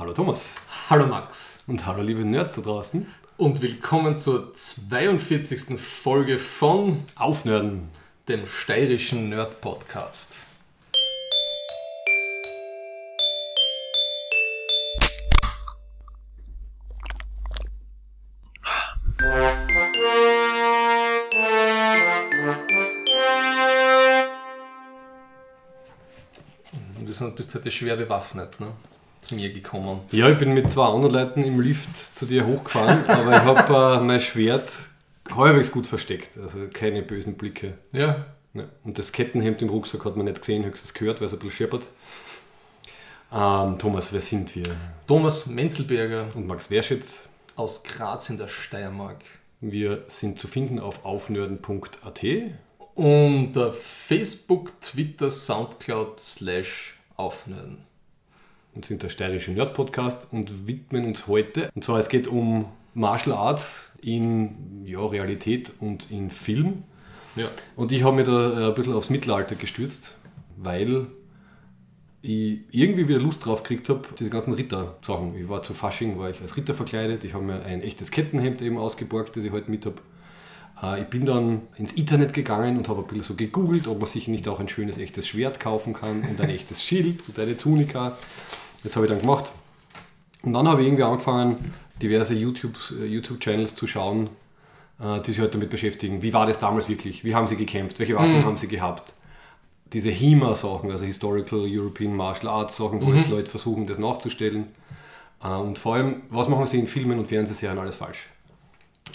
Hallo Thomas. Hallo Max. Und hallo liebe Nerds da draußen. Und willkommen zur 42. Folge von Aufnörden, dem steirischen Nerd Podcast. Du sind- bist heute schwer bewaffnet, ne? Zu mir gekommen. Ja, ich bin mit zwei anderen Leuten im Lift zu dir hochgefahren, aber ich habe äh, mein Schwert halbwegs gut versteckt. Also keine bösen Blicke. Ja, Ja. Und das Kettenhemd im Rucksack hat man nicht gesehen, höchstens gehört, weil es ein bisschen scheppert. Ähm, Thomas, wer sind wir? Thomas Menzelberger Und Max Werschitz. aus Graz in der Steiermark. Wir sind zu finden auf aufnörden.at. Und Facebook, Twitter, Soundcloud slash aufnörden. Und sind der steirische Nerd-Podcast und widmen uns heute, und zwar es geht um Martial Arts in ja, Realität und in Film. Ja. Und ich habe mich da äh, ein bisschen aufs Mittelalter gestürzt, weil ich irgendwie wieder Lust drauf gekriegt habe, diese ganzen Ritter-Sachen. Ich war zu Fasching, war ich als Ritter verkleidet, ich habe mir ein echtes Kettenhemd eben ausgeborgt, das ich heute mit habe. Äh, Ich bin dann ins Internet gegangen und habe ein bisschen so gegoogelt, ob man sich nicht auch ein schönes echtes Schwert kaufen kann und ein echtes Schild und eine Tunika. Das habe ich dann gemacht. Und dann habe ich irgendwie angefangen, diverse YouTube, äh, YouTube-Channels zu schauen, äh, die sich heute damit beschäftigen. Wie war das damals wirklich? Wie haben sie gekämpft? Welche Waffen haben sie gehabt? Diese HEMA-Sachen, also Historical European Martial Arts Sachen, wo jetzt Leute versuchen, das nachzustellen. Äh, Und vor allem, was machen sie in Filmen und Fernsehserien alles falsch?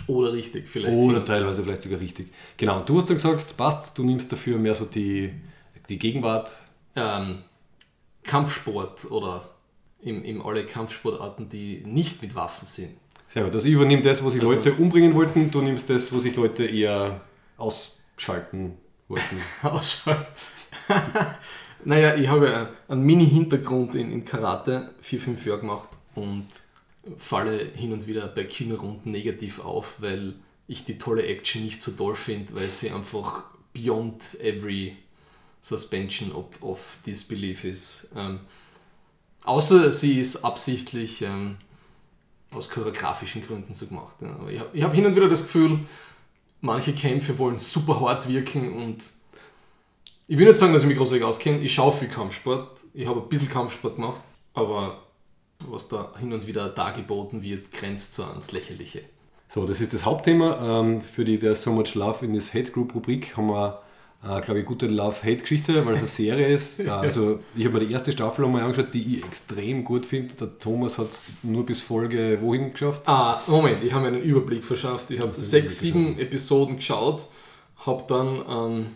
Oder richtig, vielleicht. Oder hin- teilweise vielleicht sogar richtig. Genau, du hast dann gesagt, passt, du nimmst dafür mehr so die, die Gegenwart. ähm, Kampfsport oder im, im alle Kampfsportarten, die nicht mit Waffen sind. Sehr gut, also ich übernehme das, wo sich Also- Leute umbringen wollten, du nimmst das, wo sich Leute eher ausschalten wollten. Ausschalten. naja, ich habe ja einen Mini-Hintergrund in, in Karate, vier, fünf Jahre gemacht und falle hin und wieder bei Kinorunden negativ auf, weil ich die tolle Action nicht so toll finde, weil sie einfach beyond every suspension of, of disbelief ist. Ähm, außer sie ist absichtlich ähm, aus choreografischen Gründen so gemacht. Ja. Aber ich habe hab hin und wieder das Gefühl, manche Kämpfe wollen super hart wirken und ich will nicht sagen, dass ich mich großartig auskenne. Ich schaue viel Kampfsport. Ich habe ein bisschen Kampfsport gemacht, aber was da hin und wieder dargeboten wird, grenzt so ans Lächerliche. So, das ist das Hauptthema. Ähm, für die der So Much Love in this Hate Group Rubrik haben wir, äh, glaube ich, gute Love-Hate-Geschichte, weil es eine Serie ist. Äh, also, ich habe mir die erste Staffel einmal angeschaut, die ich extrem gut finde. Der Thomas hat es nur bis Folge wohin geschafft? Ah, Moment, ich habe mir einen Überblick verschafft. Ich habe sechs, sieben Episoden geschaut, habe dann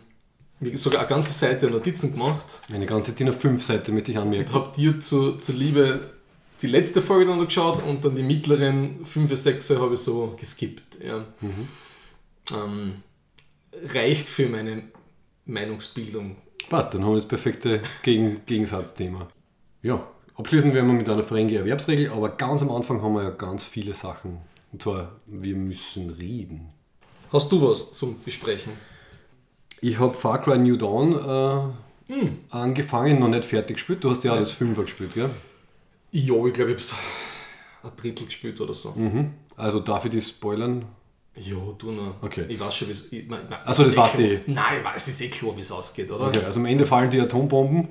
ähm, sogar eine ganze Seite Notizen gemacht Eine ganze DIN A5-Seite mit dich und anmerken. habe dir zu, zuliebe die letzte Folge dann noch geschaut und dann die mittleren 5, 6 habe ich so geskippt. Ja. Ähm, reicht für meine Meinungsbildung. Passt, dann haben wir das perfekte Gegen Gegensatzthema. Ja, abschließen werden wir mit einer Ferengi Erwerbsregel, aber ganz am Anfang haben wir ja ganz viele Sachen. Und zwar, wir müssen reden. Hast du was zum Besprechen? Ich habe Far Cry New Dawn äh, angefangen, noch nicht fertig gespielt. Du hast ja, das Fünfer gespielt, gell? Ja, ich glaube, ich habe so ein Drittel gespielt oder so. Mhm. Also darf ich die spoilern? Ja, du noch. Okay. Ich weiß schon, wie es. ich- nein, nein, Ach so, es das weißt klar. du eh. Nein, ich weiß, es ist eh klar, wie es ausgeht, oder? Okay, also am Ende fallen die Atombomben,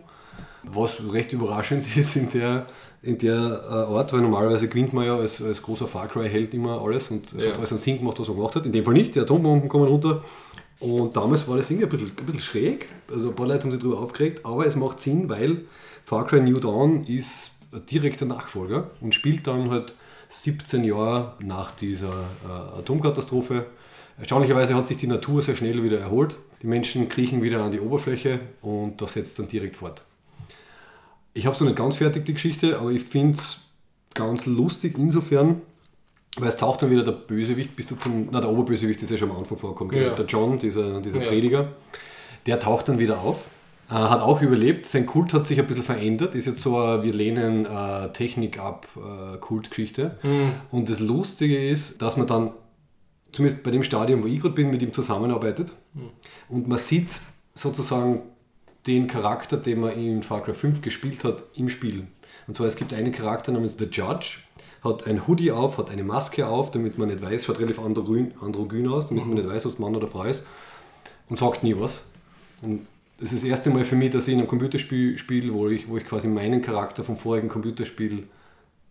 was recht überraschend ist in der, in der äh, Art, weil normalerweise gewinnt man ja als, als großer Far Cry-Held immer alles und es Ja. hat alles einen Sinn gemacht, was man gemacht hat. In dem Fall nicht, die Atombomben kommen runter. Und damals war das irgendwie ein bisschen, ein bisschen schräg, also ein paar Leute haben sich darüber aufgeregt, aber es macht Sinn, weil Far Cry New Dawn ist ein direkter Nachfolger und spielt dann halt 17 Jahre nach dieser äh, Atomkatastrophe. Erstaunlicherweise hat sich die Natur sehr schnell wieder erholt. Die Menschen kriechen wieder an die Oberfläche und das setzt dann direkt fort. Ich habe es noch nicht ganz fertig, die Geschichte, aber ich finde es ganz lustig insofern, weil es taucht dann wieder der Bösewicht, bis du zum, na der Oberbösewicht ist ja schon am Anfang vorkommen, Ja. der John, dieser, dieser Ja. Prediger, der taucht dann wieder auf, äh, hat auch überlebt, sein Kult hat sich ein bisschen verändert, ist jetzt so eine wir lehnen äh, Technik ab äh, Kultgeschichte. Und das Lustige ist, dass man dann, zumindest bei dem Stadium, wo ich gerade bin, mit ihm zusammenarbeitet und man sieht sozusagen den Charakter, den man in Far Cry 5 gespielt hat, im Spiel. Und zwar, es gibt einen Charakter namens The Judge, hat ein Hoodie auf, hat eine Maske auf, damit man nicht weiß, schaut relativ androgyn, androgyn aus, damit man nicht weiß, ob es Mann oder Frau ist und sagt nie was. Und das ist das erste Mal für mich, dass ich in einem Computerspiel spiele, wo ich, wo ich quasi meinen Charakter vom vorigen Computerspiel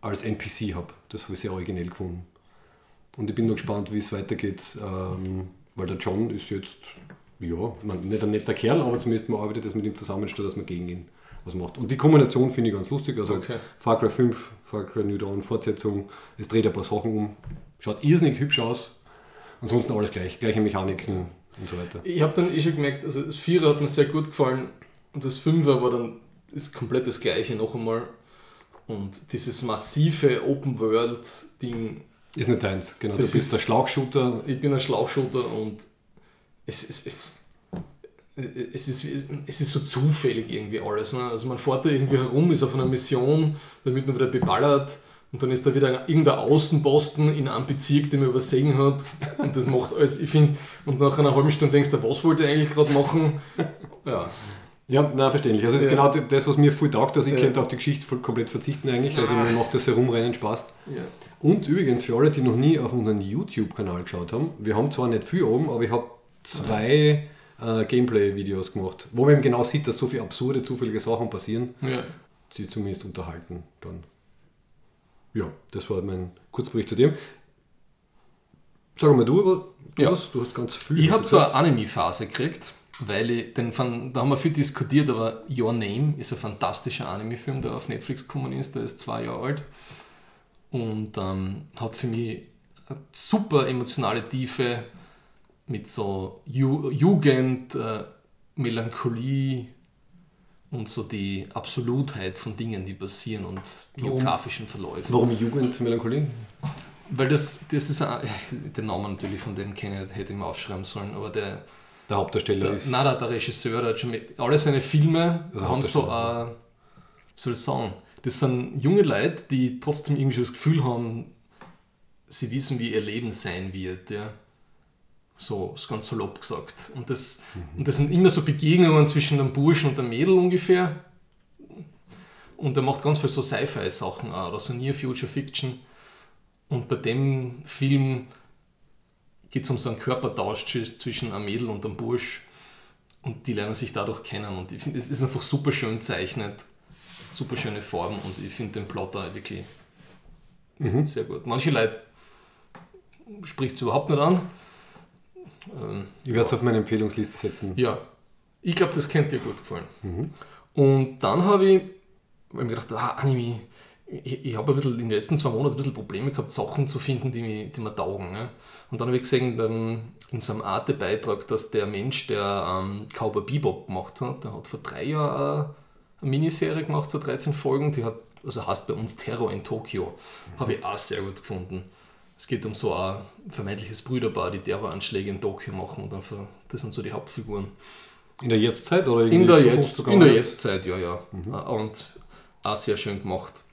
als NPC habe. Das habe ich sehr originell gefunden. Und ich bin noch gespannt, wie es weitergeht, ähm, weil der John ist jetzt, ja, man, nicht ein netter Kerl, aber zumindest man arbeitet das mit ihm zusammen, statt dass man gegen ihn was macht. Und die Kombination finde ich ganz lustig. Also Okay. Far Cry 5, Far Cry New Dawn, Fortsetzung, es dreht ein paar Sachen um, schaut irrsinnig hübsch aus. Ansonsten alles gleich, gleiche Mechaniken und so weiter. Ich habe dann eh schon gemerkt, also das Vierer hat mir sehr gut gefallen und das Fünfer war dann ist komplett das gleiche noch einmal. Und dieses massive Open-World-Ding, Ist nicht deins, genau. Das du bist ist- der Schlauchshooter. ich bin ein Schlauchshooter und es ist, es ist, es ist so zufällig irgendwie alles. Ne? Also man fährt da irgendwie herum, ist auf einer Mission, wird man wieder beballert und dann ist da wieder irgendein Außenposten in einem Bezirk, den man übersehen hat und das macht alles, ich finde, und nach einer halben Stunde denkst du, was wollte ich eigentlich gerade machen? Ja, Ja, nein, verständlich. Also, das ist Ja. genau das, was mir voll taugt. Also, ich Ja. könnte auf die Geschichte voll komplett verzichten eigentlich. Also, mir macht das Herumrennen Spaß. ja. Und übrigens, für alle, die noch nie auf unseren YouTube-Kanal geschaut haben, wir haben zwar nicht viel oben, aber ich habe zwei äh, Gameplay-Videos gemacht, wo man eben genau sieht, dass so viele absurde, zufällige Sachen passieren, ja. die zumindest unterhalten dann. Ja, das war mein Kurzbericht zu dem. Sag mal du, du, Ja. hast, du hast ganz viel. Ich habe so eine Anime-Phase gekriegt, weil ich den da haben wir viel diskutiert, aber Your Name ist ein fantastischer Anime-Film, der auf Netflix gekommen ist, der ist zwei Jahre alt und ähm, hat für mich eine super emotionale Tiefe mit so Ju Jugend, äh, Melancholie und so die Absolutheit von Dingen, die passieren und biografischen Verläufen. Warum Jugendmelancholie? Weil das, das ist ein, den Namen natürlich von dem kenne ich, hätte ich mir aufschreiben sollen, aber der, Der Hauptdarsteller der, ist. nein, der, der Regisseur, der hat schon mit, alle seine Filme Also haben so, wie soll ich sagen, das sind junge Leute, die trotzdem irgendwie so das Gefühl haben, sie wissen, wie ihr Leben sein wird, ja. So, ist ganz salopp gesagt. Und das, Mhm. und das sind immer so Begegnungen zwischen einem Burschen und einem Mädel ungefähr. Und er macht ganz viel so Sci-Fi-Sachen auch, oder so Near Future Fiction. Und bei dem Film geht es um so einen Körpertausch zwi- zwischen einem Mädel und einem Bursch. Und die lernen sich dadurch kennen. Und ich finde, es ist einfach super schön zeichnet, super schöne Farben und ich finde den Plot da wirklich sehr gut. Manche Leute spricht es überhaupt nicht an. Ähm, Ich werde es auf meine Empfehlungsliste setzen. ja, ich glaube, das könnte dir gut gefallen. Und dann habe ich, weil ich mir gedacht, ah, Anime, ich, ich habe ein bisschen in den letzten zwei Monaten ein bisschen Probleme gehabt, Sachen zu finden, die, mir- die mir taugen. Ne? Und dann habe ich gesehen, ähm, in so einem Arte-Beitrag, dass der Mensch, der ähm, Cowboy Bebop gemacht hat, der hat vor drei Jahren äh, eine Miniserie gemacht, so 13 Folgen, die hat, also heißt bei uns Terror in Tokio. Habe ich auch sehr gut gefunden. Es geht um so ein vermeintliches Brüderpaar, die Terroranschläge in Tokio machen und einfach, das sind so die Hauptfiguren. In der Jetztzeit oder irgendwie In der, Jetzt, in der Jetztzeit, ja, ja. Und auch sehr schön gemacht.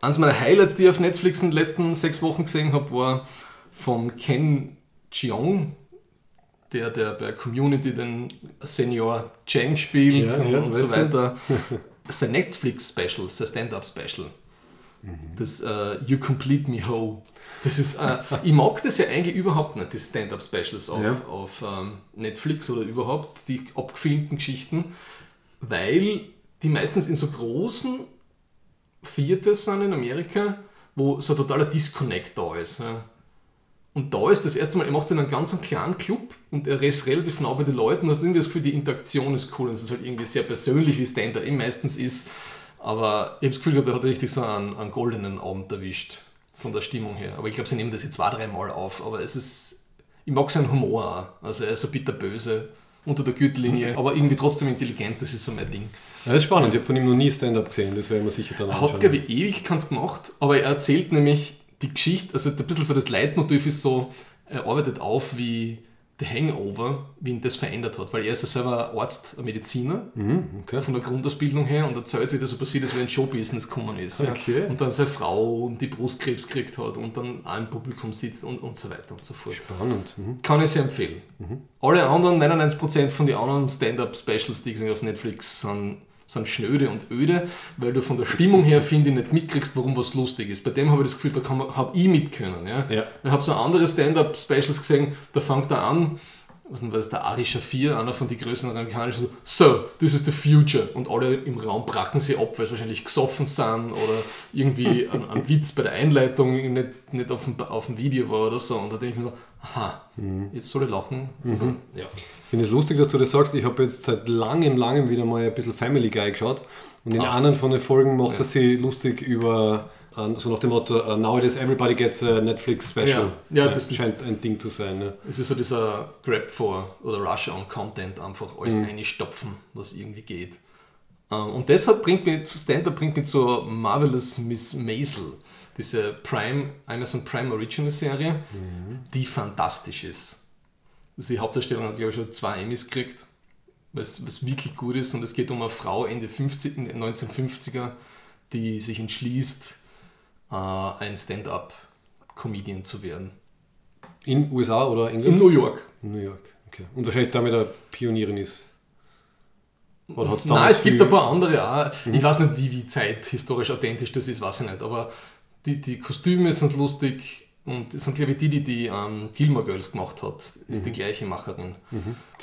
Eines meiner Highlights, die ich auf Netflix in den letzten sechs Wochen gesehen habe, war von Ken Jeong, der, der bei Community den Senior Chang spielt Ja, und, ja, und so weiter. Sein Netflix-Special, sein Stand-Up-Special. Das äh, You Complete Me Ho. Das ist, äh, ich mag das ja eigentlich überhaupt nicht, die Stand-Up-Specials auf, Ja. auf ähm, Netflix oder überhaupt, die abgefilmten Geschichten, weil die meistens in so großen Theaters sind in Amerika, wo so ein totaler Disconnect da ist. Ja. Und da ist das erste Mal, er macht es in einem ganz kleinen Club und er ist relativ nah bei den Leuten. Du hast irgendwie das Gefühl, die Interaktion ist cool und es ist halt irgendwie sehr persönlich, wie Stand-Up eben meistens ist. Aber ich habe das Gefühl, gehabt, er hat richtig so einen, einen goldenen Abend erwischt, von der Stimmung her. Aber ich glaube, sie nehmen das jetzt zwei, drei Mal auf. Aber es ist, ich mag seinen Humor auch. Also er ist so bitterböse unter der Gürtellinie, aber irgendwie trotzdem intelligent, das ist so mein Ding. Ja, das ist spannend. Ich habe von ihm noch nie Stand-up gesehen. Das werden wir sicher dann Er anschauen. hat, glaube ich, ewig keins gemacht, aber er erzählt nämlich die Geschichte, also ein bisschen so das Leitmotiv ist so, er arbeitet auf, wie The Hangover, wie ihn das verändert hat, weil er ist ja selber ein Arzt, ein Mediziner Mhm, okay. von der Grundausbildung her und erzählt, wie das so passiert ist, wie er in Showbusiness gekommen ist. ja. Okay. Und dann seine Frau die Brustkrebs gekriegt hat und dann auch im Publikum sitzt und, und so weiter und so fort. Spannend. Mhm. Kann ich sehr empfehlen. Alle anderen, 99% von den anderen Stand-Up-Specials, die ich auf Netflix, sind sind schnöde und öde, weil du von der Stimmung her, finde ich, nicht mitkriegst, warum was lustig ist. Bei dem habe ich das Gefühl, da habe ich mit können. Ja? Ja. Ich habe so andere Stand-Up-Specials gesehen, da fängt er an, was denn, war das, der Ari Shafir, einer von den größten amerikanischen, so, so, this is the future. Und alle im Raum bracken sie ab, weil sie wahrscheinlich gesoffen sind oder irgendwie ein, ein Witz bei der Einleitung nicht, nicht auf, dem, auf dem Video war oder so. Und da denke ich mir so, aha, jetzt soll ich lachen. Also, ja. Ich finde es lustig, dass du das sagst. Ich habe jetzt seit langem, langem wieder mal ein bisschen Family Guy geschaut. Und in Ach. anderen von den Folgen macht Ja. er sich lustig über, äh, so nach dem Motto, uh, nowadays everybody gets a Netflix Special. Ja. Ja, das ist- scheint ein Ding zu sein. Ja. Es ist so dieser Grab for oder Rush on Content, einfach alles reinstopfen, was irgendwie geht. Ähm, Und deshalb bringt mich zu Stand-Up bringt mich zur Marvelous Miss Maisel, diese Prime, Amazon Prime Original Serie, die fantastisch ist. Die Hauptdarstellerin hat, glaube ich, schon zwei Emmys gekriegt, was, was wirklich gut ist. Und es geht um eine Frau Ende 50, 1950er, die sich entschließt, äh, ein Stand-Up-Comedian zu werden. In USA oder In England? New York. In New York. Okay. Und wahrscheinlich damit eine Pionierin ist. Oder hat's Nein, es gibt ein paar andere auch. Ich weiß nicht, wie, wie zeithistorisch authentisch das ist, weiß ich nicht. Aber die, die Kostüme sind lustig und es sind, glaube ich, die, die die ähm, Gilmore Girls gemacht hat, ist die gleiche Macherin.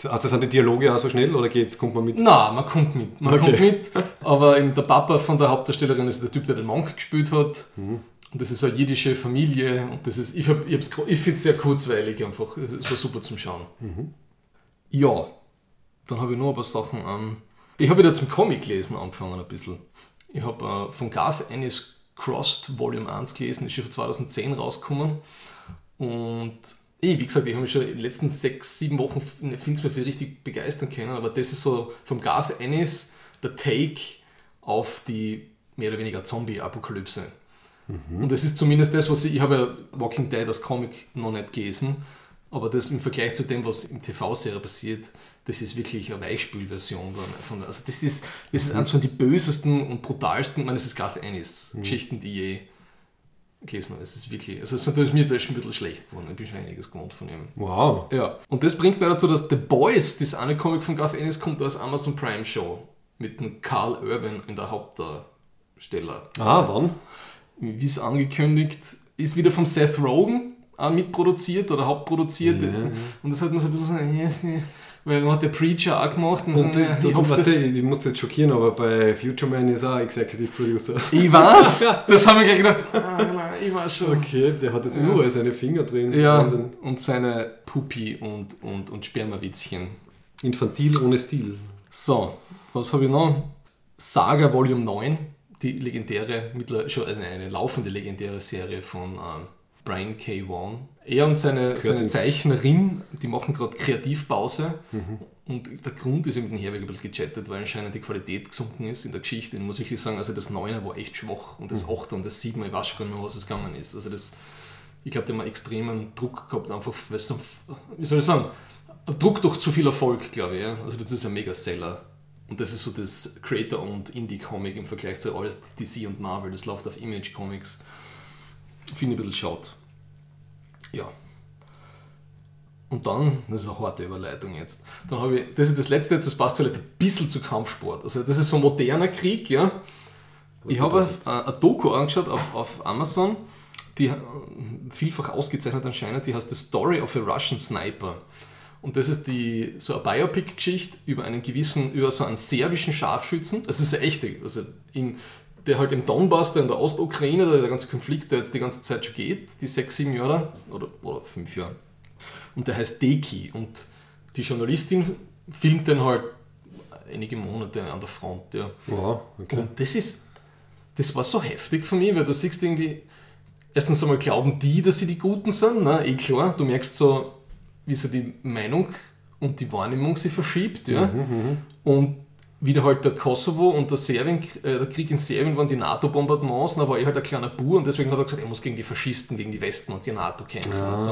Also sind die Dialoge auch so schnell oder geht's, kommt man mit? Na, man kommt mit. Man Okay. kommt mit. Aber eben der Papa von der Hauptdarstellerin ist der Typ, der den Monk gespielt hat. Und das ist eine jiddische Familie. Und das ist, ich, hab, ich, ich finde es sehr kurzweilig einfach. Es war super zum Schauen. Ja, dann habe ich noch ein paar Sachen an. Ich habe wieder zum Comic lesen angefangen ein bisschen. Ich habe äh, von Garth Ennis Crossed Volume 1 gelesen, ist schon von 2010 rausgekommen. Und ich, wie gesagt, ich habe mich schon in den letzten sechs, sieben Wochen finde mir für richtig begeistern können, aber das ist so vom Garth Ennis der Take auf die mehr oder weniger Zombie-Apokalypse. Und das ist zumindest das, was ich, ich habe ja Walking Dead als Comic noch nicht gelesen, aber das im Vergleich zu dem, was im TV-Serie passiert, das ist wirklich eine Weichspülversion. Von, von, also das ist, das ist eines von die bösesten und brutalsten, ich meine, das ist Garth Ennis Geschichten, die je gelesen habe. Es ist wirklich, also es ist natürlich mir das ist ein bisschen schlecht geworden, ich bin schon einiges gewohnt von ihm. Wow. Ja, und das bringt mir dazu, dass The Boys, das eine Comic von Garth Ennis, kommt als Amazon Prime Show mit dem Carl Urban in der Hauptdarsteller. Ah, wann? Wie es angekündigt, ist wieder vom Seth Rogen auch mitproduziert oder hauptproduziert. Und das hat man so ein bisschen so, yes, nee, weil man hat der Preacher auch gemacht und, Und so, du, ja, du, ich du hoffe, weißt, das, ja, ich muss jetzt schockieren, aber bei Future Man ist auch Executive Producer. ich weiß, das haben wir gleich gedacht, ah, nein, ich weiß schon. Okay, der hat jetzt überall seine Finger drin. Ja, Wahnsinn. und seine Pupi und, und, und Spermawitzchen. Infantil ohne Stil. So, was habe ich noch? Saga Volume 9, die legendäre, mittler- schon eine, eine laufende legendäre Serie von ähm, Brian K. Vaughan. Er und seine, seine Zeichnerin, die machen gerade Kreativpause. Und der Grund ist eben mit dem Herweg ein bisschen gechattet, weil anscheinend die Qualität gesunken ist in der Geschichte. Ich muss wirklich sagen, also das 9er war echt schwach und das 8er und das 7er, ich weiß schon gar nicht mehr, was es gegangen ist. Also das, ich glaube, die haben einen extremen Druck gehabt, einfach, es so, wie soll ich sagen, Druck durch zu viel Erfolg, glaube ich. Ja? Also das ist ein Mega-Seller. Und das ist so das Creator- und Indie-Comic im Vergleich zu all DC und Marvel. Das läuft auf Image Comics. Finde ich ein bisschen schade. Ja. Und dann, das ist eine harte Überleitung jetzt, dann habe ich, das ist das letzte jetzt, das passt vielleicht ein bisschen zu Kampfsport. Also das ist so ein moderner Krieg, ja. Ich habe ein Doku angeschaut auf, auf Amazon, die äh, vielfach ausgezeichnet anscheinend, die heißt The Story of a Russian Sniper. Und das ist die, so eine Biopic-Geschichte über einen gewissen, über so einen serbischen Scharfschützen. Das ist eine echte, also in, der halt im Donbass, der in der Ostukraine, der, der ganze Konflikt, der jetzt die ganze Zeit schon geht, die sechs, sieben Jahre oder, oder fünf Jahre. Und der heißt Deki. Und die Journalistin filmt den halt einige Monate an der Front. Ja. Wow, okay. Und das ist, das war so heftig für mich, weil du siehst irgendwie, erstens einmal glauben die, dass sie die Guten sind, ne? eh klar, du merkst so, wie so die Meinung und die Wahrnehmung sich verschiebt, ja. Und wieder halt der Kosovo und der, Serbien, äh, der Krieg in Serbien waren die NATO-Bombardements, da war er halt ein kleiner Bur und deswegen hat er gesagt, er muss gegen die Faschisten, gegen die Westen und die NATO kämpfen und so.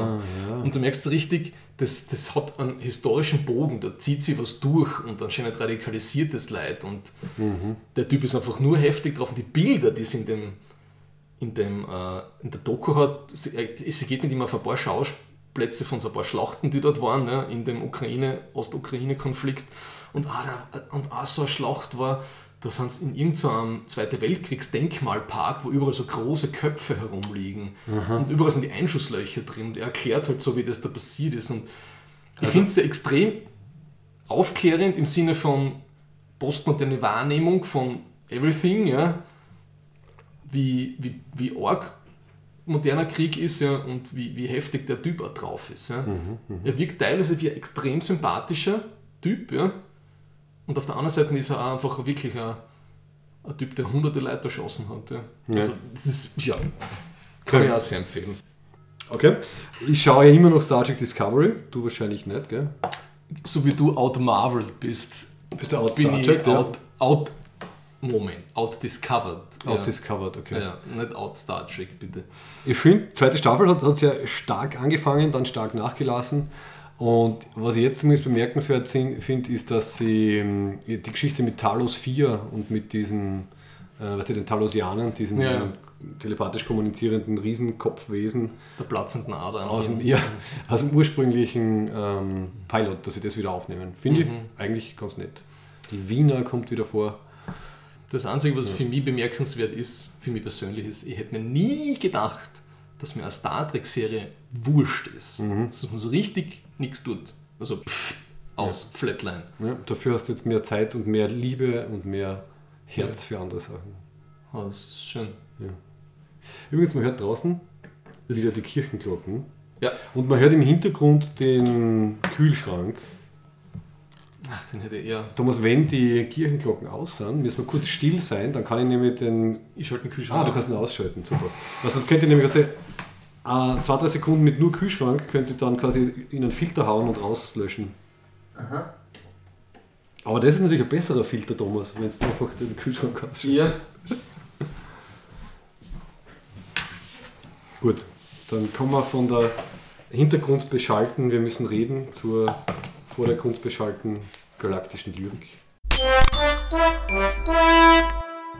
Und du merkst richtig, das, das hat einen historischen Bogen, da zieht sich was durch und anscheinend radikalisiert das Leid und der Typ ist einfach nur heftig drauf und die Bilder, die es in dem, in, dem, äh, in der Doku hat, sie, äh, sie geht mit ihm auf ein paar Schauplätze von so ein paar Schlachten, die dort waren, ne, in dem Ukraine, Ostukraine-Konflikt und, ah, da, und auch so eine Schlacht war, da sind sie in irgendeinem Zweite Weltkriegsdenkmalpark, wo überall so große Köpfe herumliegen und überall sind die Einschusslöcher drin. Und er erklärt halt so, wie das da passiert ist. Und ich finde es ja extrem aufklärend im Sinne von postmoderne Wahrnehmung von everything, ja, wie, wie, wie arg moderner Krieg ist ja, und wie, wie heftig der Typ auch drauf ist. Ja. Er wirkt teilweise wie ein extrem sympathischer Typ, ja, und auf der anderen Seite ist er auch einfach wirklich ein, ein Typ, der hunderte Leute erschossen hat. Ja. Ja. Also, das ist, ja, kann ich auch sehr empfehlen. Okay. Ich schaue ja immer noch Star Trek Discovery. Du wahrscheinlich nicht, gell? So wie du outmarvelt bist, Bist du out bin Star ich Trek? ja? out, out, Moment, outdiscovered. Out ja. Discovered, okay. Ja, nicht out Star Trek, bitte. Ich finde, zweite Staffel hat, hat sehr stark angefangen, dann stark nachgelassen. Und was ich jetzt zumindest bemerkenswert finde, ist, dass sie ähm, die Geschichte mit Talos 4 und mit diesen, äh, was den Talosianern, diesen Ja. telepathisch kommunizierenden Riesenkopfwesen Der platzenden Ader. aus dem, ja, aus dem ursprünglichen ähm, Pilot, dass sie das wieder aufnehmen. Finde ich eigentlich ganz nett. Die Wiener kommt wieder vor. Das Einzige, was für mich bemerkenswert ist, für mich persönlich ist, ich hätte mir nie gedacht, dass mir eine Star Trek-Serie wurscht ist. Dass man so richtig nichts tut. Also pff, aus, Flatline. Ja, dafür hast du jetzt mehr Zeit und mehr Liebe und mehr Herz für andere Sachen. Oh, das ist schön. Übrigens, man hört draußen Das wieder die Kirchenglocken. Ja. Und man hört im Hintergrund den Kühlschrank. Ach, den hätte ich, ja. Thomas, wenn die Kirchenglocken aus sind, müssen wir kurz still sein, dann kann ich nämlich den. Ich schalte den Kühlschrank Ah, du kannst ihn ausschalten, super. Also sonst könnte ich nämlich aus äh, zwei, drei Sekunden mit nur Kühlschrank könnte ich dann quasi in einen Filter hauen und rauslöschen. Aha. Aber das ist natürlich ein besserer Filter, Thomas, wenn du einfach den Kühlschrank ausschaltest. Ja. Gut, dann kommen wir von der Hintergrundbeschalten, wir müssen reden, zur Vordergrundbeschalten galaktischen Lyrik.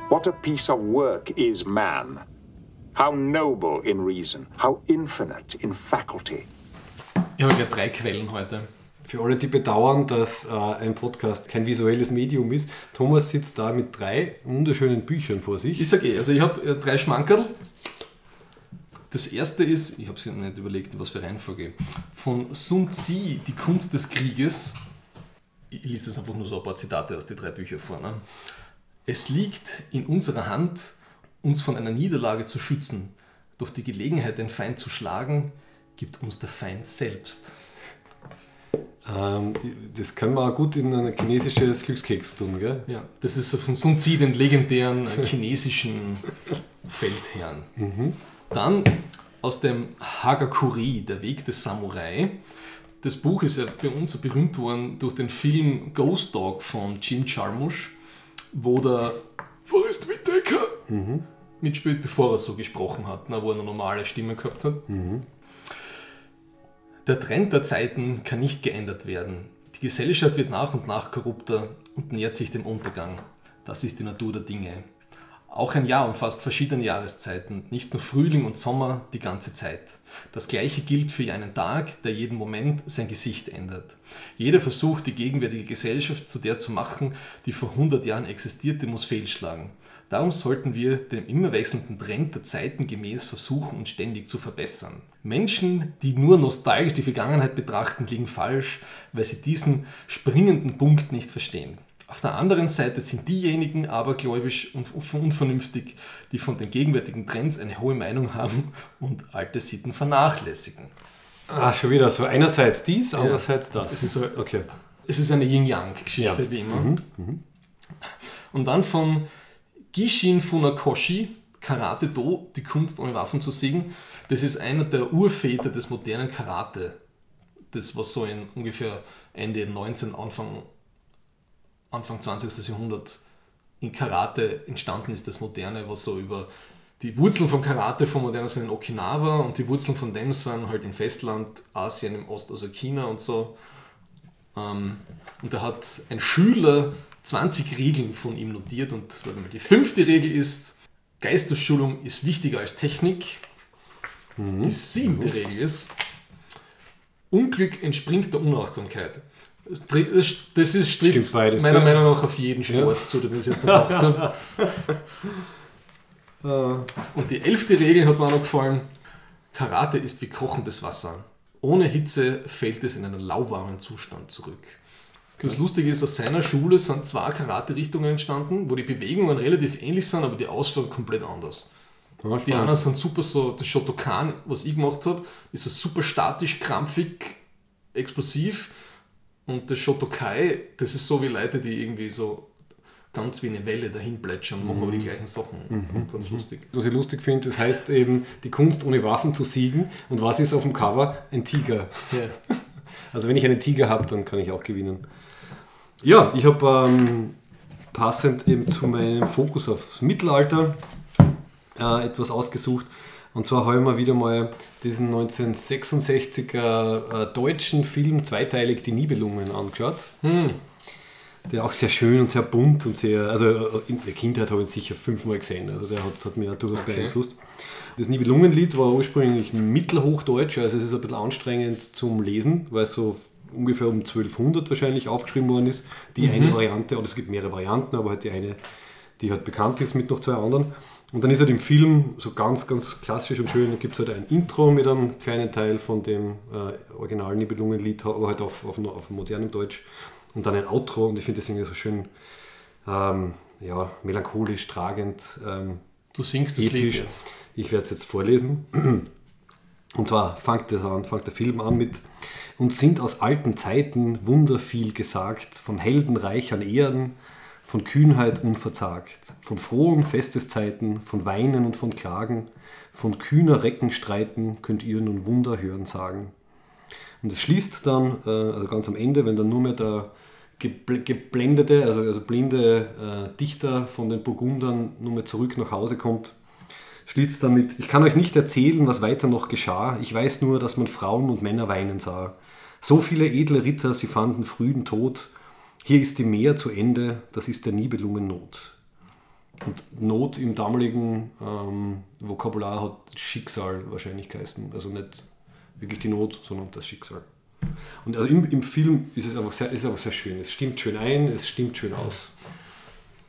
What a piece of work is man. How noble in reason, how infinite in faculty. Ich habe gleich drei Quellen heute. Für alle, die bedauern, dass äh, ein Podcast kein visuelles Medium ist, Thomas sitzt da mit drei wunderschönen Büchern vor sich. Ich sage eh, also ich habe äh, drei Schmankerl. Das erste ist, ich habe es nicht überlegt, was für Reihenfolge, von Sun Tzu, Die Kunst des Krieges. Ich lese das einfach nur so ein paar Zitate aus den drei Büchern vor. Ne? Es liegt in unserer Hand, uns von einer Niederlage zu schützen. Durch die Gelegenheit, den Feind zu schlagen, gibt uns der Feind selbst. Ähm, das können wir auch gut in ein chinesisches Glückskeks tun, gell? Ja, das ist so von Sun Tzu, den legendären chinesischen Feldherrn. Dann aus dem Hagakuri, der Weg des Samurai. Das Buch ist ja bei uns so berühmt worden durch den Film Ghost Dog von Jim Jarmusch, wo der Forrest Whitaker mitspielt, bevor er so gesprochen hat, wo er eine normale Stimme gehabt hat. Der Trend der Zeiten kann nicht geändert werden. Die Gesellschaft wird nach und nach korrupter und nähert sich dem Untergang. Das ist die Natur der Dinge. Auch ein Jahr umfasst verschiedene Jahreszeiten, nicht nur Frühling und Sommer, die ganze Zeit. Das gleiche gilt für einen Tag, der jeden Moment sein Gesicht ändert. Jeder Versuch, die gegenwärtige Gesellschaft zu der zu machen, die vor 100 Jahren existierte, muss fehlschlagen. Darum sollten wir dem immer wechselnden Trend der Zeiten gemäß versuchen, uns ständig zu verbessern. Menschen, die nur nostalgisch die Vergangenheit betrachten, liegen falsch, weil sie diesen springenden Punkt nicht verstehen. Auf der anderen Seite sind diejenigen abergläubisch und unvernünftig, die von den gegenwärtigen Trends eine hohe Meinung haben und alte Sitten vernachlässigen. Ah, schon wieder so. Einerseits dies, andererseits das. Es ist okay. Es ist eine Yin-Yang-Geschichte, Ja. wie immer. Und dann von Gishin Funakoshi, Karate Do, die Kunst ohne Waffen zu siegen. Das ist einer der Urväter des modernen Karate. Das, was so in ungefähr Ende 19, Anfang, Anfang 20. Jahrhundert in Karate entstanden ist, das Moderne, was so über die Wurzeln vom Karate vom Modernen sind in Okinawa und die Wurzeln von dem sind halt im Festland, Asien, im Ost, also China und so. Ähm, und da hat ein Schüler 20 Regeln von ihm notiert und warte mal, die fünfte Regel ist, Geistesschulung ist wichtiger als Technik. Die siebte Regel ist, Unglück entspringt der Unachtsamkeit. Das ist trifft beides, meiner gell? Meinung nach auf jeden Sport zu, den wir es jetzt gemacht haben. Äh, Und die elfte Regel hat mir auch noch gefallen. Karate ist wie kochendes Wasser. Ohne Hitze fällt es in einen lauwarmen Zustand zurück. Das Lustige ist, aus seiner Schule sind zwei Karate-Richtungen entstanden, wo die Bewegungen relativ ähnlich sind, aber die Ausführung komplett anders. ja, Die anderen sind super so, das Shotokan, was ich gemacht habe, ist so super statisch, krampfig, explosiv. Und das Shotokai, das ist so wie Leute, die irgendwie so ganz wie eine Welle dahin plätschern, machen aber die gleichen Sachen. Ganz lustig. Was ich lustig finde, das heißt eben, die Kunst ohne Waffen zu siegen. Und was ist auf dem Cover? Ein Tiger. Ja. Also wenn ich einen Tiger habe, dann kann ich auch gewinnen. Ja, ich habe ähm, passend eben zu meinem Fokus aufs Mittelalter äh, etwas ausgesucht. Und zwar habe ich mir wieder mal diesen 1966er äh, deutschen Film zweiteilig Die Nibelungen angeschaut. Hm. Der auch sehr schön und sehr bunt und sehr, also äh, in der Kindheit habe ich ihn sicher fünfmal gesehen, also der hat, hat mich auch durchaus Okay. beeinflusst. Das Nibelungenlied war ursprünglich mittelhochdeutsch, also es ist ein bisschen anstrengend zum Lesen, weil es so ungefähr um 1200 wahrscheinlich aufgeschrieben worden ist. Die eine Variante, oder es gibt mehrere Varianten, aber halt die eine, die halt bekannt ist mit noch zwei anderen. Und dann ist halt im Film so ganz, ganz klassisch und schön, da gibt es halt ein Intro mit einem kleinen Teil von dem äh, originalen Nibelungenlied, aber halt auf, auf, auf modernem Deutsch. Und dann ein Outro und ich finde das irgendwie so schön ähm, ja, melancholisch, tragend. Ähm, Du singst das Lied jetzt. Ich werde es jetzt vorlesen. Und zwar fängt, das an, fängt der Film an mit Und sind aus alten Zeiten Wunder viel gesagt, von Heldenreich an Ehren, von Kühnheit unverzagt, von frohen Festeszeiten, von Weinen und von Klagen, von kühner Reckenstreiten könnt ihr nun Wunder hören sagen. Und es schließt dann, äh, also ganz am Ende, wenn dann nur mehr der gebl- geblendete, also, also blinde äh, Dichter von den Burgundern nur mehr zurück nach Hause kommt, schließt damit, ich kann euch nicht erzählen, was weiter noch geschah, ich weiß nur, dass man Frauen und Männer weinen sah. So viele edle Ritter, sie fanden frühen Tod, hier ist die Meer zu Ende, das ist der Nibelungen Not. Und Not im damaligen ähm, Vokabular hat Schicksal wahrscheinlich geheißen. Also nicht wirklich die Not, sondern das Schicksal. Und also im, im Film ist es einfach sehr, ist einfach sehr schön. Es stimmt schön ein, es stimmt schön aus.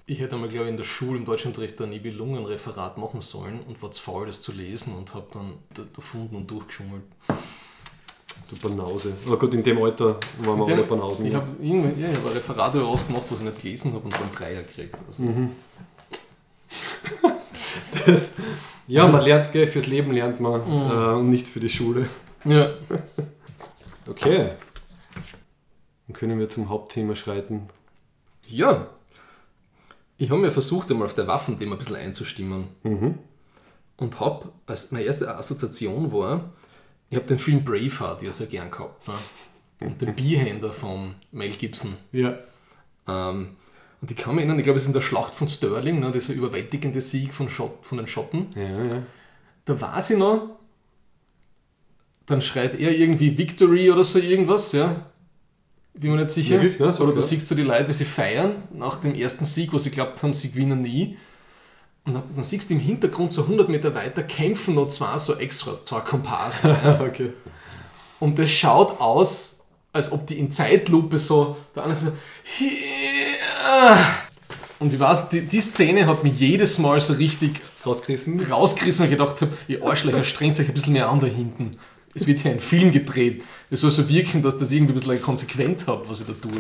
Ich hätte einmal, glaube ich, in der Schule im Deutschunterricht ein Nibelungenreferat machen sollen und war zu faul, das zu lesen und habe dann da- erfunden und durchgeschummelt. Du Banause. Aber gut, in dem Alter waren wir alle Banausen. ich habe ja, ich hab ein Referat rausgemacht, was ich nicht gelesen habe und dann Dreier gekriegt. Also, Mhm. Das, ja, man lernt, gell, fürs Leben lernt man äh, und nicht für die Schule. ja. Okay. Dann können wir zum Hauptthema schreiten. ja. Ich habe mir versucht, einmal auf der Waffenthema ein bisschen einzustimmen. Und habe, als meine erste Assoziation war, ich habe den Film Braveheart ja sehr gern gehabt. Ne? Und den Beehänder von Mel Gibson. Ja. Ähm, und ich kann mich erinnern, ich glaube, es ist in der Schlacht von Stirling, ne, dieser überwältigende Sieg von, Schott, von den Schotten. Ja, ja. Da war sie noch, dann schreit er irgendwie Victory oder so irgendwas, ja. Bin mir nicht sicher. Wirklich, ne? So, oder du ja. siehst so die Leute, wie sie feiern nach dem ersten Sieg, wo sie glaubt haben, sie gewinnen nie. Und dann, dann siehst du im Hintergrund so 100 Meter weiter kämpfen noch zwei so Extras, zwei Komparsen. ja. Okay. Und das schaut aus, als ob die in Zeitlupe so, der eine so, und ich weiß, die, die Szene hat mich jedes Mal so richtig Rausgerissen. rausgerissen, weil ich gedacht habe, ihr Arschlöcher, strengt euch ein bisschen mehr an da hinten. Es wird hier ein Film gedreht. Es soll so wirken, dass das irgendwie ein bisschen konsequent hat, was ihr da tut.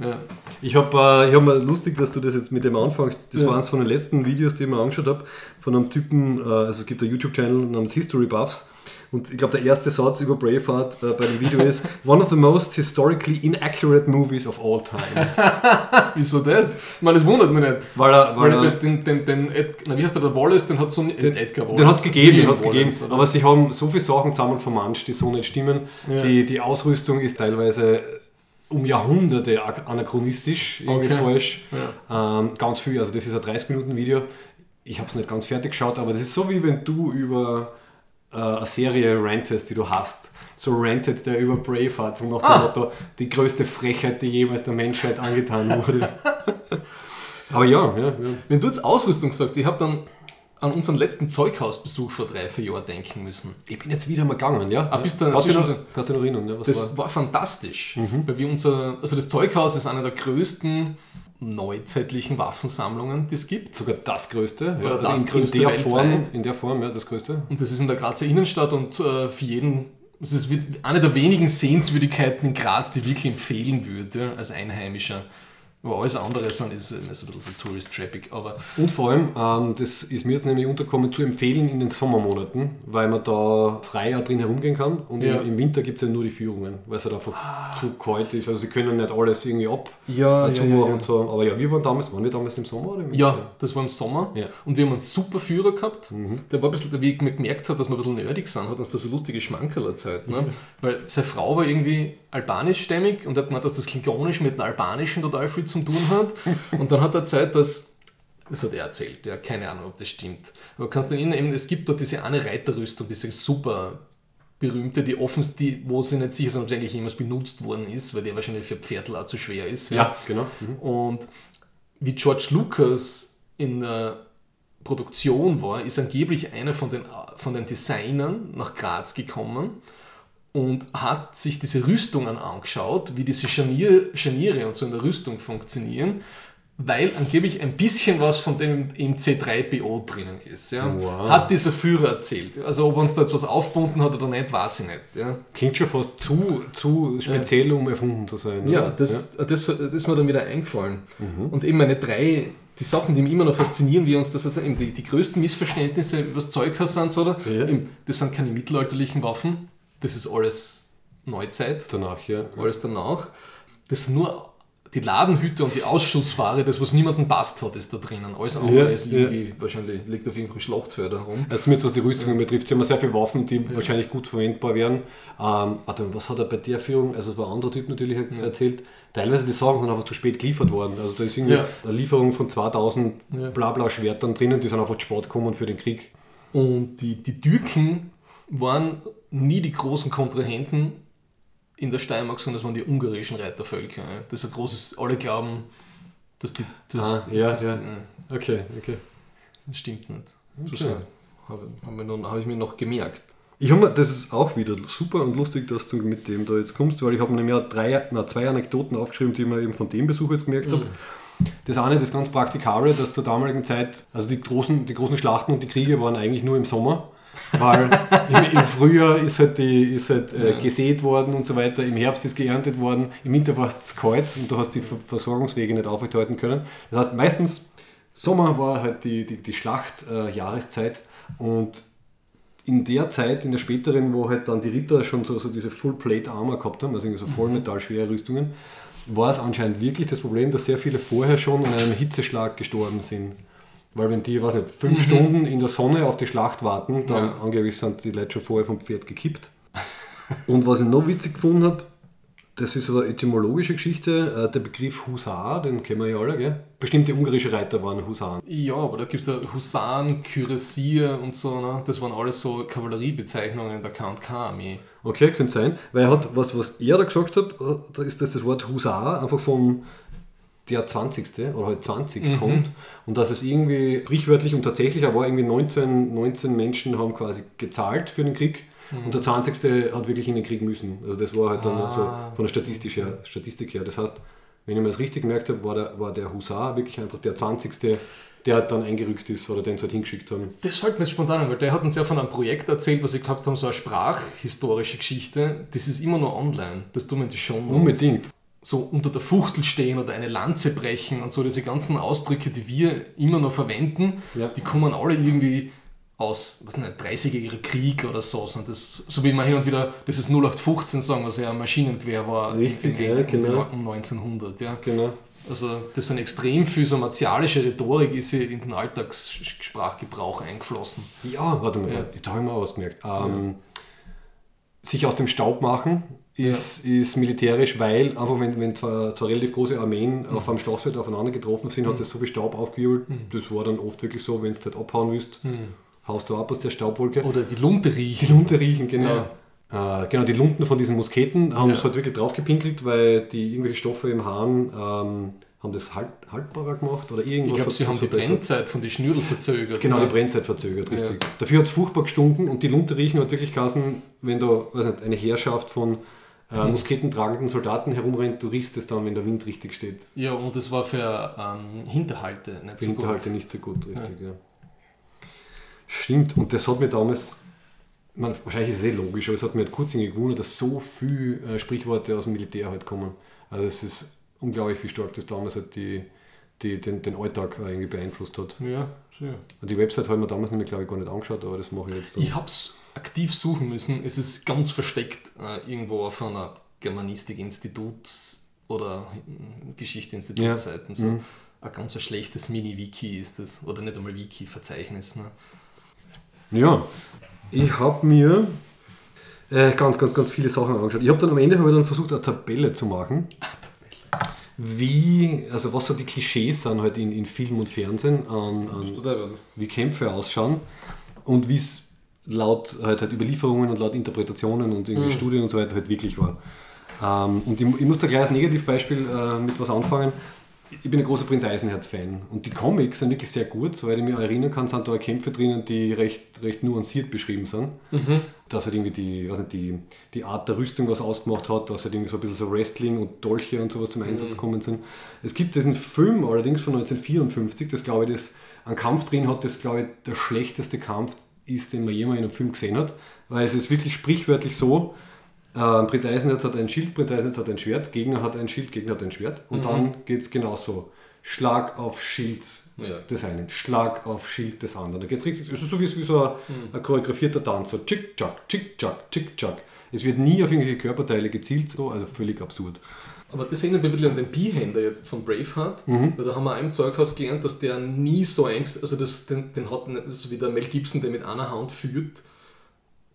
Ja. Ja. Ich habe äh, ich hab mal lustig, dass du das jetzt mit dem anfängst. Das Ja. war eines von den letzten Videos, die ich mir angeschaut habe, von einem Typen, äh, also es gibt einen YouTube-Channel namens History Buffs. Und ich glaube, der erste Satz über Braveheart äh, bei dem Video ist: One of the most historically inaccurate movies of all time. Wieso das? Ich meine, das wundert mich nicht. Weil er, weil Weil er, den, den, den Ed, na, wie heißt der, der Wallace, den hat so nicht Edgar Wallace. Den hat es gegeben, den hat's gegeben. Wallace? Aber sie haben so viele Sachen zusammen vermanscht, die so nicht stimmen. Ja. Die, die Ausrüstung ist teilweise um Jahrhunderte anachronistisch, irgendwie Okay. falsch. Ja. Ähm, ganz viel, also das ist ein 30-Minuten-Video. Ich habe es nicht ganz fertig geschaut, aber das ist so wie wenn du über eine Serie rantest, die du hast. So rantet der über Braveheart, so nach dem Ah. Motto, die größte Frechheit, die jemals der Menschheit angetan wurde. aber ja, ja, ja. Wenn du jetzt Ausrüstung sagst, ich habe dann an unseren letzten Zeughausbesuch vor drei, vier Jahren denken müssen. Ich bin jetzt wieder mal gegangen, ja. Ah, bist du kannst, du noch, kannst du noch erinnern, ja, was Das war? Mhm. war, fantastisch, weil wir unser, also das Zeughaus ist eine der größten neuzeitlichen Waffensammlungen, die es gibt. Sogar das größte. Ja, das in, größte in der Form, in der Form, ja, das größte. Und das ist in der Grazer Innenstadt und äh, für jeden, es ist eine der wenigen Sehenswürdigkeiten in Graz, die ich wirklich empfehlen würde als Einheimischer. Aber alles andere sind, ist, ist ein bisschen so Tourist-Traffic. Aber Und vor allem, ähm, das ist mir jetzt nämlich unterkommen, zu empfehlen in den Sommermonaten, weil man da freier drin herumgehen kann. Und Ja. im, im Winter gibt es ja nur die Führungen, weil es halt einfach zu kalt ist. Also sie können nicht alles irgendwie ab Ja, äh, ja, ja, und so. Aber ja, wir waren damals, waren wir damals im Sommer oder im Winter? ja, das war im Sommer. Und wir haben einen super Führer gehabt. Mhm. Der war ein bisschen, wie ich gemerkt habe, dass wir ein bisschen nerdig sind, hat uns da so lustige Schmankerl erzählt. Ne? Weil seine Frau war irgendwie albanischstämmig und hat gemeint, dass das Klingonisch mit dem Albanischen total viel zu tun hat. Und dann hat er erzählt, dass das hat er erzählt, ja, keine Ahnung, ob das stimmt. Aber kannst du erinnern, eben, es gibt dort diese eine Reiterrüstung, diese super berühmte, die offens, die, wo sie nicht sicher sind, ob sie eigentlich jemals benutzt worden ist, weil die wahrscheinlich für Pferdl auch zu schwer ist. Ja, genau. Mhm. Und wie George Lucas in der Produktion war, ist angeblich einer von den, von den Designern nach Graz gekommen und hat sich diese Rüstungen angeschaut, wie diese Scharnier, Scharniere und so in der Rüstung funktionieren, weil angeblich ein bisschen was von dem im C3PO drinnen ist. Ja. Wow. Hat dieser Führer erzählt. Also ob uns da jetzt was aufgebunden hat oder nicht, weiß ich nicht. Ja. Klingt schon fast zu, zu speziell, um erfunden zu sein. Ja, das, Das, das ist mir dann wieder eingefallen. Und eben meine drei, die Sachen, die mich immer noch faszinieren, wie uns das also eben die, die größten Missverständnisse über das Zeughaus sind, oder? Ja. Eben, das sind keine mittelalterlichen Waffen, das ist alles Neuzeit, Danach, ja. alles danach. Das sind nur die Ladenhütte und die Ausschussware, das, was niemandem passt hat, ist da drinnen. Alles andere Ja, ist ja. irgendwie, wahrscheinlich liegt auf irgendwelchen Schlachtfeldern herum. Ja, zumindest was die Rüstungen betrifft, sie haben sehr viele Waffen, die wahrscheinlich gut verwendbar wären. Ähm, warte, was hat er bei der Führung, also war ein anderer Typ natürlich erzählt, teilweise die Sachen sind einfach zu spät geliefert worden. Also da ist irgendwie Ja. eine Lieferung von 2000 Ja. Blabla-Schwertern drinnen, die sind einfach zu spät gekommen für den Krieg. Und die, die Türken waren nie die großen Kontrahenten in der Steiermark, sondern das waren die ungarischen Reitervölker. Das ist ein großes, alle glauben, dass die. Das, Ah, ja, das, ja. äh, Okay, okay. das stimmt nicht. Okay. So, habe, habe, habe ich mir noch gemerkt. Ich habe mir, das ist auch wieder super und lustig, dass du mit dem da jetzt kommst, weil ich habe nämlich drei, na, zwei Anekdoten aufgeschrieben, die ich mir eben von dem Besuch jetzt gemerkt habe. Das eine, das ganz Praktikable, dass zur damaligen Zeit, also die großen, die großen Schlachten und die Kriege waren eigentlich nur im Sommer, weil im, im Frühjahr ist halt, die, ist halt äh, gesät worden und so weiter, im Herbst ist geerntet worden, im Winter war es kalt und du hast die Ver Versorgungswege nicht aufrechterhalten können. Das heißt, meistens Sommer war halt die, die, die Schlachtjahreszeit äh, Jahreszeit und in der Zeit, in der späteren, wo halt dann die Ritter schon so, so diese Full-Plate-Armor gehabt haben, also irgendwie so vollmetallschwere Rüstungen, war es anscheinend wirklich das Problem, dass sehr viele vorher schon an einem Hitzeschlag gestorben sind. Weil wenn die, weiß nicht, fünf Stunden in der Sonne auf die Schlacht warten, dann Ja. angeblich sind die Leute schon vorher vom Pferd gekippt. Und was ich noch witzig gefunden habe, das ist so eine etymologische Geschichte, äh, der Begriff Husar, den kennen wir ja alle, gell? Bestimmte ungarische Reiter waren Husaren. Ja, aber da gibt es ja Husaren, Kürassier und so. Ne? Das waren alles so Kavalleriebezeichnungen der K&K-Armee. Okay, könnte sein, weil er hat, was, was er da gesagt hat, äh, da ist, dass das Wort Husar einfach vom der 20. oder halt 20 kommt und dass es irgendwie sprichwörtlich und tatsächlich, war irgendwie 19, 19 Menschen haben quasi gezahlt für den Krieg und der 20. hat wirklich in den Krieg müssen. Also das war halt dann Ah. so von der Statistik her, Statistik her. Das heißt, wenn ich mir das richtig gemerkt habe, war der, war der Husar wirklich einfach der 20. der halt dann eingerückt ist oder den sie halt hingeschickt haben. Das fällt mir jetzt spontan an, weil der hat uns ja von einem Projekt erzählt, was sie gehabt haben, so eine sprachhistorische Geschichte. Das ist immer noch online. Das tun wir die Show Notes. Unbedingt. So unter der Fuchtel stehen oder eine Lanze brechen und so diese ganzen Ausdrücke, die wir immer noch verwenden, Ja. die kommen alle irgendwie aus, was nicht, 30-jähriger Krieg oder so. Und das, so wie man hin und wieder, das ist 0815 sagen, was ja ein Maschinengewehr war Richtig, ja, genau. um 1900. Ja. Genau. Also das sind extrem viel so martialische Rhetorik ist in den Alltagssprachgebrauch eingeflossen. Ja, warte mal, Ja. da habe ich mir auch was gemerkt. Ähm, Sich aus dem Staub machen ist, ist militärisch, weil einfach wenn, wenn zwar, zwar relativ große Armeen auf einem Schlachtfeld aufeinander getroffen sind, hat das so viel Staub aufgewirbelt. Das war dann oft wirklich so, wenn du halt abhauen willst, haust du ab aus der Staubwolke. Oder die Lunte riechen. Die Lunte riechen, genau. Äh, genau, die Lunten von diesen Musketen haben Ja. es halt wirklich draufgepinkelt, weil die irgendwelche Stoffe im Hahn ähm, haben das halt, haltbarer gemacht oder irgendwas. Ich glaube, sie haben die verbessert. Brennzeit von den Schnürl verzögert. Genau, oder? die Brennzeit verzögert, Ja. richtig. Dafür hat es furchtbar gestunken und die Lunte riechen hat wirklich geheißen, wenn da weiß nicht, eine Heerschaft von äh, musketentragenden Soldaten herumrennt, du riechst es dann, wenn der Wind richtig steht. Ja, und das war für ähm, Hinterhalte nicht Für so Hinterhalte gut. nicht so gut, richtig, ja. Stimmt, und das hat mir damals, man, wahrscheinlich ist es eh logisch, aber es hat mir halt kurz gewundert, dass so viele äh, Sprichworte aus dem Militär halt kommen. Also es ist unglaublich, wie stark das damals halt die, die, den, den Alltag irgendwie beeinflusst hat. Ja, ja. Und die Website habe ich mir damals nämlich, glaube ich, gar nicht angeschaut, aber das mache ich jetzt dann. Ich habe es aktiv suchen müssen. Es ist ganz versteckt äh, irgendwo auf einer Germanistik-Instituts- oder äh, Geschichte-Institut-Seiten. So. Ein ganz schlechtes Mini-Wiki ist das. Oder nicht einmal Wiki-Verzeichnis. Ne? Ja, ich habe mir äh, ganz, ganz, ganz viele Sachen angeschaut. Ich habe dann am Ende ich dann versucht, eine Tabelle zu machen. Wie, also was so die Klischees sind halt in, in Film und Fernsehen, an, an wie Kämpfe ausschauen und wie es laut halt, halt Überlieferungen und laut Interpretationen und irgendwie Studien und so weiter halt wirklich war. Ähm, und ich, ich muss da gleich als Negativbeispiel äh, mit was anfangen. Ich bin ein großer Prinz Eisenherz-Fan. Und die Comics sind wirklich sehr gut, soweit ich mich erinnern kann, sind da Kämpfe drinnen, die recht, recht nuanciert beschrieben sind. Dass halt irgendwie die, weiß nicht, die, die Art der Rüstung was ausgemacht hat, dass halt irgendwie so ein bisschen so Wrestling und Dolche und sowas zum Einsatz gekommen sind. Es gibt diesen Film allerdings von 1954, das glaube ich, das einen Kampf drin hat, das glaube ich der schlechteste Kampf ist, den man jemals in einem Film gesehen hat, weil es ist wirklich sprichwörtlich so, äh, Prinz Eisenherz hat ein Schild, Prinz Eisenherz hat ein Schwert, Gegner hat ein Schild, Gegner hat ein Schwert. Und dann geht es genauso. Schlag auf Schild Ja. des einen, Schlag auf Schild des anderen. Da geht es richtig, es ist so wie, wie so ein, ein choreografierter Tanz, so tschick-tschack, tschick-tschack, tschick-tschack. Es wird nie auf irgendwelche Körperteile gezielt, so, also völlig absurd. Aber das erinnert mich bisschen an den Beehänder jetzt von Braveheart, weil da haben wir auch im Zeughaus gelernt, dass der nie so Angst, also das, den, den hat so wie der Mel Gibson, der mit einer Hand führt,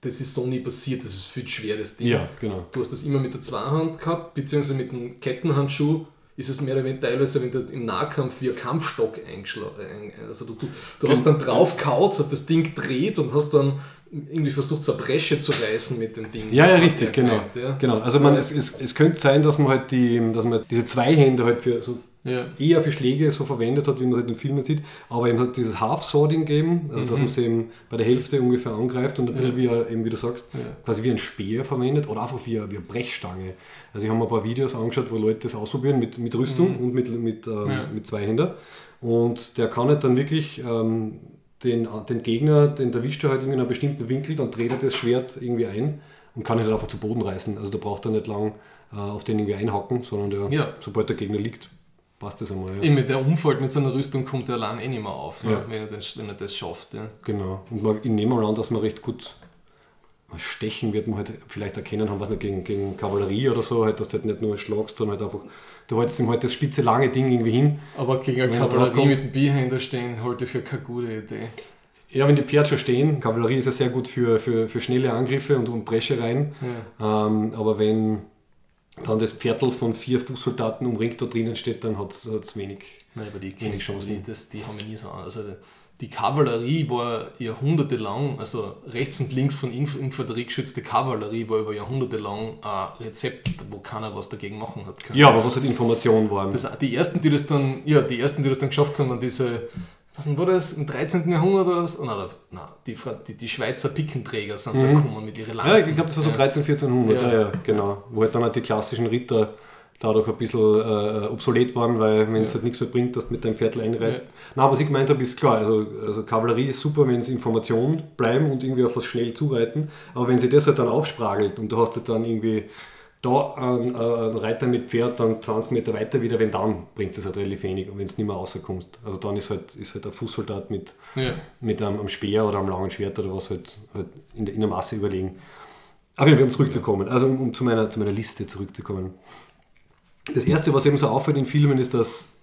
das ist so nie passiert, das ist viel schweres Ding. Ja, genau. Du hast das immer mit der Zweihand gehabt, beziehungsweise mit dem Kettenhandschuh ist es mehr oder weniger teilweise, wenn du im Nahkampf wie ein Kampfstock eingeschlagen Also du, du, du hast dann drauf kaut, hast das Ding gedreht und hast dann irgendwie versucht, so eine Bresche zu reißen mit dem Ding. Ja, ja, richtig, genau. Gemerkt, Ja. genau. Also man, es, es, es könnte sein, dass man halt die, dass man diese zwei Hände halt für so Ja. eher für Schläge so verwendet hat, wie man es halt in Filmen sieht, aber eben hat dieses Half-Swording gegeben, also dass man sie eben bei der Hälfte ungefähr angreift und ein bisschen wie, ein- eben wie du sagst, Ja. quasi wie ein Speer verwendet oder einfach wie eine, wie eine Brechstange. Also ich habe mir ein paar Videos angeschaut, wo Leute das ausprobieren mit, mit Rüstung und mit, mit, ähm, Ja. mit zwei Händen und der kann halt dann wirklich ähm, den, den Gegner, den erwischt er halt in einem bestimmten Winkel, dann dreht er das Schwert irgendwie ein und kann ihn halt einfach zu Boden reißen. Also da braucht er nicht lang äh, auf den irgendwie einhacken, sondern der, Ja. sobald der Gegner liegt, passt das einmal. Ja. Eben, der umfällt mit seiner Rüstung, kommt er allein eh nicht mehr auf, ne? Ja. wenn, er das, wenn er das schafft. Ja. Genau. Und man, ich nehme mal an, dass man recht gut stechen wird man halt vielleicht erkennen haben, was nicht gegen, gegen Kavallerie oder so, halt, dass du halt nicht nur schlagst, sondern halt einfach, du hältst ihm halt das spitze lange Ding irgendwie hin. Aber gegen eine er Kavallerie mit dem Beehänder stehen, halte ich für keine gute Idee. Ja, wenn die Pferde schon stehen, Kavallerie ist ja sehr gut für, für, für schnelle Angriffe und, und Breschereien, ähm, aber wenn dann das Pferdl von vier Fußsoldaten umringt da drinnen steht, dann hat es wenig. Nein, aber die, Wenig Chancen. die, das, die haben wir nie so an. Also die Kavallerie war jahrhundertelang, also rechts und links von Inf Infanterie geschützte Kavallerie war über Jahrhunderte lang ein Rezept, wo keiner was dagegen machen hat können. Ja, aber was halt Informationen waren. Das, die ersten, die das dann, ja, die ersten, die das dann geschafft haben, waren diese, was denn war das, im 13. Jahrhundert oder so? Oh, nein, nein die, die, die Schweizer Pickenträger sind da gekommen mit ihren Lanzen. Mhm. Ja, ich glaube, das war so 13, 1400, ja. Ja. Ja, genau. Wo halt dann halt die klassischen Ritter dadurch ein bisschen äh, obsolet waren, weil wenn es halt nichts mehr bringt, dass du mit deinem Pferd einreizt. Ja. Na, was ich gemeint habe, ist klar, also, also Kavallerie ist super, wenn es Informationen bleiben und irgendwie auf was schnell zureiten, aber wenn sie das halt dann aufspragelt und du hast halt dann irgendwie da einen, äh, einen Reiter mit Pferd dann 20 Meter weiter wieder, wenn dann bringt es halt relativ wenig und wenn es nicht mehr rauskommst. Also dann ist halt, ist halt ein Fußsoldat mit, Ja. mit einem, einem Speer oder einem langen Schwert oder was halt, halt in, der, in der Masse überlegen. Aber um zurückzukommen, also um, um zu, meiner, zu meiner Liste zurückzukommen. Das erste, was eben so auffällt in Filmen, ist, dass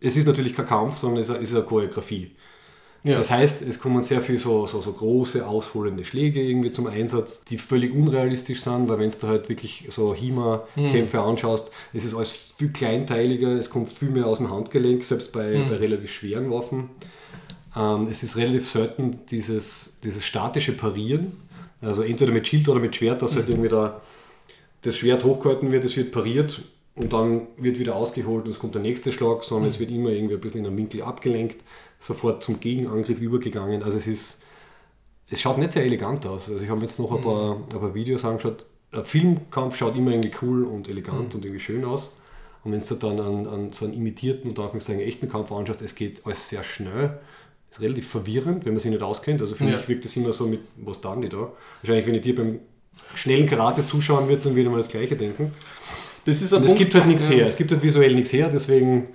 es ist natürlich kein Kampf, sondern es ist eine Choreografie. Ja. Das heißt, es kommen sehr viel so, so, so große, ausholende Schläge irgendwie zum Einsatz, die völlig unrealistisch sind, weil wenn du halt wirklich so HEMA-Kämpfe anschaust, es ist alles viel kleinteiliger, es kommt viel mehr aus dem Handgelenk, selbst bei, bei relativ schweren Waffen. Ähm, es ist relativ selten dieses, dieses statische Parieren, also entweder mit Schild oder mit Schwert, dass halt irgendwie da das Schwert hochgehalten wird, es wird pariert und dann wird wieder ausgeholt und es kommt der nächste Schlag, sondern es wird immer irgendwie ein bisschen in einem Winkel abgelenkt, sofort zum Gegenangriff übergegangen. Also es ist, es schaut nicht sehr elegant aus. Also ich habe jetzt noch ein paar, ein paar Videos angeschaut. Ein Filmkampf schaut immer irgendwie cool und elegant und irgendwie schön aus. Und wenn du dann an, an so einen imitierten und Anführungszeichen echten Kampf anschaust, es geht alles sehr schnell. Ist relativ verwirrend, wenn man sich nicht auskennt. Also für Ja. mich wirkt das immer so mit, was tun die da? Wahrscheinlich, wenn ich dir beim schnellen Karate zuschauen würde, dann würde man das Gleiche denken. Das ist ein Und es gibt halt nichts ja. her. Es gibt halt visuell nichts her, deswegen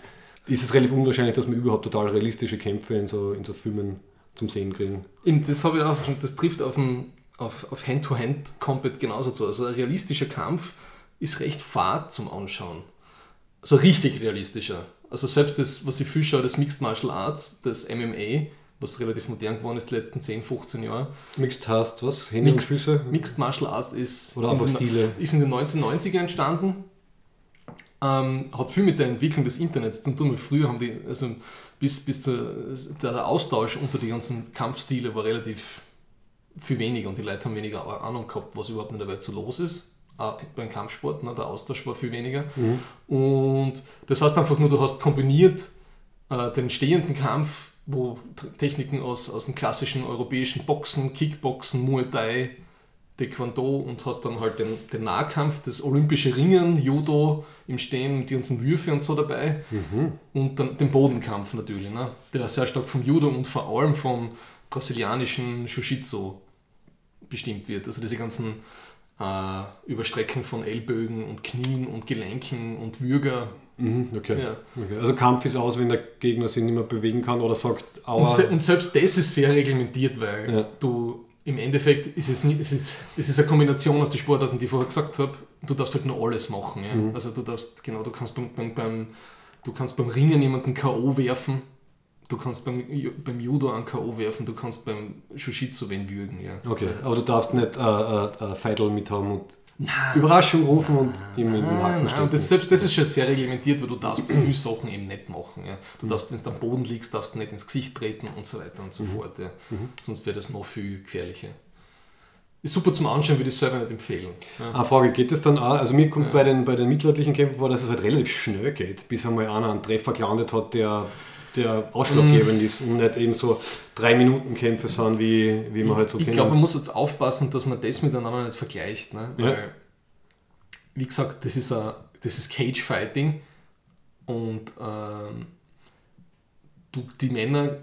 ist es relativ unwahrscheinlich, dass wir überhaupt total realistische Kämpfe in so, in so Filmen zum Sehen kriegen. Eben, das habe ich auch das trifft auf, ein, auf, auf Hand-to-Hand-Combat genauso zu. Also ein realistischer Kampf ist recht fad zum Anschauen. So richtig realistischer. Also selbst das, was ich viel schaue, das Mixed Martial Arts, das MMA, was relativ modern geworden ist die letzten 10, 15 Jahre. Mixed heißt was? Hände Mixed, und Füße? Mixed Martial Arts ist, Oder in den- Stile? ist in den 1990er entstanden. Ähm, hat viel mit der Entwicklung des Internets zu tun. weil Früher haben die, also bis, bis zur, der, Austausch unter die ganzen Kampfstile war relativ viel weniger und die Leute haben weniger Ahnung gehabt, was überhaupt in der Welt so los ist. Auch beim Kampfsport, ne, der Austausch war viel weniger. Und das heißt einfach nur, du hast kombiniert äh, den stehenden Kampf, wo Techniken aus, aus dem klassischen europäischen Boxen, Kickboxen, Muay Thai, Taekwondo und hast dann halt den, den Nahkampf, das olympische Ringen, Judo im Stehen, die ganzen Würfe und so dabei. Und dann den Bodenkampf natürlich, ne? der sehr stark vom Judo und vor allem vom brasilianischen Jiu-Jitsu bestimmt wird. Also diese ganzen äh, Überstrecken von Ellbögen und Knien und Gelenken und Würger. Mhm, okay. Ja. okay. Also Kampf ist aus, wenn der Gegner sich nicht mehr bewegen kann oder sagt, aua. Und, se und selbst das ist sehr reglementiert, weil Ja. du im Endeffekt ist es, nicht, es, ist, es ist eine Kombination aus den Sportarten, die ich vorher gesagt habe. Du darfst halt nur alles machen. Ja? Mhm. Also du darfst, genau, du kannst beim, beim, du kannst beim Ringen jemanden K.O. werfen, du kannst beim, beim Judo einen K.O. werfen, du kannst beim Jiu-Jitsu wen würgen. Ja. Okay, aber du darfst nicht äh, äh, äh, Feidel mithaben und Überraschung rufen und ihm in den Nein, Haxen nein, das, selbst das ist schon sehr reglementiert, weil du darfst viele Sachen eben nicht machen. Ja. Du Mhm. darfst, wenn du am Boden liegst, darfst du nicht ins Gesicht treten und so weiter und so Mhm. fort. Ja. Sonst wäre das noch viel gefährlicher. Ist super zum Anschauen, würde ich selber nicht empfehlen. Ja. Eine Frage, geht es dann auch, also mir kommt Ja. bei, den, bei den mittelalterlichen Kämpfen vor, dass es halt relativ schnell geht, bis einmal einer einen Treffer gelandet hat, der, der ausschlaggebend ist und nicht eben so drei Minuten Kämpfe sind, wie, wie man halt so ich kennt. glaube, man muss jetzt aufpassen, dass man das miteinander nicht vergleicht. Ne? Ja. Weil, wie gesagt, das ist, ein, das ist Cage-Fighting und ähm, du, die Männer,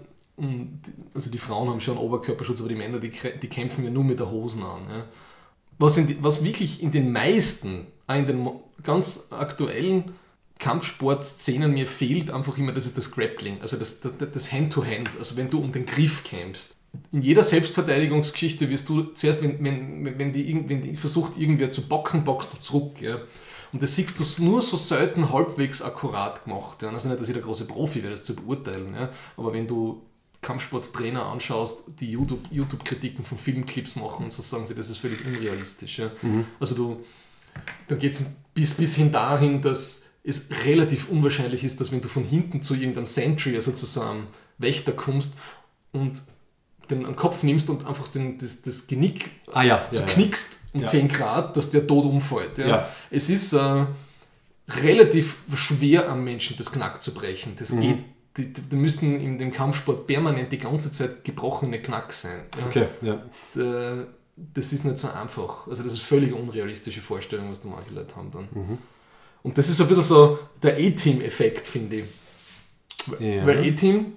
also die Frauen haben schon Oberkörperschutz, aber die Männer, die, die kämpfen ja nur mit der Hosen an. Ja? Was, in was wirklich in den meisten, auch in den ganz aktuellen Kampfsportszenen mir fehlt, einfach immer, das ist das Grappling, also das, das, das Hand-to-Hand, also wenn du um den Griff kämpfst. In jeder Selbstverteidigungsgeschichte wirst du zuerst, wenn, wenn, wenn, die, wenn die versucht, irgendwer zu bocken, bockst du zurück. Ja? Und das siehst du nur so selten halbwegs akkurat gemacht. Ja? Also nicht, dass ich der große Profi wäre, das zu beurteilen. Ja? Aber wenn du Kampfsporttrainer anschaust, die YouTube- YouTube-Kritiken von Filmclips machen und so sagen sie, das ist völlig unrealistisch. Ja? Also du, dann geht es bis, bis hin dahin, dass es relativ unwahrscheinlich ist, dass wenn du von hinten zu irgendeinem Sentry, also zu so einem Wächter kommst und den am Kopf nimmst und einfach den, das, das Genick ah ja, so ja, ja. knickst um Ja. 10 Grad, dass der tot umfällt. Ja. Ja. Es ist äh, relativ schwer am Menschen das Knack zu brechen. Das Mhm. geht, die, die, müssen in dem Kampfsport permanent die ganze Zeit gebrochene Knack sein. Ja. Okay, ja. D- das ist nicht so einfach. Also das ist völlig unrealistische Vorstellung, was da manche Leute haben dann. Mhm. Und das ist ein bisschen so der A-Team-Effekt, finde ich. Ja. Weil A-Team,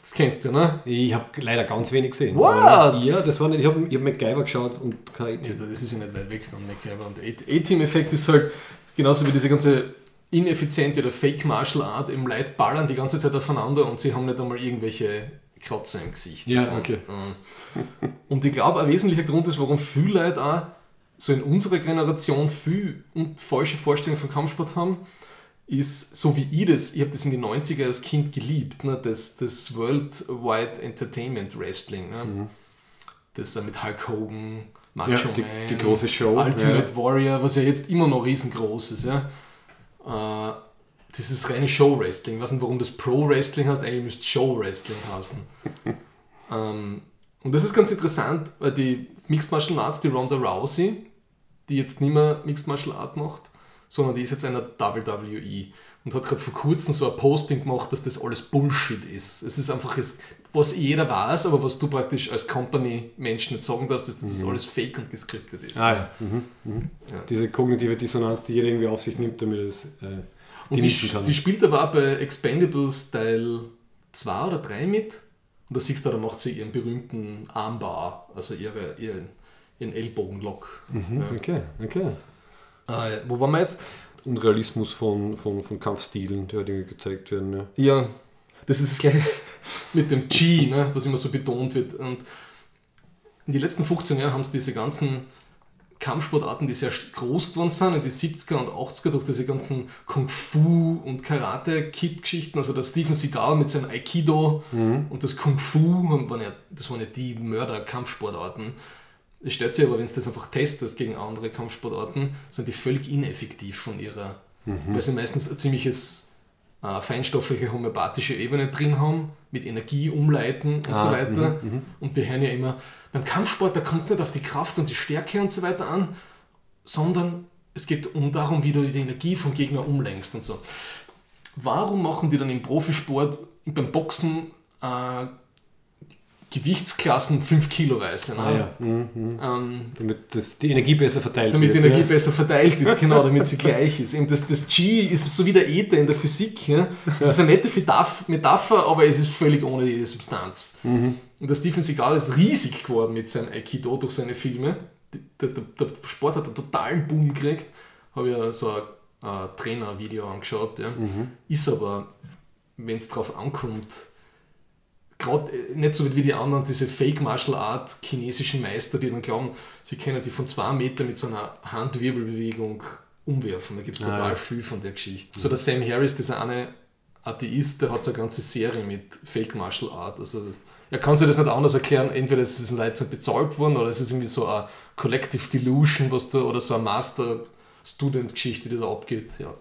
das kennst du, ne? Ich habe leider ganz wenig gesehen. What? Ja, das war nicht, ich habe hab MacGyver geschaut und kein Ja, das ist ja nicht weit weg dann, MacGyver. Und A-Team-Effekt ist halt genauso wie diese ganze ineffiziente oder Fake Martial Art im Leute ballern die ganze Zeit aufeinander und sie haben nicht einmal irgendwelche Kratzer im Gesicht. Ja, davon. okay. Äh. Und ich glaube, ein wesentlicher Grund ist, warum viele Leute auch so in unserer Generation viel falsche Vorstellungen von Kampfsport haben, ist, so wie ich das, ich habe das in den 90er als Kind geliebt, ne, das, das Worldwide Entertainment Wrestling. Ne? Das äh, mit Hulk Hogan, Macho Ja, die- Man, die große Show, Ultimate Warrior, was ja jetzt immer noch riesengroß ist. Ja? Äh, das ist reine Show-Wrestling. Ich weiß nicht, warum das Pro-Wrestling heißt, eigentlich müsste es Show-Wrestling heißen. ähm, und das ist ganz interessant, weil die Mixed Martial Arts, die Ronda Rousey, die jetzt nicht mehr Mixed Martial Art macht, sondern die ist jetzt einer WWE und hat gerade vor kurzem so ein Posting gemacht, dass das alles Bullshit ist. Es ist einfach, das, was jeder weiß, aber was du praktisch als Company-Mensch nicht sagen darfst, ist, dass das alles fake und geskriptet ist. Ah ja. Mhm. Mhm. ja. Diese kognitive Dissonanz, die jeder irgendwie auf sich nimmt, damit es äh, und die, kann. die spielt aber auch bei Expendables Teil 2 oder 3 mit. Und da siehst du, da macht sie ihren berühmten Armbar, also ihre, ihren, ihren Ellbogenlock. Mhm, ja. Okay, okay. Äh, wo waren wir jetzt? Unrealismus von, von, von Kampfstilen, die halt irgendwie gezeigt werden. Ja. ja, das ist das gleiche mit dem G, ne, was immer so betont wird. Und in den letzten 15 Jahren haben es diese ganzen Kampfsportarten, die sehr groß geworden sind in die 70er und 80er durch diese ganzen Kung-Fu und Karate-Kid-Geschichten. Also der Steven Seagal mit seinem Aikido mhm. und das Kung-Fu, waren ja, das waren ja die Mörder-Kampfsportarten. Es stellt sich aber, wenn du das einfach testest gegen andere Kampfsportarten, sind die völlig ineffektiv von ihrer, mhm. weil sie meistens ein ziemliches äh, feinstoffliche homöopathische Ebene drin haben, mit Energie umleiten und ah, so weiter. Mh, mh. Und wir hören ja immer, beim Kampfsport, da kommt es nicht auf die Kraft und die Stärke und so weiter an, sondern es geht um darum, wie du die Energie vom Gegner umlenkst und so. Warum machen die dann im Profisport, beim Boxen, äh, Gewichtsklassen 5 Kilo Weise. Ne? Ah, ja. mhm, mhm. ähm, damit das, die Energie besser verteilt damit wird. Damit die Energie ja. besser verteilt ist, genau, damit sie gleich ist. Eben das, das G ist so wie der Ether in der Physik. Ja? Das ist eine nette Metapher, aber es ist völlig ohne jede Substanz. Mhm. Und der Steven Seagal ist riesig geworden mit seinem Aikido durch seine Filme. Der, der, der Sport hat einen totalen Boom gekriegt. Habe ja so ein, ein Trainer-Video angeschaut. Ja. Mhm. Ist aber, wenn es drauf ankommt, gerade äh, nicht so wie die anderen, diese Fake Martial Art chinesischen Meister, die dann glauben, sie können die von zwei Metern mit so einer Handwirbelbewegung umwerfen. Da gibt es total ja. viel von der Geschichte. So der Sam Harris, dieser eine Atheist, der hat so eine ganze Serie mit Fake Martial Art. Also er kann sich das nicht anders erklären, entweder es ist ein Leute bezahlt worden oder es ist irgendwie so eine Collective Delusion, was da, oder so eine Master-Student-Geschichte, die da abgeht. Ja.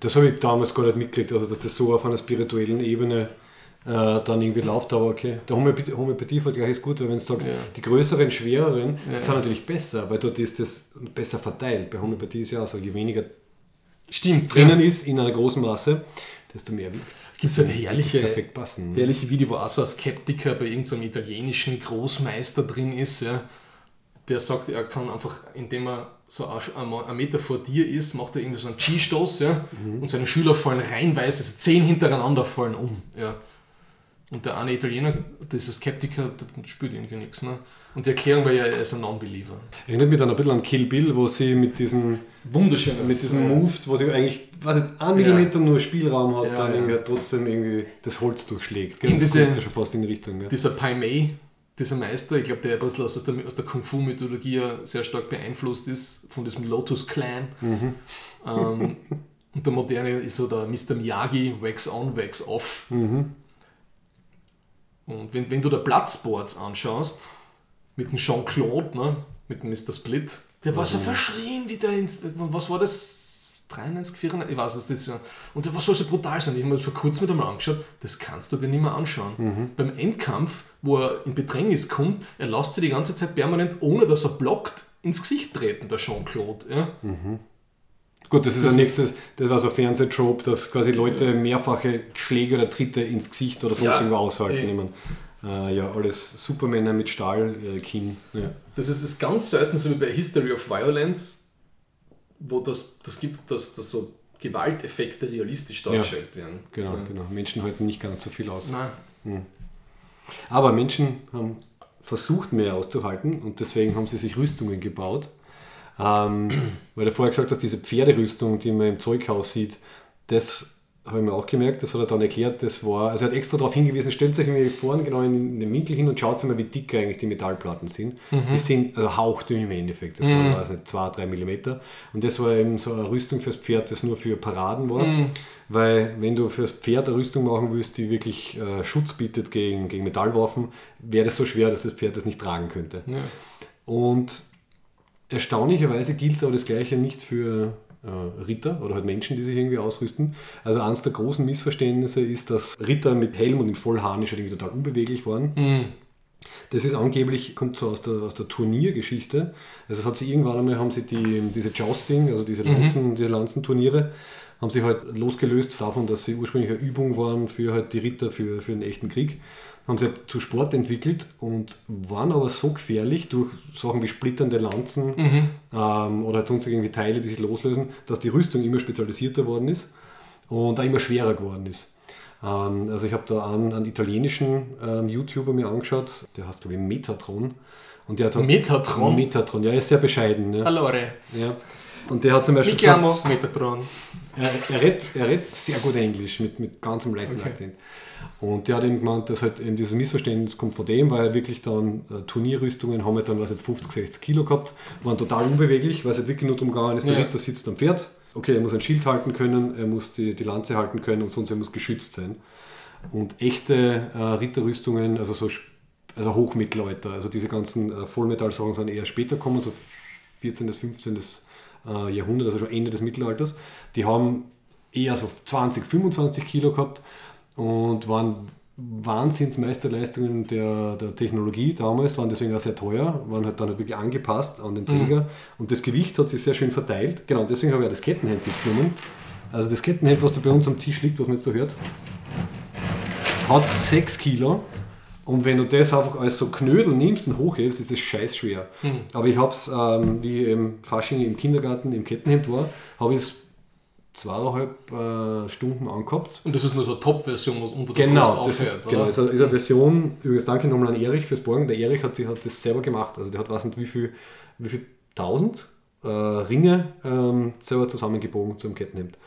Das habe ich damals gar nicht mitgekriegt, also dass das so auf einer spirituellen Ebene äh, dann irgendwie läuft, aber okay. Der Homöopathie-Vergleich ist gut, weil wenn du sagst, ja. die größeren, schwereren ja. sind natürlich besser, weil dort ist das besser verteilt. Bei Homöopathie ist ja auch so, je weniger Stimmt, drinnen ja. ist in einer großen Masse, desto mehr wiegt es. Gibt es ein herrliche, perfekt passen. herrliche Video, wo auch so ein Skeptiker bei irgendeinem italienischen Großmeister drin ist, ja, der sagt, er kann einfach, indem er so ein Meter vor dir ist, macht er irgendwie so einen G-Stoß ja, mhm. und seine Schüler fallen reinweise, also zehn hintereinander fallen um. Ja. Und der eine Italiener, dieser Skeptiker, der spürt irgendwie nichts. Ne? Und die Erklärung war ja, er ist ein Non-Believer. Erinnert mich dann ein bisschen an Kill Bill, wo sie mit diesem wunderschön mit diesem Move, wo sie eigentlich was nicht, ein Millimeter ja. nur Spielraum hat, ja, dann ja. irgendwie trotzdem irgendwie das Holz durchschlägt. Gell? In das diese, ja schon fast in die Richtung. Gell? Dieser Pai Mei, dieser Meister, ich glaube, der ein bisschen aus der, aus der Kung-Fu-Mythologie sehr stark beeinflusst ist, von diesem Lotus-Clan. Mhm. Ähm, und der moderne ist so der Mr. Miyagi, Wax on, Wax off. Mhm. Und wenn, wenn du da Platzboards anschaust, mit dem Jean-Claude, ne, mit dem Mr. Split, der war so verschrien wie der, in, was war das, 93, 94, ich weiß es nicht. Und der war so, so brutal sein. Ich habe mir das vor kurzem wieder mal angeschaut, das kannst du dir nicht mehr anschauen. Mhm. Beim Endkampf, wo er in Bedrängnis kommt, er lässt sich die ganze Zeit permanent, ohne dass er blockt, ins Gesicht treten, der Jean-Claude. Ja? Mhm. Gut, das ist das ein nächstes, das ist also Fernsehtrope, dass quasi Leute mehrfache Schläge oder Tritte ins Gesicht oder sonst ja, irgendwo aushalten. Ich mein, äh, ja, alles Supermänner mit Stahlkinn. Äh, ja. Das ist es ganz selten so wie bei History of Violence, wo das, das gibt, dass, dass so Gewalteffekte realistisch dargestellt ja, werden. Genau, ja. genau. Menschen halten nicht ganz so viel aus. Hm. Aber Menschen haben versucht mehr auszuhalten und deswegen haben sie sich Rüstungen gebaut ähm, weil du vorher gesagt hast, diese Pferderüstung, die man im Zeughaus sieht, das habe ich mir auch gemerkt, das hat er dann erklärt, das war, also er hat extra darauf hingewiesen, stellt sich irgendwie vorne genau in den Winkel hin und schaut mal, wie dick eigentlich die Metallplatten sind. Mhm. Die sind also hauchdünn im Endeffekt, das mhm. waren also 2, 3 Millimeter. Und das war eben so eine Rüstung fürs Pferd, das nur für Paraden war. Mhm. Weil wenn du fürs Pferd eine Rüstung machen willst, die wirklich äh, Schutz bietet gegen, gegen Metallwaffen, wäre das so schwer, dass das Pferd das nicht tragen könnte. Ja. Und Erstaunlicherweise gilt aber das Gleiche nicht für äh, Ritter oder halt Menschen, die sich irgendwie ausrüsten. Also eines der großen Missverständnisse ist, dass Ritter mit Helm und in Vollharnisch halt irgendwie total unbeweglich waren. Mhm. Das ist angeblich, kommt so aus der, aus der Turniergeschichte. Also es hat sie irgendwann einmal, haben sie die, diese Jousting, also diese, Lanzen, diese Lanzenturniere, haben sie halt losgelöst davon, dass sie ursprünglich eine Übung waren für halt die Ritter für, für den echten Krieg. Haben sie halt zu Sport entwickelt und waren aber so gefährlich durch Sachen wie splitternde Lanzen ähm, oder sonst irgendwie Teile, die sich loslösen, dass die Rüstung immer spezialisierter worden ist und auch immer schwerer geworden ist. Ähm, also ich habe da einen, einen italienischen ähm, YouTuber mir angeschaut, der heißt glaube ich Metatron. Und der hat Metatron? Metatron, ja, er ist sehr bescheiden. Ja. Allora, Ja. Und der hat zum Beispiel gesagt, Metatron. er, er, redet, er redet sehr gut Englisch mit, mit ganz einem leichten Okay. Akzent. Und der hat eben gemeint, dass halt eben dieses Missverständnis kommt von dem, weil er wirklich dann äh, Turnierrüstungen haben halt dann, weiß nicht, 50, 60 Kilo gehabt, waren total unbeweglich, weil es halt wirklich nur darum gegangen ist, der Ja. Ritter sitzt am Pferd, okay, er muss ein Schild halten können, er muss die, die Lanze halten können und sonst er muss geschützt sein. Und echte äh, Ritterrüstungen, also so also Hochmittelalter, also diese ganzen äh, Vollmetallsachen sind eher später gekommen, so 14. bis 15. Äh, Jahrhundert, also schon Ende des Mittelalters. Die haben eher so 20, 25 Kilo gehabt und waren Wahnsinnsmeisterleistungen der, der Technologie damals, waren deswegen auch sehr teuer, waren halt dann halt wirklich angepasst an den Träger und das Gewicht hat sich sehr schön verteilt. Genau, deswegen habe ich auch das Kettenhemd mitgenommen. Also das Kettenhemd, was da bei uns am Tisch liegt, was man jetzt da hört, hat 6 Kilo. Und wenn du das einfach als so Knödel nimmst und hochhebst, ist das scheiß schwer. Aber ich habe es, ähm, wie im Fasching im Kindergarten im Kettenhemd war, habe ich es zweieinhalb äh, Stunden angehabt. Und das ist nur so eine Top-Version, was unter der Genau, Brust das aufhört, ist, genau, oder? ist, eine, ist eine Version, übrigens danke nochmal an Erich fürs Borgen. Der Erich hat, die- hat das selber gemacht. Also der hat weiß nicht wie viel, wie viel tausend äh, Ringe ähm, selber zusammengebogen zu einem Kettenhemd.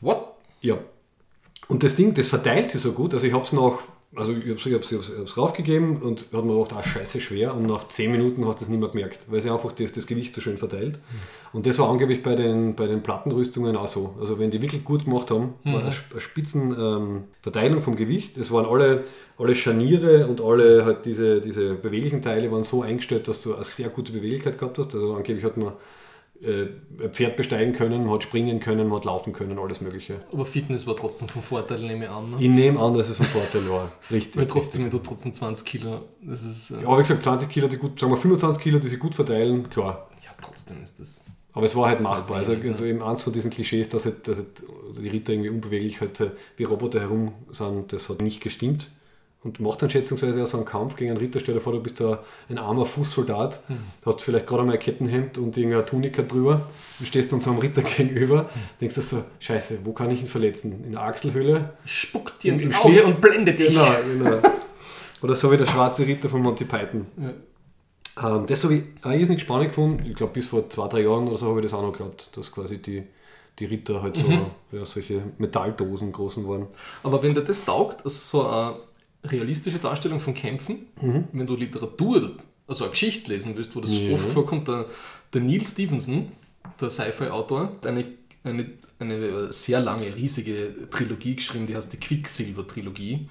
What? Ja. Und das Ding, das verteilt sich so gut. Also ich habe es nach, also ich habe es ich hab's, ich hab's, ich hab's raufgegeben und hat mir gedacht, ah, scheiße schwer. Und nach 10 Minuten hast du es nicht mehr gemerkt, weil sie einfach das, das Gewicht so schön verteilt. Und das war angeblich bei den, bei den Plattenrüstungen auch so. Also wenn die wirklich gut gemacht haben, war eine, Sp- eine Spitzen ähm, Verteilung vom Gewicht. Es waren alle, alle Scharniere und alle halt diese, diese beweglichen Teile waren so eingestellt, dass du eine sehr gute Beweglichkeit gehabt hast. Also angeblich hat man äh, ein Pferd besteigen können, man hat springen können, man hat laufen können, alles mögliche. Aber Fitness war trotzdem vom Vorteil, nehme ich an. Ne? Ich nehme an, dass es von Vorteil war. Richtig. Weil trotzdem, wenn du trotzdem 20 Kilo, das ist. Äh, Ja, wie gesagt, 20 Kilo, die gut, sagen wir 25 Kilo, die sich gut verteilen, klar. ja, trotzdem ist das. Aber es war halt machbar. Also, also eben eins von diesen Klischees, dass, halt, dass halt die Ritter irgendwie unbeweglich halt äh, wie Roboter herum sind, das hat nicht gestimmt. Und macht dann schätzungsweise auch so einen Kampf gegen einen Ritter. Stell dir vor, du bist da ein armer Fußsoldat, Hm. hast vielleicht gerade mal ein Kettenhemd und irgendeine Tunika drüber, du stehst dann so einem Ritter gegenüber, Hm. denkst dir so, scheiße, wo kann ich ihn verletzen? In der Achselhöhle? Spuckt dir ins Auge Schlitz. und blendet dich. Genau, genau. Oder so wie der schwarze Ritter von Monty Python. Ja. Ähm, das habe ich auch irrsinnig spannend gefunden. Ich glaube, bis vor zwei, drei Jahren oder so habe ich das auch noch geglaubt, dass quasi die, die Ritter halt so ja, solche Metalldosen großen waren. Aber wenn dir das taugt, also so eine realistische Darstellung von Kämpfen, wenn du Literatur, also eine Geschichte lesen willst, wo das Ja. oft vorkommt, der, der Neil Stevenson, der Sci-Fi-Autor, eine, eine, eine sehr lange, riesige Trilogie geschrieben, die heißt die Quicksilver-Trilogie.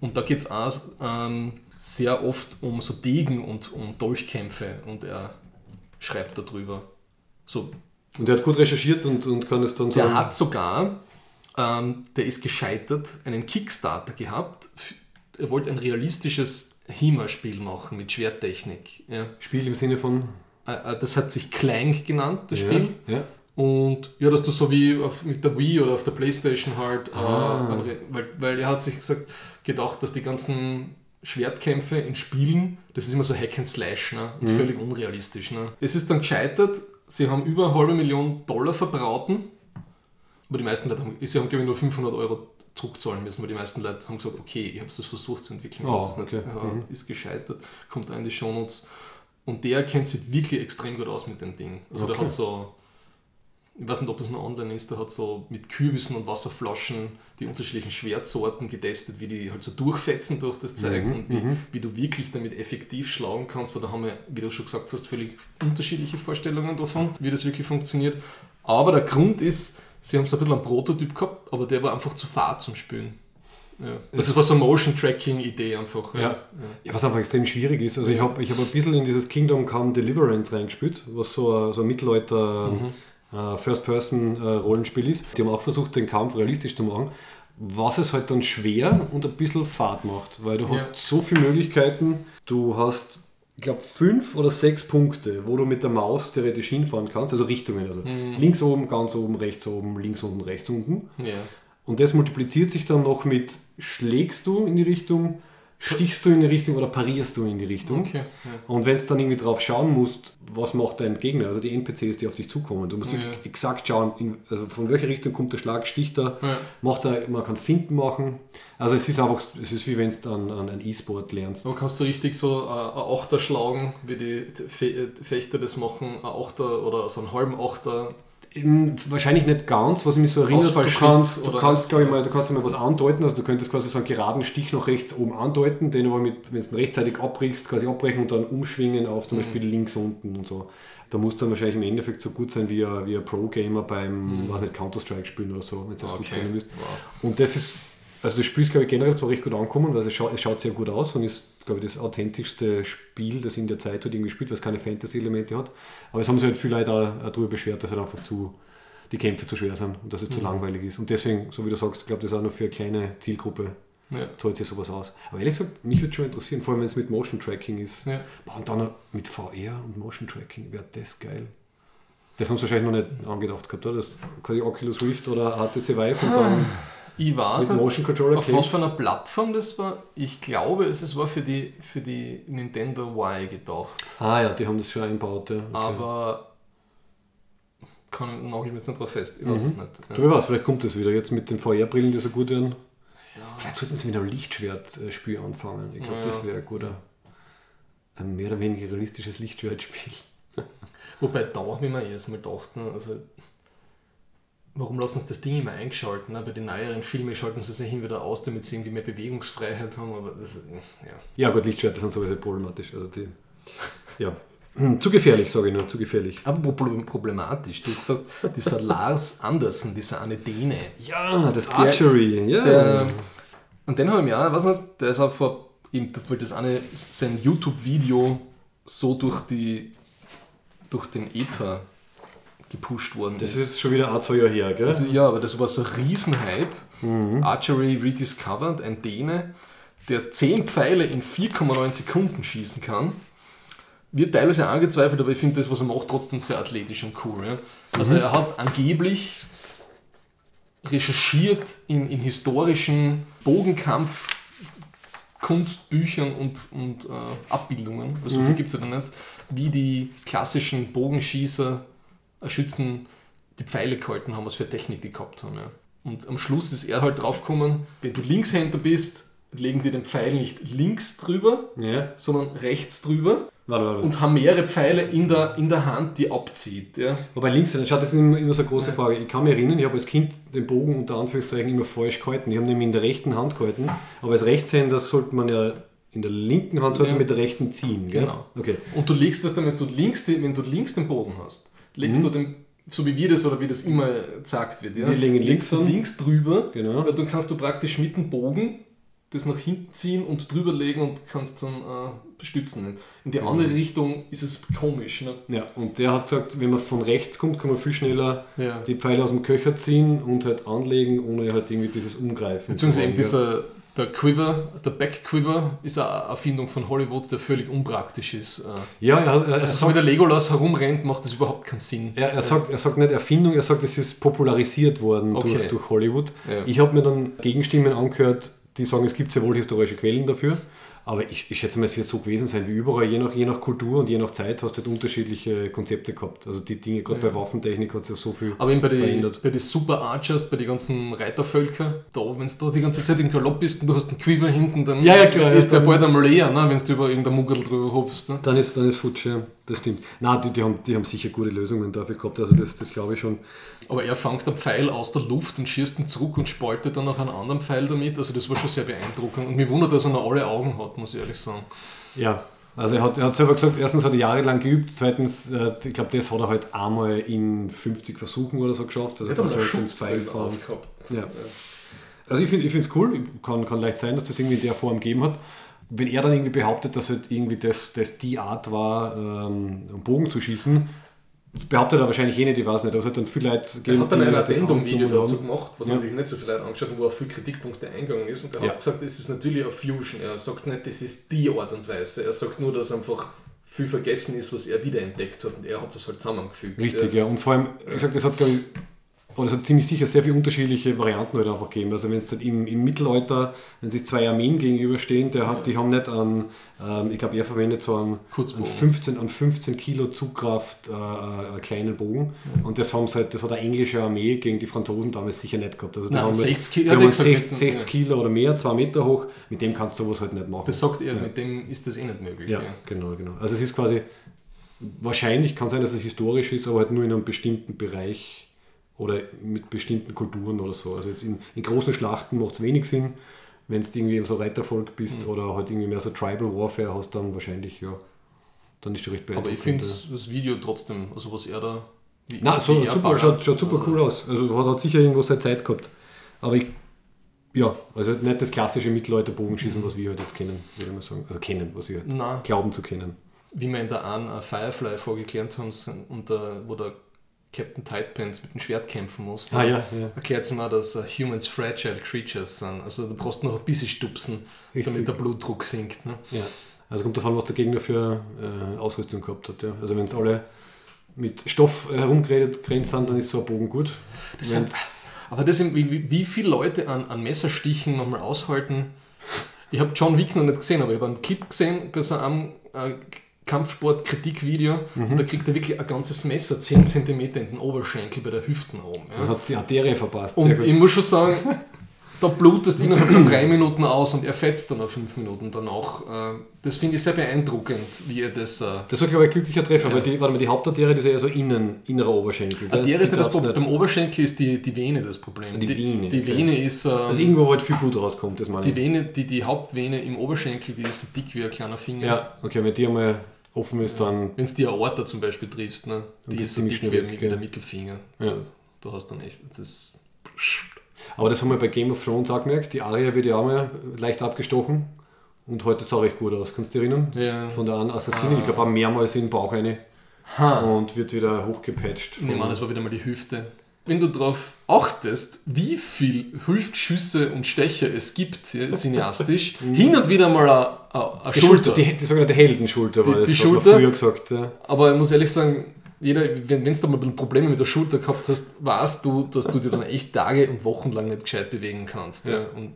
Und da geht es auch ähm, sehr oft um so Degen und um Dolchkämpfe und er schreibt darüber. So Und er hat gut recherchiert und, und kann es dann so. der hat sogar, ähm, der ist gescheitert, einen Kickstarter gehabt. Er wollte ein realistisches HEMA-Spiel machen mit Schwerttechnik. Ja. Spiel im Sinne von. Äh, äh, Das hat sich Clank genannt, das Ja, Spiel. ja. Und ja, dass du so wie auf, mit der Wii oder auf der Playstation halt, Ah. äh, weil, weil er hat sich gesagt, gedacht, dass die ganzen Schwertkämpfe in Spielen, das ist immer so Hack and Slash ne? Mhm. und völlig unrealistisch. Ne? Es ist dann gescheitert, sie haben über eine halbe Million Dollar verbraten, aber die meisten Leute haben, sie haben glaube ich nur 500 Euro zurückzahlen müssen, weil die meisten Leute haben gesagt, okay, ich habe es versucht zu entwickeln, Oh, das ist, nicht, okay. ja, Mhm. ist gescheitert, kommt da in die Shownotes. Und der kennt sich wirklich extrem gut aus mit dem Ding. Also der Okay. hat so, ich weiß nicht, ob das noch online ist, der hat so mit Kürbissen und Wasserflaschen die unterschiedlichen Schwertsorten getestet, wie die halt so durchfetzen durch das Zeug Mhm, und wie, wie du wirklich damit effektiv schlagen kannst, weil da haben wir, wie du schon gesagt hast, völlig unterschiedliche Vorstellungen davon, wie das wirklich funktioniert. Aber der Grund ist, sie haben so ein bisschen einen Prototyp gehabt, aber der war einfach zu fad zum Spülen. Ja. Das war so eine Motion-Tracking-Idee einfach. Ja. ja, was einfach extrem schwierig ist. Also ich habe ich hab ein bisschen in dieses Kingdom Come Deliverance reingespielt, was so ein, so ein Mittelalter äh, First-Person-Rollenspiel ist. Die haben auch versucht, den Kampf realistisch zu machen. was es halt dann schwer und ein bisschen fad macht, weil du hast Ja. so viele Möglichkeiten. Du hast, ich glaube, fünf oder sechs Punkte, wo du mit der Maus theoretisch hinfahren kannst, also Richtungen. Also Mhm. links oben, ganz oben, rechts oben, links unten, rechts unten. Ja. Und das multipliziert sich dann noch mit, schlägst du in die Richtung, stichst du in die Richtung oder parierst du in die Richtung. Okay. Ja. Und wenn du dann irgendwie drauf schauen musst, was macht dein Gegner, also die NPCs, die auf dich zukommen, du musst Ja. exakt schauen, in, also von welcher Richtung kommt der Schlag, sticht er, Ja. macht er, man kann Finden machen. Also es ist einfach, es ist wie wenn du an, an ein E-Sport lernst. Da kannst du richtig so äh, ein Achter schlagen, wie die Fe Fechter das machen, ein Achter oder so einen halben Achter. Wahrscheinlich nicht ganz, was ich mich so erinnert, du kannst, du kannst, glaube ich mal, du kannst mal was andeuten, also du könntest quasi so einen geraden Stich nach rechts oben andeuten, den aber mit, wenn du ihn rechtzeitig abbrichst, quasi abbrechen und dann umschwingen auf Mhm. zum Beispiel links unten und so. Da muss dann wahrscheinlich im Endeffekt so gut sein wie ein, wie ein Pro-Gamer beim, weiß nicht, Counter-Strike spielen oder so, wenn du das gut Mhm. Okay. können müsst. Wow. Und das ist, also das Spiel ist, glaube ich, generell zwar recht gut angekommen, weil es schaut, es schaut sehr gut aus und ist, glaube ich, das authentischste Spiel, das in der Zeit hat irgendwie gespielt, was keine Fantasy-Elemente hat. Aber es haben sich halt viele Leute auch, auch darüber beschwert, dass halt einfach zu, die Kämpfe zu schwer sind und dass es Mhm. zu langweilig ist. Und deswegen, so wie du sagst, ich glaube, das ist auch noch für eine kleine Zielgruppe, Ja. zahlt sich sowas aus. Aber ehrlich gesagt, mich würde schon interessieren, vor allem wenn es mit Motion Tracking ist. Ja. Boah, und dann mit VR und Motion Tracking, wäre das geil. Das haben sie wahrscheinlich noch nicht angedacht gehabt, oder? Das quasi Oculus Rift oder HTC Vive und dann Ich weiß mit nicht, Motion Controller auf was für einer Plattform das war. Ich glaube, es war für die, für die Nintendo Y gedacht. Ah ja, die haben das schon eingebaut, ja. Okay. Aber kann, nagel ich mich jetzt nicht drauf fest. Ich weiß es nicht. Ja. Du, wer weiß, vielleicht kommt das wieder jetzt mit den VR-Brillen, die so gut werden. Vielleicht sollten sie mit einem Lichtschwertspiel anfangen. Ich glaube, Ja. das wäre ein guter, ein mehr oder weniger realistisches Lichtschwertspiel. Wobei da habe ich mir erst mal gedacht, ne, also warum lassen sie das Ding immer eingeschalten? Ne? Bei den neueren Filmen schalten sie sich hin wieder aus, damit sie irgendwie mehr Bewegungsfreiheit haben, aber das, ja. Ja gut, Lichtschwerter sind sowieso problematisch. Also die, ja. Hm, Zu gefährlich, sage ich nur, zu gefährlich. Aber pro- problematisch, du hast gesagt, dieser Lars Andersen, dieser eine Däne, Ja, das Archery, ja. der, und den habe ich mir auch, weiß nicht, der ist auch vor, eben, weil das eine, sein YouTube-Video so durch die, durch den Äther gepusht worden das ist jetzt schon wieder ein, zwei Jahre her, gell? Also, ja, aber das war so ein Riesenhype. Archery Rediscovered, ein Däne, der 10 Pfeile in 4,9 Sekunden schießen kann. Wird teilweise angezweifelt, aber ich finde das, was er macht, trotzdem sehr athletisch und cool. Ja. Also er hat angeblich recherchiert in, in historischen Bogenkampf Kunstbüchern und, und äh, Abbildungen, weil so viel gibt es ja da nicht, wie die klassischen Bogenschießer, Schützen die Pfeile gehalten haben, was für Technik die gehabt haben. Ja. Und am Schluss ist er halt draufgekommen, wenn du Linkshänder bist, legen die den Pfeil nicht links drüber, Ja, sondern rechts drüber warte, warte. und haben mehrere Pfeile in der, in der Hand, die abzieht. Ja. Wobei links, schaut, das ist immer, immer so eine große Frage. Ich kann mich erinnern, ich habe als Kind den Bogen unter Anführungszeichen immer falsch gehalten. Ich habe ihn in der rechten Hand gehalten, aber als Rechtshänder sollte man ja in der linken Hand halt Ja. mit der rechten ziehen. Gell? Genau. Okay. Und du legst das dann, wenn du links, wenn du links den Bogen hast, legst du den, so wie wir das oder wie das immer gesagt wird, ja, Wir legen links an. links drüber, Genau. weil dann kannst du praktisch mit dem Bogen das nach hinten ziehen und drüber legen und kannst dann äh, stützen. In die andere Richtung ist es komisch. Ne? Ja, und der hat gesagt, wenn man von rechts kommt, kann man viel schneller Ja. die Pfeile aus dem Köcher ziehen und halt anlegen, ohne halt irgendwie dieses Umgreifen. Beziehungsweise eben dieser der Quiver, der Back Quiver ist eine Erfindung von Hollywood, der völlig unpraktisch ist. Äh, Ja, er, er, er, Also so wie der Legolas herumrennt, macht das überhaupt keinen Sinn. er, er, sagt, er sagt nicht Erfindung, er sagt, es ist popularisiert worden Okay. durch, durch Hollywood. Ja. Ich habe mir dann Gegenstimmen angehört, die sagen, es gibt sehr wohl historische Quellen dafür. Aber ich, ich schätze mal, es wird so gewesen sein wie überall. Je nach, je nach Kultur und je nach Zeit hast du halt unterschiedliche Konzepte gehabt. Also die Dinge, gerade bei Waffentechnik hat es ja so viel Aber eben bei den verändert. bei die Super Archers, bei den ganzen Reitervölker, da, wenn du da die ganze Zeit im Galopp bist und du hast einen Quiver hinten, dann Ja, ja, klar, ist ja, der dann- bald am leer, ne, wenn du über irgendein Muggel drüber hopst. Ne? Dann ist, dann ist futsch, ja. Das stimmt. Nein, die, die, haben, die haben sicher gute Lösungen dafür gehabt. Also das, das glaube ich schon. Aber er fängt einen Pfeil aus der Luft und schießt ihn zurück und spaltet dann noch einen anderen Pfeil damit. Also das war schon sehr beeindruckend. Und mich wundert, dass er noch alle Augen hat, muss ich ehrlich sagen. Ja, also er hat, er hat selber gesagt, erstens hat er jahrelang geübt, zweitens, äh, ich glaube, das hat er halt einmal in 50 Versuchen oder so geschafft. Also das aber halt einen ins Pfeil aufgehabt. Ja. Also ich finde es cool, kann, kann leicht sein, dass das irgendwie in der Form gegeben hat. Wenn er dann irgendwie behauptet, dass halt irgendwie das, das die Art war, ähm, einen Bogen zu schießen, behauptet er wahrscheinlich eh nicht, ich weiß nicht, aber es hat dann viele Leute Er hat dann die ein das Addendum-Video dazu gemacht, was Ja. natürlich nicht so viele Leute angeschaut haben, wo er viele Kritikpunkte eingegangen ist. Und er Ja. hat gesagt, es ist natürlich eine Fusion. Er sagt nicht, das ist die Art und Weise. Er sagt nur, dass einfach viel vergessen ist, was er wiederentdeckt hat und er hat es halt zusammengefügt. Richtig, ja. Und vor allem, wie gesagt, das hat, glaube ich, oder es hat ziemlich sicher sehr viele unterschiedliche Varianten halt einfach gegeben. Also wenn es halt im, im Mittelalter, wenn sich zwei Armeen gegenüberstehen, der hat, die haben nicht an, ähm, ich glaube, er verwendet so einen, einen 15, an 15 Kilo Zugkraft äh, äh, einen kleinen Bogen. Und das haben halt, das hat eine englische Armee gegen die Franzosen damals sicher nicht gehabt. Also die Nein, haben, 60 die Kilo, haben hat er halt gesagt, 60, 60 Kilo oder mehr, zwei Meter hoch, mit dem kannst du sowas halt nicht machen. Das sagt er, mit dem ist das eh nicht möglich. Ja, ja. genau, genau. Also es ist quasi, wahrscheinlich kann sein, dass es historisch ist, aber halt nur in einem bestimmten Bereich oder mit bestimmten Kulturen oder so. Also jetzt in, in großen Schlachten macht es wenig Sinn. Wenn du irgendwie so Reitervolk bist Mhm. oder halt irgendwie mehr so Tribal Warfare hast, dann wahrscheinlich, ja, dann ist du recht Aber beeindruckend. ich finde ja. das Video trotzdem, also was er da. Wie, Na, so, wie er super, schaut, schaut super Also, cool aus. Also hat, hat sicher irgendwo seine Zeit gehabt. Aber ich, ja, also nicht das klassische Mittelalter-Bogenschießen, was wir halt jetzt kennen, würde ich mal sagen. Also kennen, was wir halt Nein. glauben zu kennen. Wie wir in der einen äh, Firefly vorgeklärt haben, und der, wo der Captain Tightpants mit dem Schwert kämpfen muss. Ah, ja, ja. Erklärt sie mal, dass äh, Humans fragile creatures sind. Also du brauchst noch ein bisschen stupsen, Richtig. damit der Blutdruck sinkt. Ne? Ja, also kommt davon, was der Gegner für äh, Ausrüstung gehabt hat. Ja. Also wenn es alle mit Stoff äh, herumgeredet sind, dann ist so ein Bogen gut. Das sind, aber das sind, wie, wie- wie viele Leute an, an Messerstichen nochmal aushalten. Ich habe John Wick noch nicht gesehen, aber ich habe einen Clip gesehen bei so einem äh, Kampfsport-Kritikvideo Mhm. und da kriegt er wirklich ein ganzes Messer 10 cm in den Oberschenkel bei der Hüften oben. dann Ja. hat die Arterie verpasst. Und ich muss schon sagen, da blutest innerhalb von drei Minuten aus und er fetzt dann nach fünf Minuten danach. Äh, Das finde ich sehr beeindruckend, wie er das. Äh, das war, glaube ich, ein glücklicher Treffer, Ja. weil die, warte mal, die Hauptarterie, das ist ja so innen, innerer Oberschenkel. der ist Die ja das Problem. Beim Oberschenkel ist die, die Vene das Problem. Die Vene, Die okay. Vene ist. Äh, Also irgendwo, wo halt viel Blut rauskommt, das meine die ich. Vene, die, die Hauptvene im Oberschenkel, die ist so dick wie ein kleiner Finger. Ja, okay, wenn die einmal offen ist, dann Wenn es die Aorta zum Beispiel triffst, ne, die ist so dick weg, wie ja. der Mittelfinger. Ja. Du hast dann echt. Das, Aber das haben wir bei Game of Thrones auch gemerkt. Die Arya wird ja auch mal leicht abgestochen und heute sah recht gut aus. Kannst du dich erinnern? Ja. Von der einen Assassinin, ich glaube mehrmals in den Bauch rein ha. und wird wieder hochgepatcht. Ich an, das war wieder mal die Hüfte. Wenn du darauf achtest, wie viel Hüftschüsse und Stecher es gibt, ja, cineastisch, hin und wieder mal eine, Schulter. Die, die sogenannte Heldenschulter war Die- das, die Schulter? früher gesagt. Ja. Aber ich muss ehrlich sagen, jeder, wenn du da mal ein bisschen Probleme mit der Schulter gehabt hast, weißt du, dass du dir dann echt Tage und Wochen lang nicht gescheit bewegen kannst. Ja. Ja. Und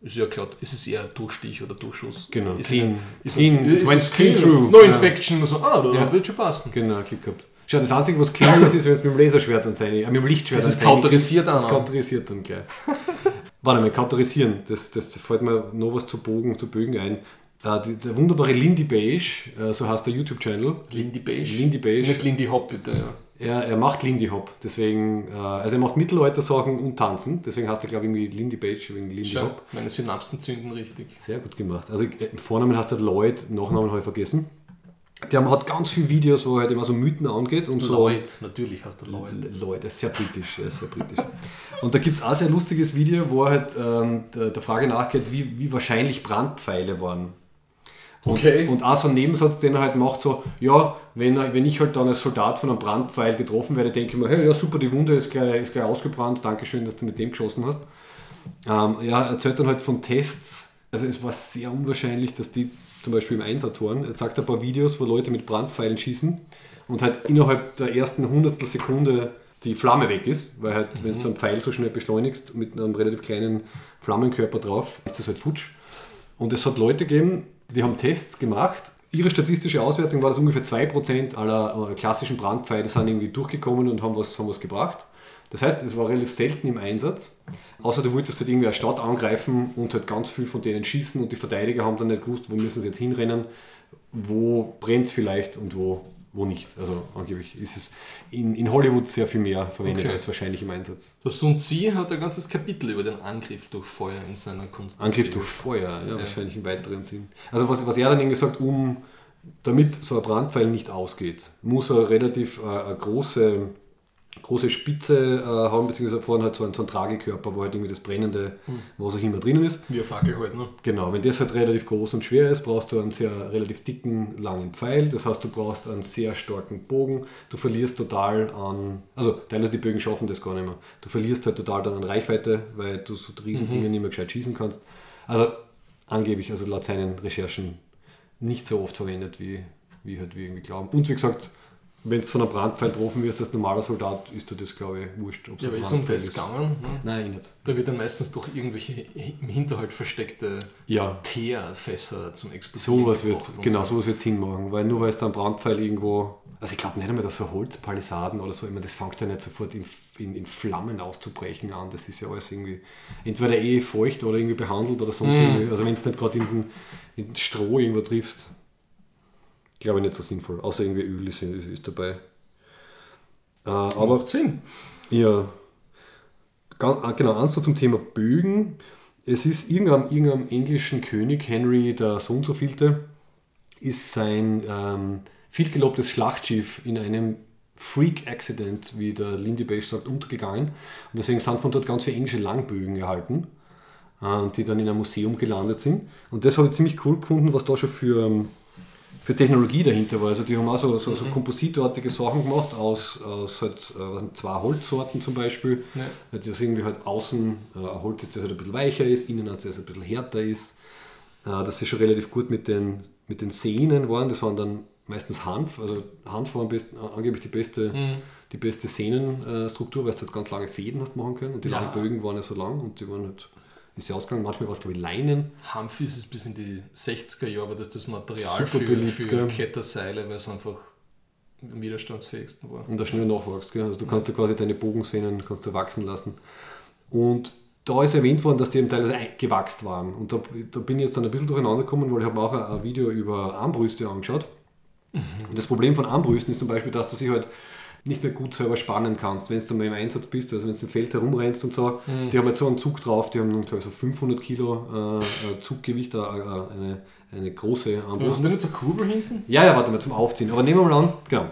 ist ja klar, ist es eher Durchstich oder Durchschuss. Genau, ist clean. Ist Clean, ist it went es clean through. No Ja. Infection. So, ah, da Ja. wird schon passen. Genau, Klick gehabt. Schau, das Einzige, was clean ist, ist, wenn es mit dem Laserschwert dann sein, äh, mit dem Lichtschwert Das ist dann kauterisiert Das an. kauterisiert dann gleich. Warte mal, kauterisieren, das, das fällt mir noch was zu Bogen, zu Bögen ein. Äh, die, der wunderbare Lindy Beige, äh, so heißt der YouTube-Channel. Lindy Beige. Lindy Beige. Nicht Lindy Hop, bitte. Ja. Er, er macht Lindy Hop, deswegen, äh, also er macht Mittelalter-Sachen und Tanzen, deswegen heißt er, glaube ich, irgendwie Lindy Beige wegen Lindy Schau, Hop. meine Synapsen zünden richtig. Sehr gut gemacht. Also äh, Vornamen heißt er Lloyd, Nachnamen habe ich vergessen. Der hat ganz viele Videos, wo er halt immer so Mythen angeht und so. Lloyd, natürlich heißt er Lloyd. Lloyd, ist sehr britisch, ist sehr britisch. Und da gibt es auch ein sehr lustiges Video, wo er halt ähm, der, der Frage nachgeht, wie, wie wahrscheinlich Brandpfeile waren. Und, Okay. und auch so ein Nebensatz, den er halt macht, so, ja, wenn, wenn ich halt dann als Soldat von einem Brandpfeil getroffen werde, denke ich mir, hey, ja super, die Wunde ist gleich, ist gleich ausgebrannt, Dankeschön, dass du mit dem geschossen hast. Ähm, ja, er erzählt dann halt von Tests, also es war sehr unwahrscheinlich, dass die zum Beispiel im Einsatz waren. Er zeigt ein paar Videos, wo Leute mit Brandpfeilen schießen und halt innerhalb der ersten Hundertstel Sekunde die Flamme weg ist, weil halt, wenn du so einen Pfeil so schnell beschleunigst mit einem relativ kleinen Flammenkörper drauf, ist das halt futsch. Und es hat Leute gegeben, die haben Tests gemacht. Ihre statistische Auswertung war, dass ungefähr 2% aller äh, klassischen Brandpfeile sind irgendwie durchgekommen und haben was, haben was gebracht. Das heißt, es war relativ selten im Einsatz. Außer du wolltest halt irgendwie eine Stadt angreifen und halt ganz viel von denen schießen und die Verteidiger haben dann nicht gewusst, wo müssen sie jetzt hinrennen, wo brennt es vielleicht und wo, wo nicht. Also angeblich ist es in, in Hollywood sehr viel mehr verwendet Okay. als wahrscheinlich im Einsatz. Der Sun Tzu hat ein ganzes Kapitel über den Angriff durch Feuer in seiner Kunst. Angriff durch Feuer, ja, wahrscheinlich im weiteren Sinn. Also was, was er dann eben gesagt, um damit so ein Brandpfeil nicht ausgeht, muss er relativ äh, eine große große Spitze äh, haben, beziehungsweise vorne halt so einen, so einen Tragekörper, wo halt irgendwie das brennende, was auch immer drinnen ist. Wie eine Fackel halt, ne? Genau, wenn das halt relativ groß und schwer ist, brauchst du einen sehr relativ dicken, langen Pfeil. Das heißt, du brauchst einen sehr starken Bogen. Du verlierst total an, also teilweise die Bögen schaffen das gar nicht mehr. Du verlierst halt total dann an Reichweite, weil du so riesen Dinge nicht mehr gescheit schießen kannst. Also angeblich, also laut seinen Recherchen nicht so oft verwendet, wie, wie halt wir irgendwie glauben. Und wie gesagt, wenn du von einem Brandpfeil getroffen wirst als normaler Soldat, ist dir das, glaube ich, wurscht. Ob Ja, aber ist um das gegangen? Ne? Nein, ich nicht. Da wird dann meistens durch irgendwelche im Hinterhalt versteckte Ja, Teerfässer zum Explodieren sowas wird, genau, so. sowas wird Sinn machen, weil nur weil es da ein Brandpfeil irgendwo, also ich glaube nicht einmal, dass so Holzpalisaden oder so, ich meine, das fängt ja nicht sofort in, in, in Flammen auszubrechen an, das ist ja alles irgendwie entweder eh feucht oder irgendwie behandelt oder sonst Mhm. irgendwie, also wenn es nicht gerade in, in den Stroh irgendwo triffst, glaube ich nicht so sinnvoll, außer irgendwie Öl ist, ist, dabei. Äh, aber Macht Sinn. ja, Gan- ah, genau, eins zum Thema Bögen. Es ist irgendeinem, irgendeinem englischen König, Henry der so und so vielte, ist sein ähm, vielgelobtes Schlachtschiff in einem Freak-Accident, wie der Lindy Page sagt, untergegangen. Und deswegen sind von dort ganz viele englische Langbögen erhalten, äh, die dann in einem Museum gelandet sind. Und das habe ich ziemlich cool gefunden, was da schon für, ähm, für Technologie dahinter war. Also die haben auch so, so, so kompositartige Sachen gemacht aus, aus halt, äh, zwei Holzsorten zum Beispiel. Ja. Das irgendwie halt außen äh, ein Holz ist, das halt ein bisschen weicher ist, innen hat das ein bisschen härter ist. Äh, das ist schon relativ gut mit den, mit den Sehnen waren. Das waren dann meistens Hanf. Also Hanf war am besten, angeblich die beste, die beste Sehnenstruktur, weil du halt ganz lange Fäden hast machen können. Und die Ja. langen Bögen waren ja so lang und die waren halt, ist ja ausgegangen. Manchmal war es glaube ich Leinen. Hanf ist es bis in die 60er Jahre, das das Material Super für, beliebt, für gell? Kletterseile, weil es einfach am widerstandsfähigsten war. und der schnell nachwächst. Gell? Also du kannst ja quasi deine Bogensehnen kannst du wachsen lassen. Und da ist erwähnt worden, dass die eben teilweise gewachst waren. Und da, da bin ich jetzt dann ein bisschen durcheinander gekommen, weil ich habe mir auch ein, ein Video über Armbrüste angeschaut. Und das Problem von Armbrüsten ist zum Beispiel, dass du sie halt nicht mehr gut selber spannen kannst, wenn du mal im Einsatz bist, also wenn du im Feld herumrennst und so, die haben halt so einen Zug drauf, die haben glaube ich so 500 Kilo äh, äh, Zuggewicht, äh, äh, eine, eine große Armbrust. Die nicht eine Kurbel hinten? Ja, ja, warte mal, zum Aufziehen. Aber nehmen wir mal an, genau,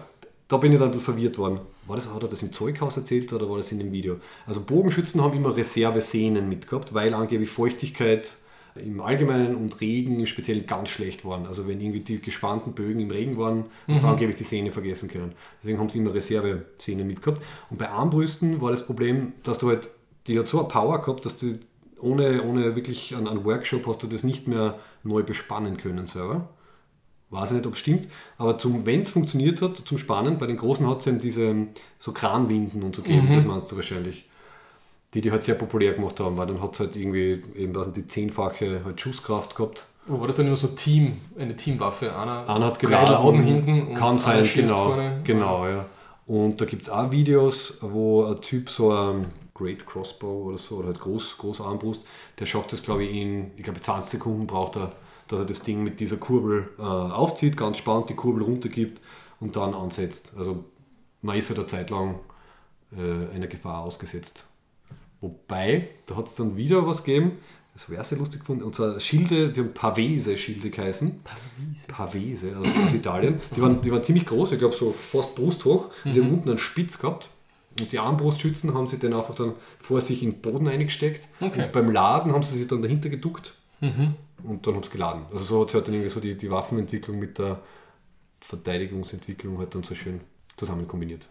da bin ich dann ein bisschen verwirrt worden. War das, hat er das im Zeughaus erzählt oder war das in dem Video? Also Bogenschützen haben immer Reservesehnen mitgehabt, weil angeblich Feuchtigkeit im Allgemeinen und Regen im Speziellen ganz schlecht waren. Also wenn irgendwie die gespannten Bögen im Regen waren, hast du angeblich die Sehne vergessen können. Deswegen haben sie immer Reservesehnen mitgehabt. Und bei Armbrüsten war das Problem, dass du halt, die hat so eine Power gehabt, dass du ohne, ohne wirklich einen, einen Workshop hast du das nicht mehr neu bespannen können selber. Weiß ich nicht, ob es stimmt, aber wenn es funktioniert hat, zum Spannen, bei den Großen hat es eben diese so Kranwinden und so gegeben, das meinst du wahrscheinlich. Die die halt sehr populär gemacht haben, weil dann hat es halt irgendwie eben was die zehnfache halt Schusskraft gehabt. Wo war das dann immer so Team, eine Teamwaffe? Einer, Einer hat drei geladen, hinten und kann sein, genau, vorne. genau, ja. Und da gibt es auch Videos, wo ein Typ so ein Great Crossbow oder so, oder halt Groß, Großarmbrust, der schafft das glaube ich in, ich glaube 20 Sekunden braucht er, dass er das Ding mit dieser Kurbel äh, aufzieht, ganz spannend die Kurbel runtergibt und dann ansetzt. Also man ist halt eine Zeit lang äh, einer Gefahr ausgesetzt. Wobei, da hat es dann wieder was gegeben, das wäre sehr lustig gefunden, und zwar Schilde, die haben Pavese-Schilde geheißen. Pavese, also aus Italien. Die waren, die waren ziemlich groß, ich glaube so fast brusthoch. Und die haben unten einen Spitz gehabt. Und die Armbrustschützen haben sie dann einfach dann vor sich in den Boden eingesteckt. Okay. Und beim Laden haben sie sich dann dahinter geduckt. Und dann haben sie geladen. Also so hat sich halt dann irgendwie so die, die Waffenentwicklung mit der Verteidigungsentwicklung halt dann so schön zusammen kombiniert.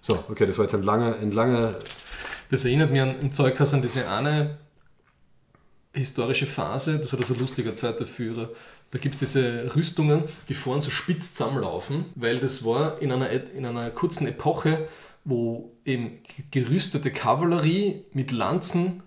So, okay, das war jetzt ein langer, ein langer Das erinnert mich an, im Zeughaus an diese eine historische Phase, das hat also lustiger Zeitführer. Da gibt es diese Rüstungen, die vorne so spitz zusammenlaufen, weil das war in einer, in einer kurzen Epoche, wo eben gerüstete Kavallerie mit Lanzen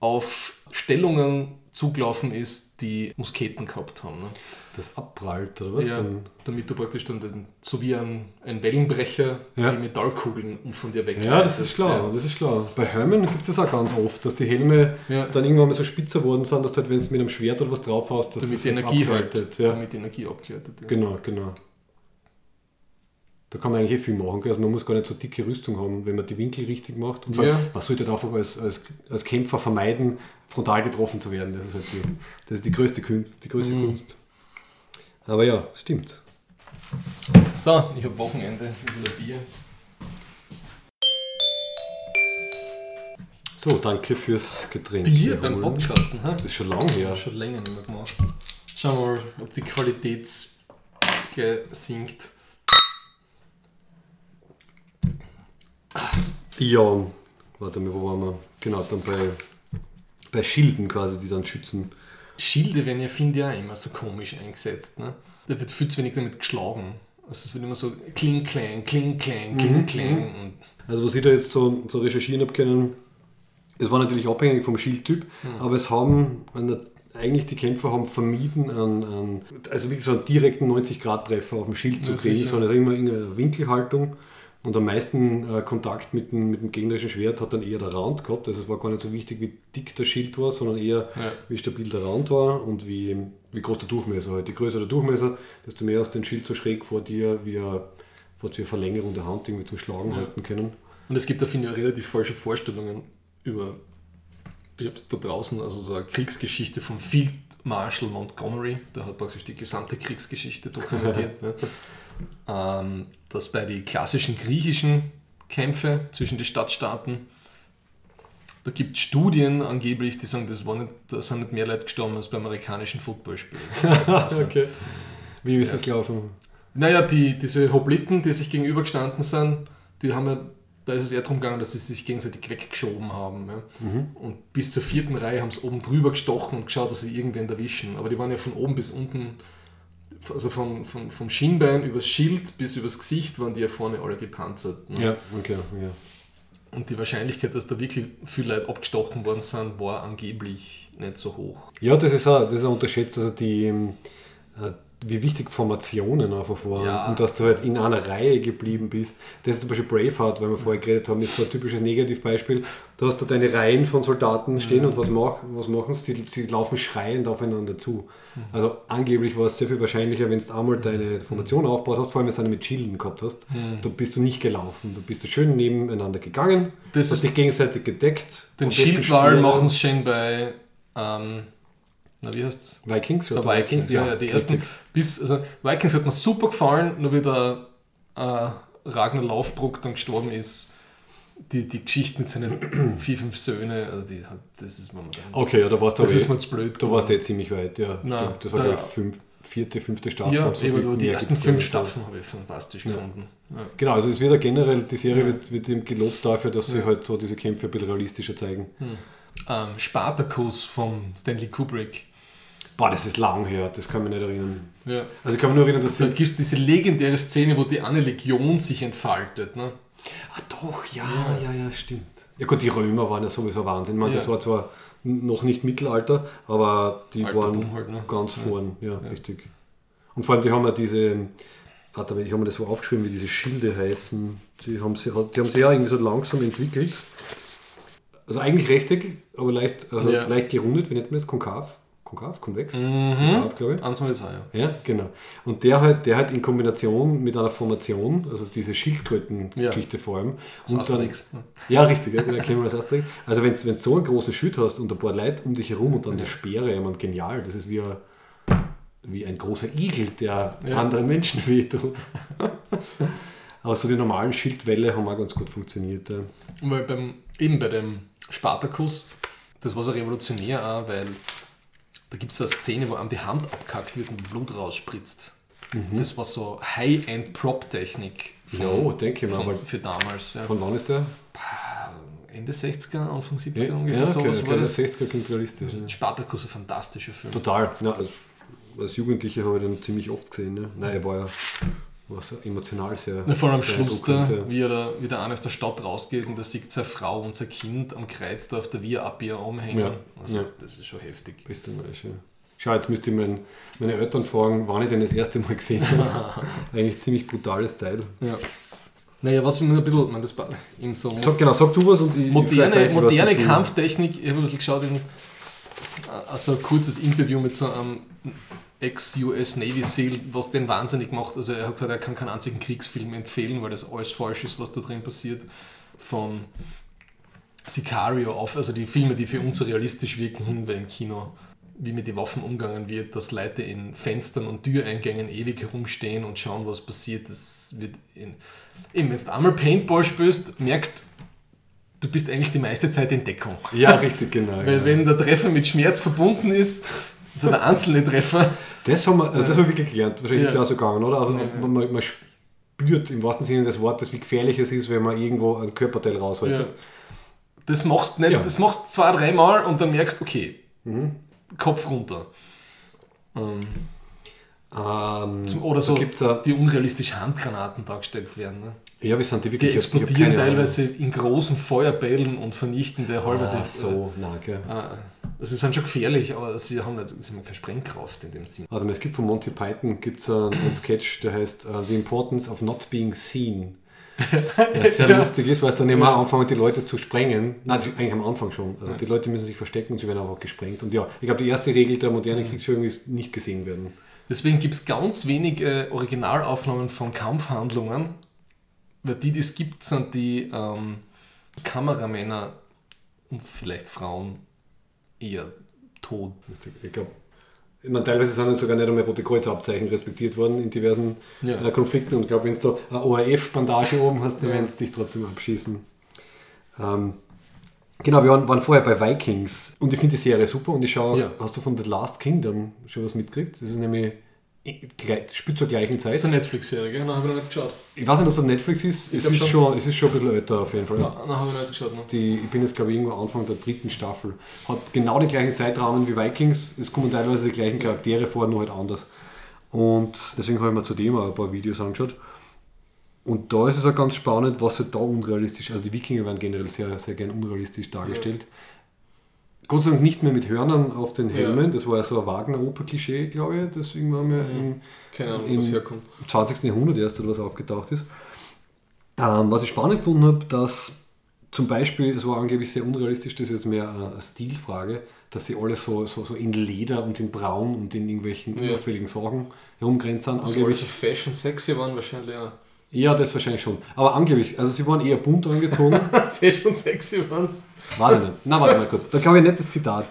auf Stellungen zugelaufen ist, die Musketen gehabt haben. Ne? Das abprallt, oder was? ja, Dann, damit du praktisch dann den, so wie ein, ein Wellenbrecher Ja. die Metallkugeln von dir weg. Ja, das ist schlau, das ist schlau. Bei Helmen gibt es das auch ganz oft, dass die Helme Ja. dann irgendwann mal so spitzer worden sind, dass du halt, wenn du mit einem Schwert oder was drauf hast, dass Damit das die halt Energie halt, abgleitet. Ja, damit die Energie abgleitet. Ja. genau, genau. Da kann man eigentlich eh viel machen. gell? Also man muss gar nicht so dicke Rüstung haben, wenn man die Winkel richtig macht. Und Ja. man sollte halt einfach als, als, als Kämpfer vermeiden, frontal getroffen zu werden. Das ist halt die, das ist die größte Kunst. Die größte Mhm. Kunst. Aber ja, stimmt. So, ich habe Wochenende, wieder Bier. So, danke fürs Getränk. Bier beim. Podcasten, hä? Das ist schon lange her. Schon länger nicht mehr gemacht. Schauen wir mal, ob die Qualität sinkt. Ja, warte mal, wo waren wir? Genau, dann bei, bei Schilden quasi, die dann schützen. Schilde werden ja, finde ich, auch immer so komisch eingesetzt. Ne? Da wird viel zu wenig damit geschlagen. Also es wird immer so kling, klang, kling, klang, kling, klang. Und Also was ich da jetzt so, so recherchieren habe können, es war natürlich abhängig vom Schildtyp, aber es haben eine, eigentlich die Kämpfer haben vermieden, an, an, also wirklich so einen direkten 90-Grad-Treffer auf dem Schild zu kriegen, sondern immer irgendeine Winkelhaltung. Und am meisten äh, Kontakt mit dem, mit dem gegnerischen Schwert hat dann eher der Rand gehabt. Also es war gar nicht so wichtig, wie dick der Schild war, sondern eher, Ja. wie stabil der Rand war und wie, wie groß der Durchmesser halt. Je größer der Durchmesser, desto mehr hast du den Schild so schräg vor dir, wie er, wie eine Verlängerung der Hand irgendwie zum Schlagen halten können. Und es gibt da, finde ich, auch relativ falsche Vorstellungen über, ich habe da draußen, also so eine Kriegsgeschichte von Field Marshal Montgomery, der hat praktisch die gesamte Kriegsgeschichte dokumentiert, ne? Ähm, dass bei den klassischen griechischen Kämpfe zwischen den Stadtstaaten, da gibt es Studien angeblich, die sagen, das war nicht, da sind nicht mehr Leute gestorben als beim amerikanischen Footballspiel. Also, Okay. Wie ist das gelaufen? naja, die, diese Hopliten, die sich gegenübergestanden sind, die haben ja, da ist es eher darum gegangen, dass sie sich gegenseitig weggeschoben haben. Ja. Und bis zur vierten Reihe haben sie oben drüber gestochen und geschaut, dass sie irgendwen erwischen. Aber die waren ja von oben bis unten, also von, von, vom Schienbein übers Schild bis übers Gesicht, waren die ja vorne alle gepanzert. Ne? Ja, okay. Ja. Und die Wahrscheinlichkeit, dass da wirklich viele Leute abgestochen worden sind, war angeblich nicht so hoch. Ja, das ist auch, das ist auch unterschätzt, also die, äh, wie wichtig Formationen einfach waren Ja. und dass du halt in einer Reihe geblieben bist. Das ist zum Beispiel Braveheart, weil wir vorher geredet haben, ist so ein typisches Negativbeispiel. Da hast du deine Reihen von Soldaten stehen und was, mach, was machen sie? Sie, laufen schreiend aufeinander zu. Also angeblich war es sehr viel wahrscheinlicher, wenn du einmal deine Formation aufgebaut hast, vor allem wenn du eine mit Schilden gehabt hast, da bist du nicht gelaufen. Da bist du schön nebeneinander gegangen, Das hast dich gegenseitig gedeckt. Den Speere. machen sie schön bei, ähm, na wie heißt's? Vikings? Der Vikings, ja, ja, die ersten bis, also Vikings hat mir super gefallen, nur wie der äh, Ragnar Laufbruck dann gestorben ist, die, die Geschichte mit seinen vier, fünf Söhne, also die, das ist mir Okay, ja, da warst du das ist eh- mir zu blöd. Du warst eh ziemlich weit, ja. Nein, stimmt. Das war, da- fünf, vierte, fünfte Staffel. ja, so eben, die ersten fünf. Staffeln habe ich fantastisch gefunden. Ja. Genau, also es wird ja generell, die Serie Ja. wird, wird ihm gelobt dafür, dass sie halt so diese Kämpfe ein bisschen realistischer zeigen. Ähm, Spartacus von Stanley Kubrick. Boah, das ist lang her, das kann mich nicht erinnern. Ja. Also ich kann mich nur erinnern, dass Da gibt es diese legendäre Szene, wo die eine Legion sich entfaltet. Ne? Ah doch, ja, ja, ja, stimmt. Ja gut, die Römer waren ja sowieso Wahnsinn. Ich meine, das Ja. war zwar noch nicht Mittelalter, aber die Altertum waren halt, ne? ganz vorn, ja, richtig. Und vor allem, die haben ja diese... Warte mal, ich habe mir das so aufgeschrieben, wie diese Schilde heißen. Die haben sie, die haben sie ja irgendwie so langsam entwickelt. Also eigentlich rechteckig, aber leicht, also Ja. leicht gerundet, wie nennt man das? Konkav? Konkav? Konvex? Mhm. Konkav, glaube ich. Eins mal zwei, ja. Ja, genau. Und der halt, der halt in Kombination mit einer Formation, also diese Schildkröten-Geschichte vor allem. Das Und dann, Asterix. ne? ja, richtig, ja, genau, kennen wir das Asterix. Also wenn du so einen großen Schild hast und ein paar Leute um dich herum und dann die Speere, ich meine, genial, das ist wie ein, wie ein großer Igel, der Ja. anderen Menschen wehtut. Aber so die normalen Schildwälle haben auch ganz gut funktioniert. Ja. Weil beim, eben bei dem Spartacus, das war so revolutionär auch, weil da gibt es so eine Szene, wo einem die Hand abkackt wird und Blut rausspritzt. Das war so High-End-Prop-Technik Ja, denke ich mal, von, weil- für damals. Ja. Von wann ist der? Ende 60er, Anfang 70er Ja, ungefähr ja, so. okay, was okay, war der das? 60er klingt realistisch. Ja. Spartacus, ein fantastischer Film. Total. Ja, als, als Jugendlicher habe ich den ziemlich oft gesehen. Ne? Nein, er war ja war so emotional sehr. Ja, vor allem am Schluss, da, wie, er da, wie der eine aus der Stadt rausgeht und da sieht seine Frau und sein Kind am Kreuz da auf der Via Appia rumhängen. Ja, Also, ja. Das ist schon heftig. Bist du mal schön. Schau, jetzt müsste ich mein, meine Eltern fragen, wann ich den das erste Mal gesehen habe. Eigentlich ziemlich brutales Teil. Ja. Naja, was ich mir ein bisschen, meine, das eben so Sag, genau, sag du was und ich. moderne, ich was moderne. Kampftechnik. Ich habe ein bisschen geschaut, in, also ein kurzes Interview mit so einem Ex-US Navy SEAL, was den wahnsinnig macht. Also er hat gesagt, er kann keinen einzigen Kriegsfilm empfehlen, weil das alles falsch ist, was da drin passiert. Von Sicario auf, also die Filme, die für uns so realistisch wirken, hin, weil im Kino wie mit den Waffen umgegangen wird, dass Leute in Fenstern und Türeingängen ewig herumstehen und schauen, was passiert. Das wird in, eben, wenn du einmal Paintball spielst, merkst du bist eigentlich die meiste Zeit in Deckung. Ja, richtig, genau. Weil ja. wenn der Treffer mit Schmerz verbunden ist, also der einzelne Treffer, Das haben wir, also das haben wir wirklich gelernt. Wahrscheinlich ist Ja. auch so gegangen, oder? Also man, man, man spürt im wahrsten Sinne des Wortes, wie gefährlich es ist, wenn man irgendwo ein Körperteil raushaltet. Das machst du nicht. Mhm. das machst zwei, dreimal und dann merkst du, okay, Kopf runter. Ähm, Ähm, zum- oder so, gibt's a, wie unrealistisch Handgranaten dargestellt werden. Ne? Ja, wie sind die Die wirklich? Hab explodieren keine Ahnung. teilweise in großen Feuerbällen und vernichten der halbe. Ah, so, nein, gell. Äh, also sie sind schon gefährlich, aber sie haben, nicht, sie haben keine Sprengkraft in dem Sinn. Warte mal, es gibt von Monty Python gibt's einen, einen Sketch, der heißt uh, The Importance of Not Being Seen. Der sehr Ja. lustig ist, weil es dann immer Ja. anfangen, die Leute zu sprengen. Nein, die- eigentlich am Anfang schon. Also die Leute müssen sich verstecken und sie werden einfach gesprengt. Und ja, ich glaube, die erste Regel der modernen Kriegsführung ist nicht gesehen werden. Deswegen gibt es ganz wenig äh, Originalaufnahmen von Kampfhandlungen, weil die, die es gibt, sind die ähm, Kameramänner und vielleicht Frauen eher tot. Ich glaube, ich meine, teilweise sind sogar nicht einmal Rote Kreuzabzeichen respektiert worden in diversen Ja. äh, Konflikten. Und ich glaube, wenn du eine ORF-Bandage oben hast, dann Ja. werden sie dich trotzdem abschießen. Ähm, genau, wir waren, waren vorher bei Vikings und ich finde die Serie super und ich schaue, Ja. hast du von The Last Kingdom schon was mitgekriegt? Das ist nämlich spielt zur gleichen Zeit. Das ist eine Netflix-Serie? Nein, habe ich noch nicht geschaut. Ich weiß nicht, ob es auf Netflix ist. Es ist, schon. schon, es ist schon ein bisschen älter auf jeden Fall. Nein, nein habe ich noch nicht geschaut. Ne? Die, ich bin jetzt glaube ich irgendwo Anfang der dritten Staffel. Hat genau den gleichen Zeitrahmen wie Vikings. Es kommen teilweise die gleichen Charaktere vor, nur halt anders. Und deswegen habe ich mir zu dem auch ein paar Videos angeschaut. Und da ist es auch ganz spannend, was halt da unrealistisch Also die Wikinger werden generell sehr, sehr gern unrealistisch dargestellt. Gott sei Dank nicht mehr mit Hörnern auf den Helmen. Das war ja so ein Wagner-Oper-Klischee, glaube ich, das irgendwann mal im, Keine Ahnung, Im- das herkommt. im 20. Jahrhundert erst was aufgetaucht ist. Ähm, was ich spannend gefunden habe, dass zum Beispiel, es war angeblich sehr unrealistisch, das ist jetzt mehr eine Stilfrage, dass sie alle so, so, so in Leder und in Braun und in irgendwelchen Ja. unauffälligen Sachen herumgrenzt sind. Das soll Angeblich, so Fashion sexy waren wahrscheinlich auch. ja, das wahrscheinlich schon. Aber angeblich, also sie waren eher bunt angezogen. Fashion sexy waren Warte nicht. Na, warte mal kurz. Da ich nicht das Zitat.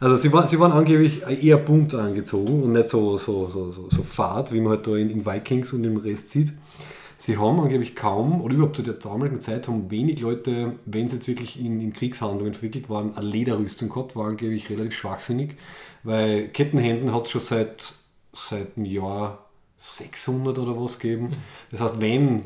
Also sie waren, sie waren angeblich eher bunt angezogen und nicht so, so, so, so, so fad, wie man halt da in, in Vikings und im Rest sieht. Sie haben angeblich kaum, oder überhaupt zu der damaligen Zeit, haben wenig Leute, wenn sie jetzt wirklich in, in Kriegshandlungen verwickelt waren, eine Lederrüstung gehabt, war angeblich relativ schwachsinnig, weil Kettenhemden hat es schon seit, seit dem Jahr 600 oder was gegeben. Das heißt, wenn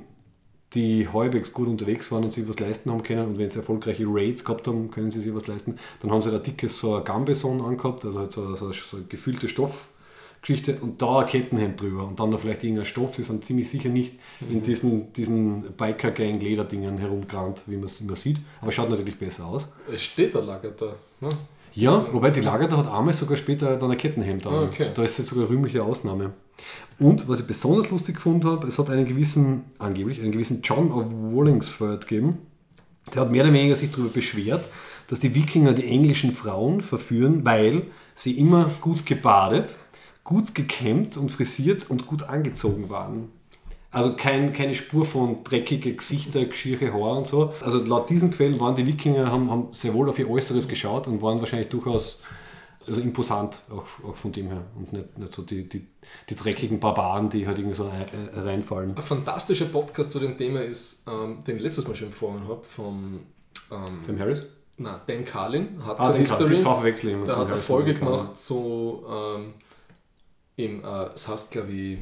die halbwegs gut unterwegs waren und sich was leisten haben können und wenn sie erfolgreiche Raids gehabt haben, können sie sich was leisten, dann haben sie da dickes so ein Gambeson angehabt, also halt so, so, so eine gefüllte Stoffgeschichte und da ein Kettenhemd drüber und dann noch vielleicht irgendein Stoff, sie sind ziemlich sicher nicht in diesen, diesen Biker-Gang-Lederdingen herumgerannt, wie man es immer sieht, aber schaut natürlich besser aus. Es steht der Lager da. Ne? Ja, wobei die Lagerter hat einmal sogar später dann ein Kettenhemd an. Ah, okay. Da ist jetzt sogar eine rühmliche Ausnahme. Und was ich besonders lustig gefunden habe, es hat einen gewissen, angeblich, einen gewissen John of Wallingsford gegeben. Der hat mehr oder weniger sich darüber beschwert, dass die Wikinger die englischen Frauen verführen, weil sie immer gut gebadet, gut gekämmt und frisiert und gut angezogen waren. Also kein, keine Spur von dreckige Gesichter, geschirche Haare und so. Also laut diesen Quellen waren die Wikinger, haben, haben sehr wohl auf ihr Äußeres geschaut und waren wahrscheinlich durchaus also imposant, auch, auch von dem her. Und nicht, nicht so die, die, die dreckigen Barbaren, die halt irgendwie so äh, reinfallen. Ein fantastischer Podcast zu dem Thema ist, ähm, den ich letztes Mal schon empfohlen habe, vom ähm, Sam Harris? na, Dan Carlin, Ah, Hardcore den History. die zwei verwechseln immer. Der Sam hat eine Harris Folge Dan Carlin. gemacht zu, ähm, im, äh, es heißt glaube ich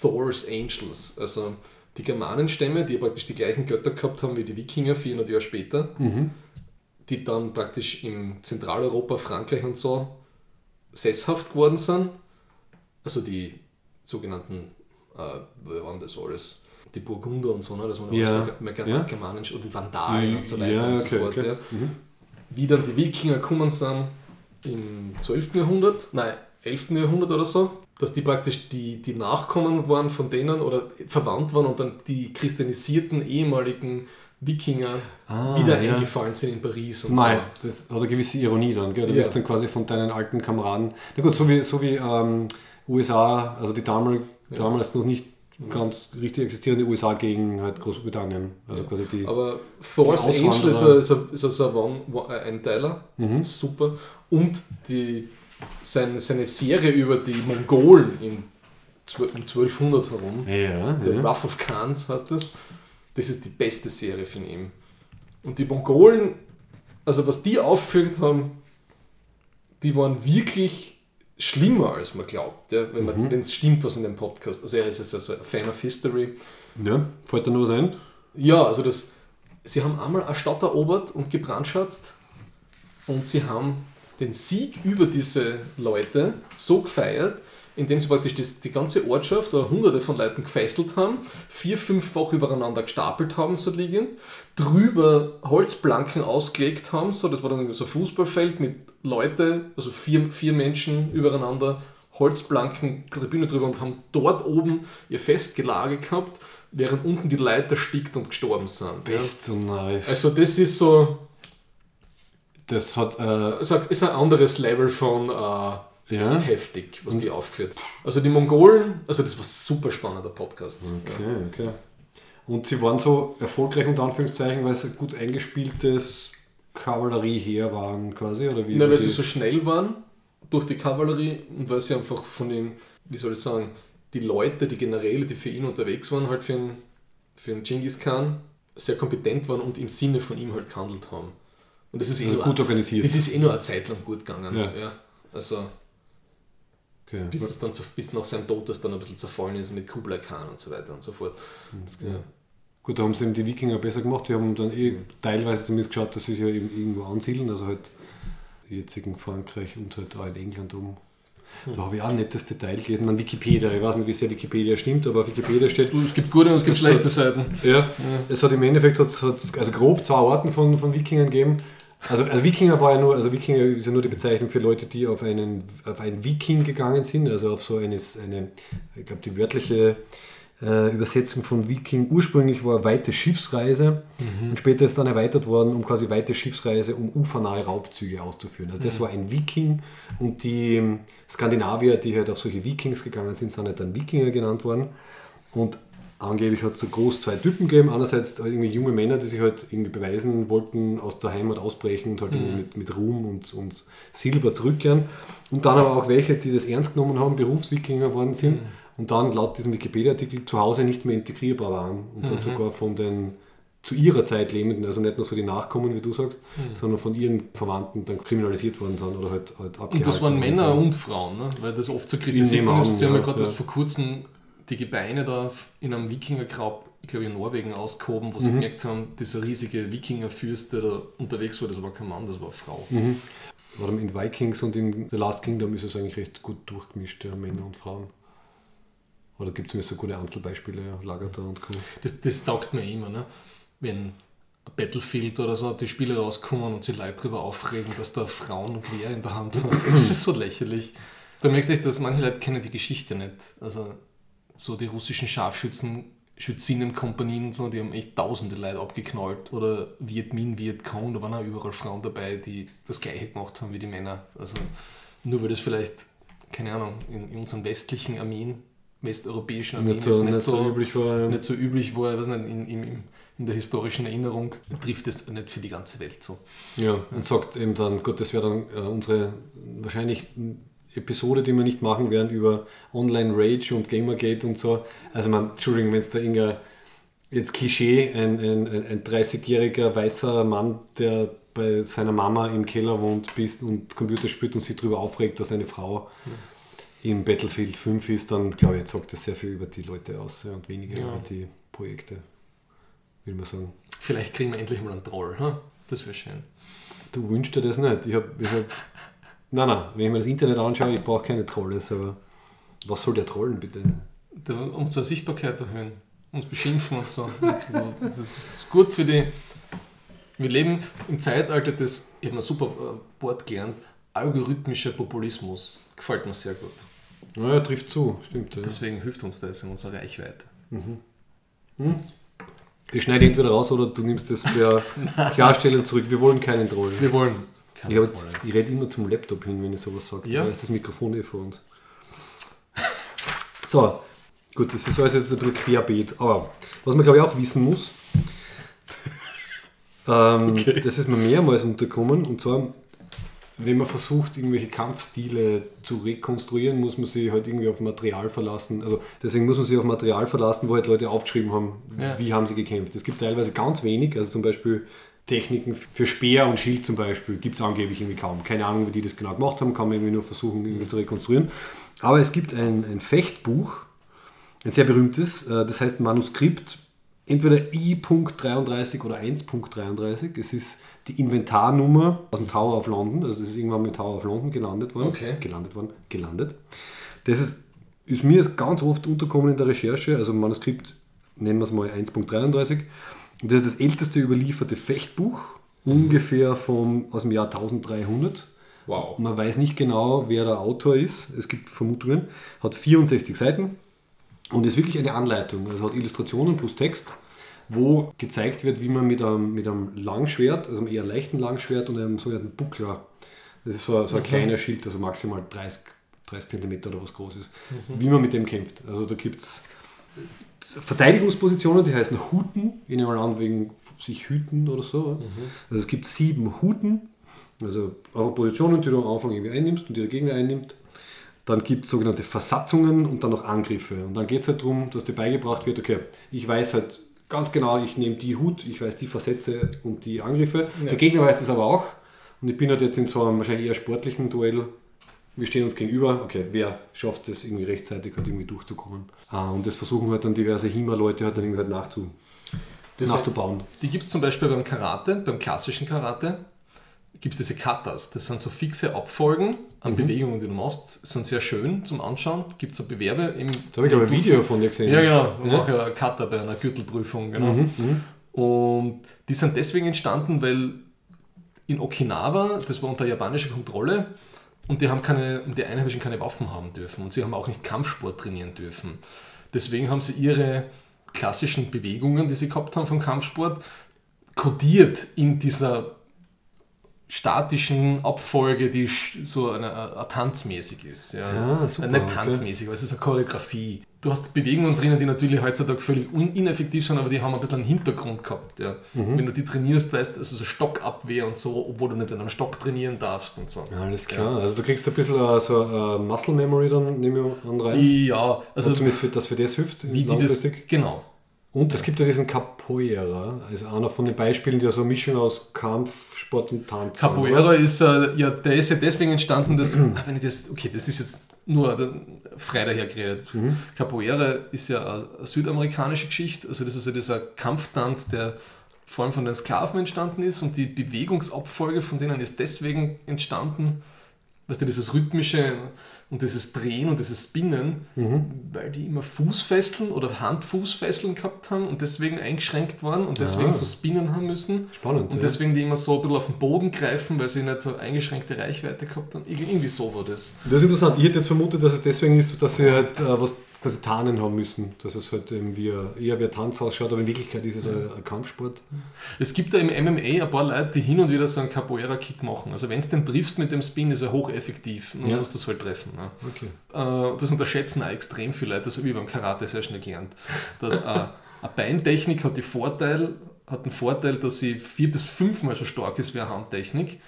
Thor's Angels, also die Germanenstämme, die praktisch die gleichen Götter gehabt haben wie die Wikinger 400 Jahre später, Mhm. die dann praktisch im Zentraleuropa, Frankreich und so sesshaft geworden sind. Also die sogenannten, äh, wer waren das alles? Die Burgunder und so, ne? das waren Ja. Ja. germanisch und Vandalen und so weiter Ja, und so fort. okay. Ja Mhm. wie dann die Wikinger gekommen sind im 12. Jahrhundert, nein, 11. Jahrhundert oder so, dass die praktisch die, die Nachkommen waren von denen oder verwandt waren und dann die christianisierten ehemaligen Wikinger Ah, wieder ja. eingefallen sind in Paris und Nein, das hat eine gewisse Ironie dann. Gell? Du Ja. wirst dann quasi von deinen alten Kameraden. Na gut, so wie, so wie ähm, USA, also die damals, damals noch nicht ganz richtig existierende USA gegen halt Großbritannien. Also quasi die. so. Aber Die Angel ist, ein, ist, ein, ist ein One, äh, Einteiler, Mhm. super. Und die, sein, seine Serie über die Mongolen in, zwölf- um 1200 herum, ja, Der ja. Wrath of Khans heißt das. Das ist die beste Serie von ihm. Und die Mongolen, also was die aufgeführt haben, die waren wirklich schlimmer, als man glaubt, ja, wenn Mhm. es stimmt, was in dem Podcast. Also er ist jetzt also ein Fan of History. Ja, fällt da noch was ein? Ja, also das, sie haben einmal eine Stadt erobert und gebrandschatzt und sie haben den Sieg über diese Leute so gefeiert, indem sie praktisch das, die ganze Ortschaft oder hunderte von Leuten gefesselt haben, vier, fünffach übereinander gestapelt haben, so liegend, drüber Holzplanken ausgelegt haben, so das war dann so ein Fußballfeld mit Leute, also vier, vier Menschen übereinander, Holzplanken, Tribüne drüber und haben dort oben ihr Festgelage gehabt, während unten die Leute erstickt und gestorben sind. Ja. Best und narrisch. Also das ist so, Das hat, äh, ist ein, ist ein anderes Level von äh, ja. heftig, was die aufgeführt. Also die Mongolen, also das war super spannender Podcast. Okay, okay. Und sie waren so erfolgreich unter Anführungszeichen, weil sie ein gut eingespieltes Kavallerieheer waren quasi, oder wie? Ja, weil sie so schnell waren durch die Kavallerie und weil sie einfach von den, wie soll ich sagen, die Leute, die Generäle, die für ihn unterwegs waren, halt für einen, für einen Genghis Khan, sehr kompetent waren und im Sinne von ihm halt gehandelt haben. Und das ist eh also nur, gut organisiert. das ist eh nur eine Zeit lang gut gegangen. Ja. Also okay. bis es dann bis nach seinem Tod das dann ein bisschen zerfallen ist mit Kublai Khan und so weiter und so fort. Ja. Gut, da haben sie eben die Wikinger besser gemacht. Die haben dann eh teilweise zumindest geschaut, dass sie sich ja eben irgendwo ansiedeln, also halt jetzigen Frankreich und halt auch in England um. Da habe ich auch ein nettes Detail gelesen. Man Wikipedia, ich weiß nicht, wie sehr Wikipedia stimmt, aber auf Wikipedia steht, Du, es gibt gute und es gibt schlechte Seiten. Ja, es hat im Endeffekt hat's, hat's, also grob zwei Arten von, von Wikingern gegeben. Also, also Wikinger war ja nur, also Wikinger ist ja nur die Bezeichnung für Leute, die auf einen, auf einen Viking gegangen sind, also auf so eines, eine, ich glaube die wörtliche äh, Übersetzung von Viking ursprünglich war weite Schiffsreise und später ist dann erweitert worden, um quasi weite Schiffsreise, um ufernahe Raubzüge auszuführen. Also das war ein Viking und die ähm, Skandinavier, die halt auf solche Vikings gegangen sind, sind halt dann Wikinger genannt worden. Und angeblich hat es so groß zwei Typen gegeben. Einerseits halt irgendwie junge Männer, die sich halt irgendwie beweisen wollten, aus der Heimat ausbrechen und halt irgendwie mit, mit Ruhm und, und Silber zurückkehren. Und dann aber auch welche, die das ernst genommen haben, Berufswikinger geworden sind und dann laut diesem Wikipedia-Artikel zu Hause nicht mehr integrierbar waren und dann sogar von den zu ihrer Zeit Lebenden, also nicht nur so die Nachkommen, wie du sagst, sondern von ihren Verwandten dann kriminalisiert worden sind oder halt, halt abgehalten Und das waren Männer und Frauen, ne? weil das oft so kritisiert worden ist. Sie haben ja gerade erst vor kurzem die Gebeine da in einem Wikingergrab, ich glaube in Norwegen, ausgehoben, Mhm. wo sie gemerkt haben, dieser riesige Wikingerfürst, der da unterwegs war, das war kein Mann, das war eine Frau. Mhm. In Vikings und in The Last Kingdom ist es eigentlich recht gut durchgemischt, ja, Männer und Frauen. Oder gibt es mir so gute Einzelbeispiele, ja, Lagertha und Co. Das, das taugt mir immer, ne? wenn ein Battlefield oder so die Spiele rauskommen und sich Leute darüber aufregen, dass da Frauen und Gewehr in der Hand haben. Das ist so lächerlich. Da merkst du echt, dass manche Leute kennen die Geschichte nicht. Also so die russischen Scharfschützen, Schützinnenkompanien, so, die haben echt tausende Leute abgeknallt. Oder Viet Minh, Viet Cong, da waren auch überall Frauen dabei, die das gleiche gemacht haben wie die Männer. Also nur weil das vielleicht, keine Ahnung, in, in unseren westlichen Armeen, westeuropäischen Armeen Nicht so, jetzt nicht so üblich war. Ja. nicht so üblich war, ich weiß nicht, in, in, in der historischen Erinnerung, trifft es nicht für die ganze Welt so. Ja, und sagt eben dann, gut, das wäre dann äh, unsere wahrscheinlich Episode, die wir nicht machen werden über Online-Rage und Gamergate und so. Also man, Entschuldigung, wenn es da irgendein jetzt Klischee, ein, ein, ein ein 30-jähriger weißer Mann, der bei seiner Mama im Keller wohnt bist und Computer spielt und sich darüber aufregt, dass eine Frau im Battlefield 5 ist, dann glaube ich, jetzt sagt das sehr viel über die Leute aus und weniger Ja. über die Projekte, will man sagen. Vielleicht kriegen wir endlich mal einen Troll, ha? das wäre schön. Du wünschst dir das nicht. Ich hab, ich hab, nein, nein, wenn ich mir das Internet anschaue, ich brauche keine Trolls, aber was soll der trollen bitte? Da, unsere Sichtbarkeit erhöhen, uns beschimpfen und so. Das ist gut für die. Wir leben im Zeitalter des, ich habe ein super äh, Wort gelernt, algorithmischer Populismus. Gefällt mir sehr gut. Naja, trifft zu, stimmt. Ja. Deswegen hilft uns das in unserer Reichweite. Ich schneide entweder raus oder du nimmst das per Klarstellung zurück. Wir wollen keinen Troll. Wir wollen. Ich, hab- ich rede immer zum Laptop hin, wenn ich sowas sage. Ja. Da ist das Mikrofon eh vor uns. So, gut, das ist alles jetzt ein bisschen querbeet. Aber was man glaube ich auch wissen muss, ähm, Okay. das ist mir mehrmals unterkommen, und zwar, wenn man versucht, irgendwelche Kampfstile zu rekonstruieren, muss man sich halt irgendwie auf Material verlassen. Also deswegen muss man sich auf Material verlassen, wo halt Leute aufgeschrieben haben, Ja. wie haben sie gekämpft. Es gibt teilweise ganz wenig, also zum Beispiel Techniken für Speer und Schild zum Beispiel gibt es angeblich irgendwie kaum. Keine Ahnung, wie die das genau gemacht haben, kann man irgendwie nur versuchen, irgendwie zu rekonstruieren. Aber es gibt ein, ein Fechtbuch, ein sehr berühmtes, äh, das heißt Manuskript, entweder I.33 oder 1.33. Es ist die Inventarnummer aus dem Tower of London, also es ist irgendwann mit Tower of London gelandet worden. Okay. Gelandet worden, gelandet. Das ist, ist mir ganz oft unterkommen in der Recherche, also Manuskript nennen wir es mal 1.33. Das ist das älteste überlieferte Fechtbuch, ungefähr vom, aus dem Jahr 1300. Wow. Man weiß nicht genau, wer der Autor ist. Es gibt Vermutungen. Hat 64 Seiten und ist wirklich eine Anleitung. Also hat Illustrationen plus Text, wo gezeigt wird, wie man mit einem, mit einem Langschwert, also einem eher leichten Langschwert und einem sogenannten Buckler, das ist so, so ein kleiner Schild, also maximal 30, 30 cm oder was groß ist, wie man mit dem kämpft. Also da gibt es Verteidigungspositionen, die heißen Huten, ich nehme an, wegen sich hüten oder so. Also es gibt sieben Huten, also eure Positionen, die du am Anfang irgendwie einnimmst und die der Gegner einnimmt. Dann gibt es sogenannte Versatzungen und dann noch Angriffe. Und dann geht es halt darum, dass dir beigebracht wird, okay, ich weiß halt ganz genau, ich nehme die Hut, ich weiß die Versätze und die Angriffe. Ja. Der Gegner weiß das aber auch. Und ich bin halt jetzt in so einem wahrscheinlich eher sportlichen Duell. Wir stehen uns gegenüber, okay, wer schafft es irgendwie rechtzeitig halt irgendwie durchzukommen. Ah, und das versuchen halt dann diverse HIMA-Leute halt dann irgendwie halt nachzu, Das nachzubauen. Die gibt es zum Beispiel beim Karate, beim klassischen Karate, gibt es diese Katas. Das sind so fixe Abfolgen Mhm. an Bewegungen, die du machst. Sind sehr schön zum Anschauen. Gibt es so Bewerbe. Im, Da habe ich aber ein Video von dir gesehen. Ja, genau. Ich Ja? mache ja Kata bei einer Gürtelprüfung. Genau. Mhm, Und die sind deswegen entstanden, weil in Okinawa, das war unter japanischer Kontrolle, und die haben keine, die Einheimischen keine Waffen haben dürfen und sie haben auch nicht Kampfsport trainieren dürfen. Deswegen haben sie ihre klassischen Bewegungen, die sie gehabt haben vom Kampfsport, kodiert in dieser statischen Abfolge, die so eine, eine tanzmäßig ist. Ja. Ja, super, Äh, Nicht okay. tanzmäßig, aber es ist eine Choreografie. Du hast Bewegungen drinnen, die natürlich heutzutage völlig ineffektiv sind, aber die haben ein bisschen einen Hintergrund gehabt. Ja. Mhm. Wenn du die trainierst, weißt du, also so Stockabwehr und so, obwohl du nicht in einem Stock trainieren darfst und so. Ja, alles klar. Also du kriegst ein bisschen äh, so äh, Muscle Memory dann, nehme ich an, rein. Ja, also Also zumindest dass für das hilft, wie die das. Genau. Und es gibt ja diesen Capoeira, also einer von den Beispielen, der so eine Mischung aus Kampfsport und Tanz? Capoeira ist, äh, ja, der ist ja deswegen entstanden, dass, ah, wenn ich das, okay, das ist jetzt nur äh, frei dahergeredet. Capoeira ist ja eine, eine südamerikanische Geschichte, also das ist ja dieser Kampftanz, der vor allem von den Sklaven entstanden ist und die Bewegungsabfolge von denen ist deswegen entstanden, weißt du, dieses rhythmische und dieses Drehen und dieses Spinnen, weil die immer Fußfesseln oder Handfußfesseln gehabt haben und deswegen eingeschränkt waren und deswegen Ah. so spinnen haben müssen. Spannend. Und ja. deswegen die immer so ein bisschen auf den Boden greifen, weil sie nicht so eingeschränkte Reichweite gehabt haben. Ir- Irgendwie so war das. Das ist interessant. Ich hätte jetzt vermutet, dass es deswegen ist, dass sie halt äh, was quasi tarnen haben müssen. Dass es halt wie, ein- eher wie ein Tanz ausschaut, aber in Wirklichkeit ist es ein, ein Kampfsport. Es gibt da im MMA ein paar Leute, die hin und wieder so einen Capoeira-Kick machen. Also wenn du den triffst mit dem Spin, ist er hocheffektiv. Und Ja. du musst das halt treffen. Ne? Okay. Äh, Das unterschätzen auch extrem viele Leute. Das habe ich beim Karate sehr schnell gelernt. Dass äh, eine Beintechnik hat, die Vorteil, hat den Vorteil, dass sie vier bis fünfmal so stark ist wie eine Handtechnik.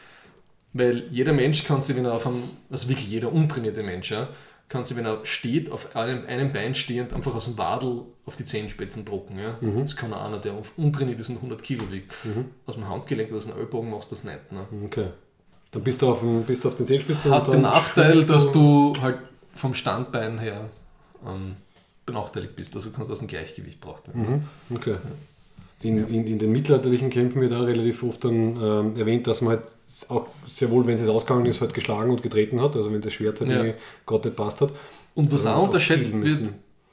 Weil jeder Mensch kann sich, wenn er auf einem, also wirklich jeder untrainierte Mensch, ja, kann sich, wenn er steht, auf einem, einem Bein stehend, einfach aus dem Wadel auf die Zehenspitzen drucken. Ja. Das kann einer, der auf- untrainiert ist und 100 Kilo wiegt. Aus dem Handgelenk oder aus dem Ellbogen machst du das nicht. Ne? Okay. Dann bist du auf, dem, bist du auf den Zehenspitzen. hast den Nachteil, dass du halt vom Standbein her ähm, benachteiligt bist. Also kannst du aus dem Gleichgewicht gebracht werden. Mhm. Okay. In, in, in den mittelalterlichen Kämpfen wird auch relativ oft dann ähm, erwähnt, dass man halt auch sehr wohl, wenn es ausgegangen ist, halt geschlagen und getreten hat. Also wenn das Schwert halt Ja. irgendwie gerade nicht passt hat. Und was Also auch unterschätzt wird,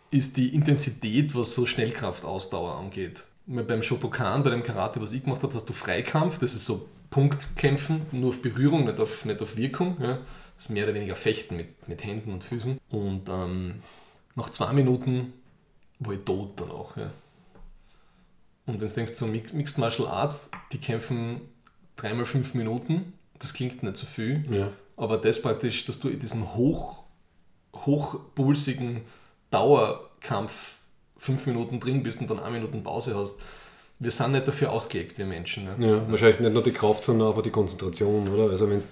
ist die Intensität, was so Schnellkraftausdauer angeht. Beim Shotokan, bei dem Karate, was ich gemacht habe, hast du Freikampf, das ist so Punktkämpfen, nur auf Berührung, nicht auf, nicht auf Wirkung. Ja. Das ist mehr oder weniger Fechten mit, mit Händen und Füßen. Und ähm, nach zwei Minuten war ich tot danach. Ja. Und wenn du denkst, so Mix- Mixed Martial Arts, die kämpfen dreimal fünf Minuten, das klingt nicht so viel. Ja. Aber das praktisch, dass du in diesem hoch, hochpulsigen Dauerkampf fünf Minuten drin bist und dann eine Minuten Pause hast. Wir sind nicht dafür ausgelegt, wir Menschen. Ne? Ja, wahrscheinlich nicht nur die Kraft, sondern auch die Konzentration, oder? Also wenn es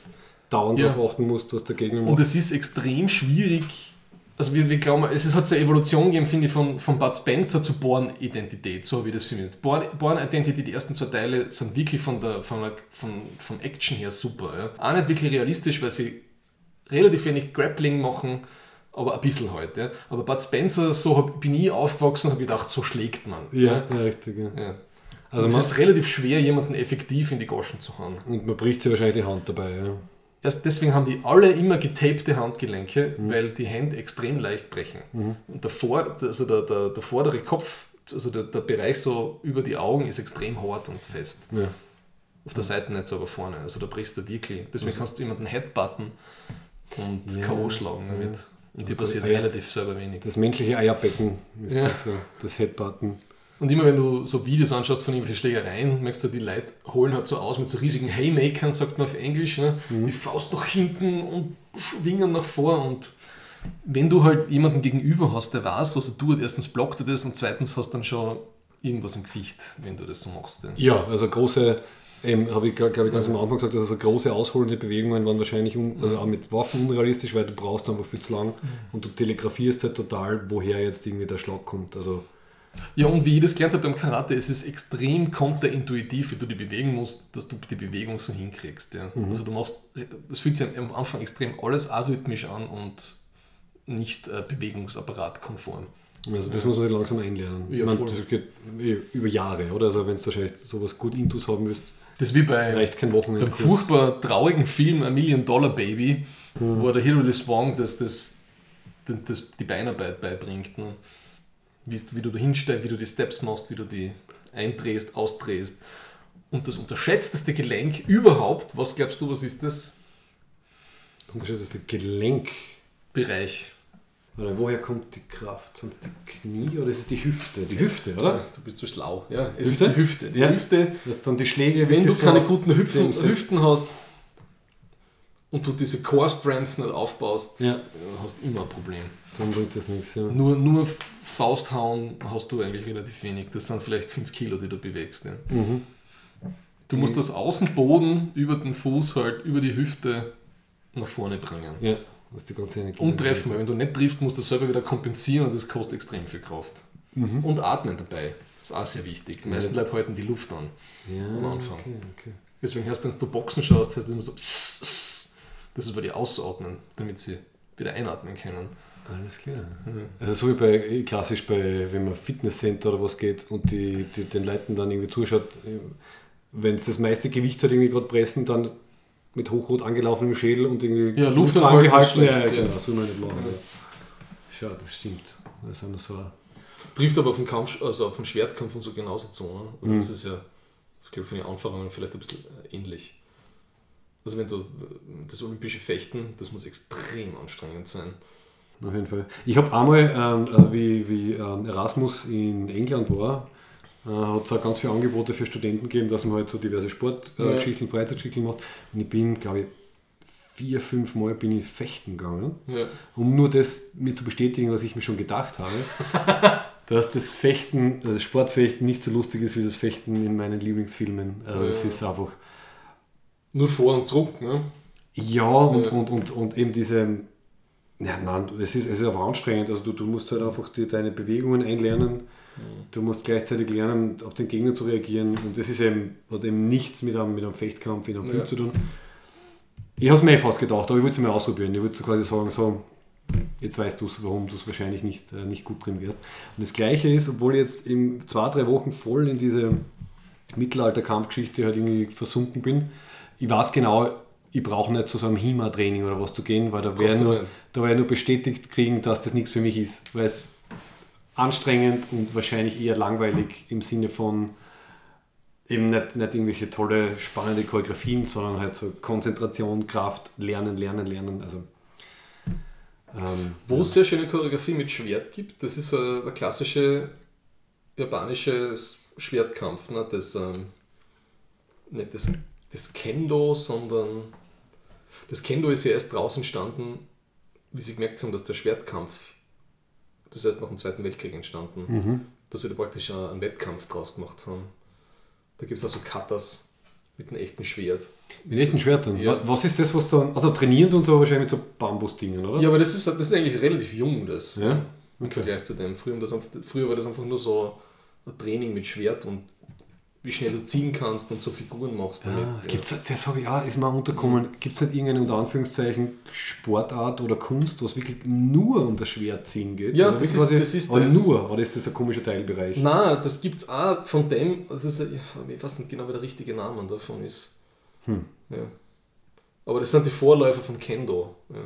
dauernd Ja. darauf achten musst, was der Gegner Und macht. es ist extrem schwierig, also wir, wir glauben, es ist, hat so eine Evolution gegeben, finde ich, von, von Bud Spencer zu Born-Identität, so wie das für mich. Born-Identity, die ersten zwei Teile, sind wirklich von der, von der, von, vom Action her super. Ja. Auch nicht wirklich realistisch, weil sie relativ wenig Grappling machen, aber ein bisschen halt. Ja. Aber Bud Spencer, so hab, bin ich aufgewachsen und habe gedacht, so schlägt man. Ja, ja. richtig. Ja. ja. Also es ist relativ schwer, jemanden effektiv in die Goschen zu hauen. Und man bricht sich wahrscheinlich die Hand dabei. Ja. Erst deswegen haben die alle immer getapte Handgelenke, mhm. weil die Hände extrem leicht brechen. Mhm. Und der, Vor, also der, der, der vordere Kopf, also der, der Bereich so über die Augen ist extrem hart und fest. Ja. Auf der Seite nicht so, aber vorne. Also da brichst du wirklich. Deswegen also. kannst du jemanden Headbutten und ja, K.O. schlagen damit. Und also dir passiert Eier, relativ selber wenig. Das menschliche Eierbecken ist ja. das, das Headbutten. Und immer wenn du so Videos anschaust von irgendwelchen Schlägereien, merkst du, die Leute holen halt so aus mit so riesigen Haymakern, sagt man auf Englisch, ne? Mhm. die Faust nach hinten und schwingen nach vor. Und wenn du halt jemanden gegenüber hast, der weiß, was er tut, erstens blockt er das und zweitens hast du dann schon irgendwas im Gesicht, wenn du das so machst. Ja, ja also große, ähm, habe ich glaube ich ganz am Anfang gesagt, also große ausholende Bewegungen waren wahrscheinlich un, also auch mit Waffen unrealistisch, weil du brauchst einfach viel zu lang mhm. und du telegrafierst halt total, woher jetzt irgendwie der Schlag kommt. Also ja, und wie ich das gelernt habe beim Karate, es ist extrem konterintuitiv, wie du die bewegen musst, dass du die Bewegung so hinkriegst. Ja. Mhm. Also du machst, das fühlt sich am Anfang extrem alles arrhythmisch an und nicht äh, bewegungsapparatkonform. Also das ja. muss man langsam einlernen. Ja, meine, das geht über Jahre, oder? Also wenn du wahrscheinlich sowas gut Intus haben willst, das ist wie bei, reicht kein Wochenende. Beim furchtbar traurigen Film A Million Dollar Baby, mhm. wo der Hilary Swank das, das, das, das, die Beinarbeit beibringt. Ne? Wie, wie du da hinstellst, wie du die Steps machst, wie du die eindrehst, ausdrehst. Und das unterschätzteste Gelenk überhaupt, was glaubst du, was ist das? Das unterschätzteste Gelenkbereich. Oder woher kommt die Kraft? Sind es die Knie oder ist es die Hüfte? Die Hüfte, oder? Ja, du bist so schlau. Ja, es Hüfte? ist die Hüfte. Die ja. Hüfte. Das dann die Schläge. Wenn du keine guten Hüften, Hüften hast und du diese Core Strands nicht aufbaust, ja. hast du immer ein Problem. Dann bringt das nichts. Ja. Nur, nur Fausthauen hast du eigentlich relativ wenig. Das sind vielleicht 5 Kilo, die du bewegst. Ja. Mhm. Du musst das Außenboden über den Fuß halt, über die Hüfte nach vorne bringen. Ja, was die ganze Energie. Und treffen, weil wenn du nicht triffst, musst du selber wieder kompensieren und das kostet extrem viel Kraft. Mhm. Und atmen dabei. Das ist auch sehr wichtig. Die meisten ja. Leute halten die Luft an ja, am Anfang. Okay, okay. Deswegen heißt, wenn du Boxen schaust, heißt es immer so, pss, pss. das ist, weil die ausatmen, damit sie wieder einatmen können. Alles klar. Mhm. Also so wie bei klassisch bei, wenn man Fitnesscenter oder was geht und die, die den Leuten dann irgendwie zuschaut, wenn es das meiste Gewicht hat, irgendwie gerade pressen, dann mit hochrot angelaufenem Schädel und irgendwie ja, Luft, Luft angehalten. Ja, ja, genau, soll man nicht machen. Ja. Schau, das stimmt. Das ist so Trifft aber auf den Kampf, also auf den Schwertkampf und so genauso zu. Ne? Also mhm. das ist ja, ich glaube, für die Anforderungen vielleicht ein bisschen ähnlich. Also wenn du das olympische Fechten, das muss extrem anstrengend sein. Auf jeden Fall. Ich habe einmal, ähm, also wie, wie ähm, Erasmus in England war, äh, hat es auch ganz viele Angebote für Studenten gegeben, dass man halt so diverse Sportgeschichten, äh, ja. Freizeitgeschichten macht. Und ich bin, glaube ich, vier, fünf Mal bin ich fechten gegangen, ja. um nur das mir zu bestätigen, was ich mir schon gedacht habe. dass das Fechten, also das Sportfechten nicht so lustig ist wie das Fechten in meinen Lieblingsfilmen. Also ja. es ist einfach. Nur vor und zurück, ne? Ja, und, und, und, und eben diese ja, nein, es ist, es ist einfach anstrengend. Also du, du musst halt einfach die, deine Bewegungen einlernen. Mhm. Du musst gleichzeitig lernen, auf den Gegner zu reagieren. Und das ist eben, hat eben nichts mit einem, mit einem Fechtkampf in einem Film zu tun. Ich habe es mir eh fast gedacht, aber ich wollte es mal ausprobieren. Ich wollte quasi sagen, so, jetzt weißt du warum du es wahrscheinlich nicht, äh, nicht gut drin wirst. Und das Gleiche ist, obwohl ich jetzt in zwei, drei Wochen voll in diese Mittelalter-Kampfgeschichte halt irgendwie versunken bin, ich weiß genau, ich brauche nicht zu so einem HIMA-Training oder was zu gehen, weil da werde nur, da nur bestätigt kriegen, dass das nichts für mich ist, weil es anstrengend und wahrscheinlich eher langweilig im Sinne von eben nicht, nicht irgendwelche tolle, spannende Choreografien, sondern halt so Konzentration, Kraft, Lernen, Lernen, Lernen. Also, ähm, Wo es sehr schöne Choreografie mit Schwert gibt, das ist äh, der klassische japanische Schwertkampf, ne? das, ähm, nicht das, das Kendo, sondern das Kendo ist ja erst draußen entstanden, wie sie gemerkt haben, dass der Schwertkampf, das heißt nach dem Zweiten Weltkrieg entstanden, mhm. dass sie da praktisch einen Wettkampf draus gemacht haben. Da gibt es also Katas, Mit einem echten Schwert. Mit echten Schwertern. Ja. Wa- Was ist das, was dann. Also trainieren und so wahrscheinlich mit so Bambusdingen, oder? Ja, aber das ist, das ist eigentlich relativ jung, das. Ja? Im Vergleich zu dem. Früher, das früher war das einfach nur so ein Training mit Schwert und wie schnell du ziehen kannst und so Figuren machst damit. Ah, gibt's, das habe ich auch, ist mir unterkommen. Gibt es nicht irgendeine unter Anführungszeichen Sportart oder Kunst, was wirklich nur um das Schwertziehen geht? Ja, Also das ist- das ist aber das. nur, oder ist das ein komischer Teilbereich? Nein, das gibt es auch von dem, das ist, ich weiß nicht genau, wie der richtige Name davon ist. Hm. Ja. Aber das sind die Vorläufer vom Kendo. Ja.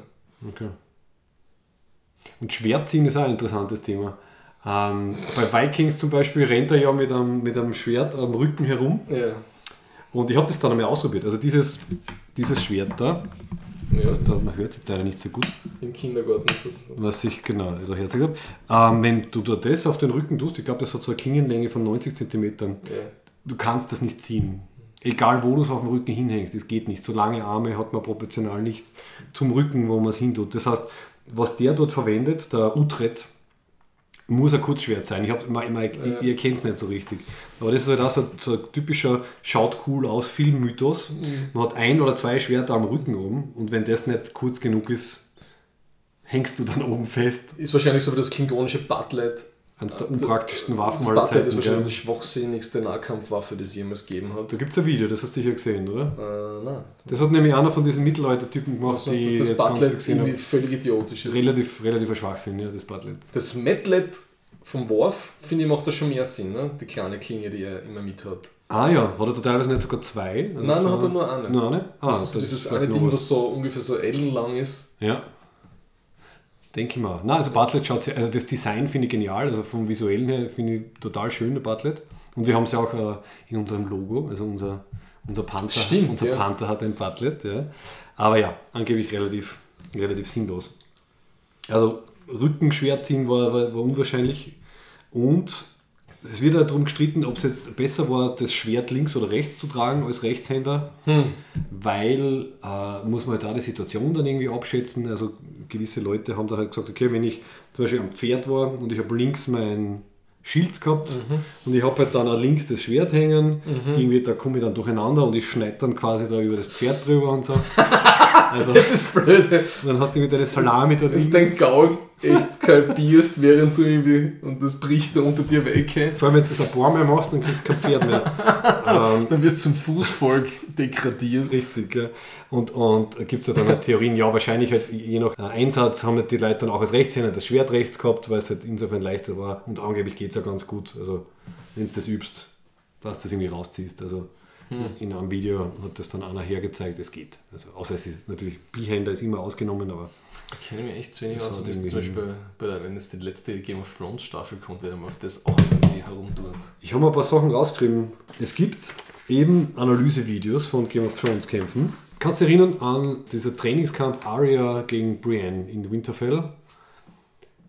Okay. Und Schwertziehen ist auch ein interessantes Thema. Ähm, bei Vikings zum Beispiel rennt er ja mit einem, mit einem Schwert am Rücken herum. Ja. Und ich habe das dann einmal ausprobiert. Also dieses, dieses Schwert da, ja. da, man hört jetzt leider nicht so gut, Im Kindergarten ist das so. was ich genau also herzig habe. Ähm, wenn du da das auf den Rücken tust, ich glaube, das hat so eine Klingenlänge von 90 cm, Ja. du kannst das nicht ziehen. Egal wo du es auf dem Rücken hinhängst, das geht nicht. So lange Arme hat man proportional nicht zum Rücken, wo man es hintut. Das heißt, was der dort verwendet, der Utrecht, muss ein Kurzschwert sein. Ich, hab, ich, ich, ihr kennt es nicht so richtig. Aber das ist halt auch so, so ein typischer schaut cool aus Filmmythos. Man hat ein oder zwei Schwerter am Rücken oben und wenn das nicht kurz genug ist, hängst du dann oben fest. Ist wahrscheinlich so wie das klingonische Butlet. Eines der unpraktischsten Waffen Das aller Butlet ist Zeiten. wahrscheinlich die schwachsinnigste Nahkampfwaffe, die es jemals gegeben hat. Da gibt es ein Video, das hast du sicher gesehen, oder? Äh, nein. Das hat nämlich einer von diesen Mittelalter-Typen gemacht, Also, die das jetzt viel Butlet gesehen irgendwie völlig idiotisch ist. Relativ, relativer Schwachsinn, ja, das Butlet. Das Metlet vom Worf, finde ich, macht da schon mehr Sinn, ne? die kleine Klinge, die er immer mit hat. Ah ja, hat er da teilweise nicht sogar zwei? Also Nein, so- hat er nur eine. Nur eine? Ah, das ist dieses vielleicht eine Ding, was so ungefähr so ellenlang ist. Ja. Denke ich mal. Nein, also Butlet schaut sehr, also das Design finde ich genial, also vom Visuellen her finde ich total schön, der Butlet. Und wir haben es ja auch äh, in unserem Logo, also unser, unser Panther, Stimmt, unser ja. Panther hat ein Butlet, ja. Aber ja, angeblich relativ, relativ sinnlos. Also Rückenschwert ziehen war, war, war unwahrscheinlich und es wird darum gestritten, ob es jetzt besser war, das Schwert links oder rechts zu tragen als Rechtshänder, weil äh, muss man halt da die Situation dann irgendwie abschätzen. Also gewisse Leute haben dann halt gesagt, okay, wenn ich zum Beispiel am Pferd war und ich habe links mein Schild gehabt und ich habe halt dann auch links das Schwert hängen, irgendwie da komme ich dann durcheinander und ich schneide dann quasi da über das Pferd drüber und so. Also Das ist blöd. dann hast du mit deiner Salami du drin. dein Gaul echt kalbierst, während du irgendwie und das bricht da unter dir weg, hey. Vor allem, wenn du das ein paar Mal machst, dann kriegst du kein Pferd mehr. ähm, dann wirst du zum Fußvolk degradiert. Richtig, ja. Und, und gibt es ja dann halt Theorien, ja, wahrscheinlich halt je nach äh, Einsatz haben halt die Leute dann auch als Rechtshänder das Schwert rechts gehabt, weil es halt insofern leichter war. Und angeblich geht es ja ganz gut. Also, wenn du das übst, dass du das irgendwie rausziehst. Also, in einem Video hat das dann einer hergezeigt, es geht. Also, außer es ist natürlich, Bihänder ist immer ausgenommen, aber Ich kenne mich echt zu wenig aus. zum Beispiel, bei der, wenn es die letzte Game of Thrones Staffel kommt, werden wir auf das auch irgendwie herumtun. Ich habe mal ein paar Sachen rausgeschrieben. Es gibt eben Analysevideos von Game of Thrones Kämpfen. Kannst du dich erinnern an dieser Trainingskampf Arya gegen Brienne in Winterfell?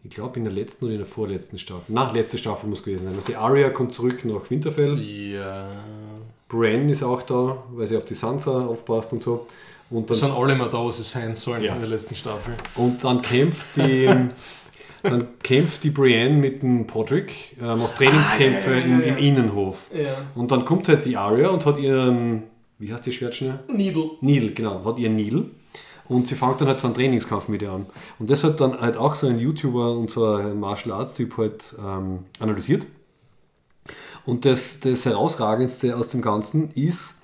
Ich glaube in der letzten oder in der vorletzten Staffel. Nach letzte Staffel muss gewesen sein. Also die Arya kommt zurück nach Winterfell. Ja. Brienne ist auch da, weil sie auf die Sansa aufpasst und so. Und Das dann, sind alle mal da, was sie sein sollen Ja. in der letzten Staffel. und dann kämpft die, dann kämpft die Brienne mit dem Podrick, äh, macht Trainingskämpfe Ah, ja, ja, im, ja, im. Innenhof. Ja. Und dann kommt halt die Arya und hat ihren, wie heißt die Schwertschnur? Needle. Needle, genau, hat ihren Needle. Und sie fängt dann halt so einen Trainingskampf mit ihr an. Und das hat dann halt auch so ein YouTuber und so ein Martial Arts Typ halt ähm, analysiert. Und das, das Herausragendste aus dem Ganzen ist,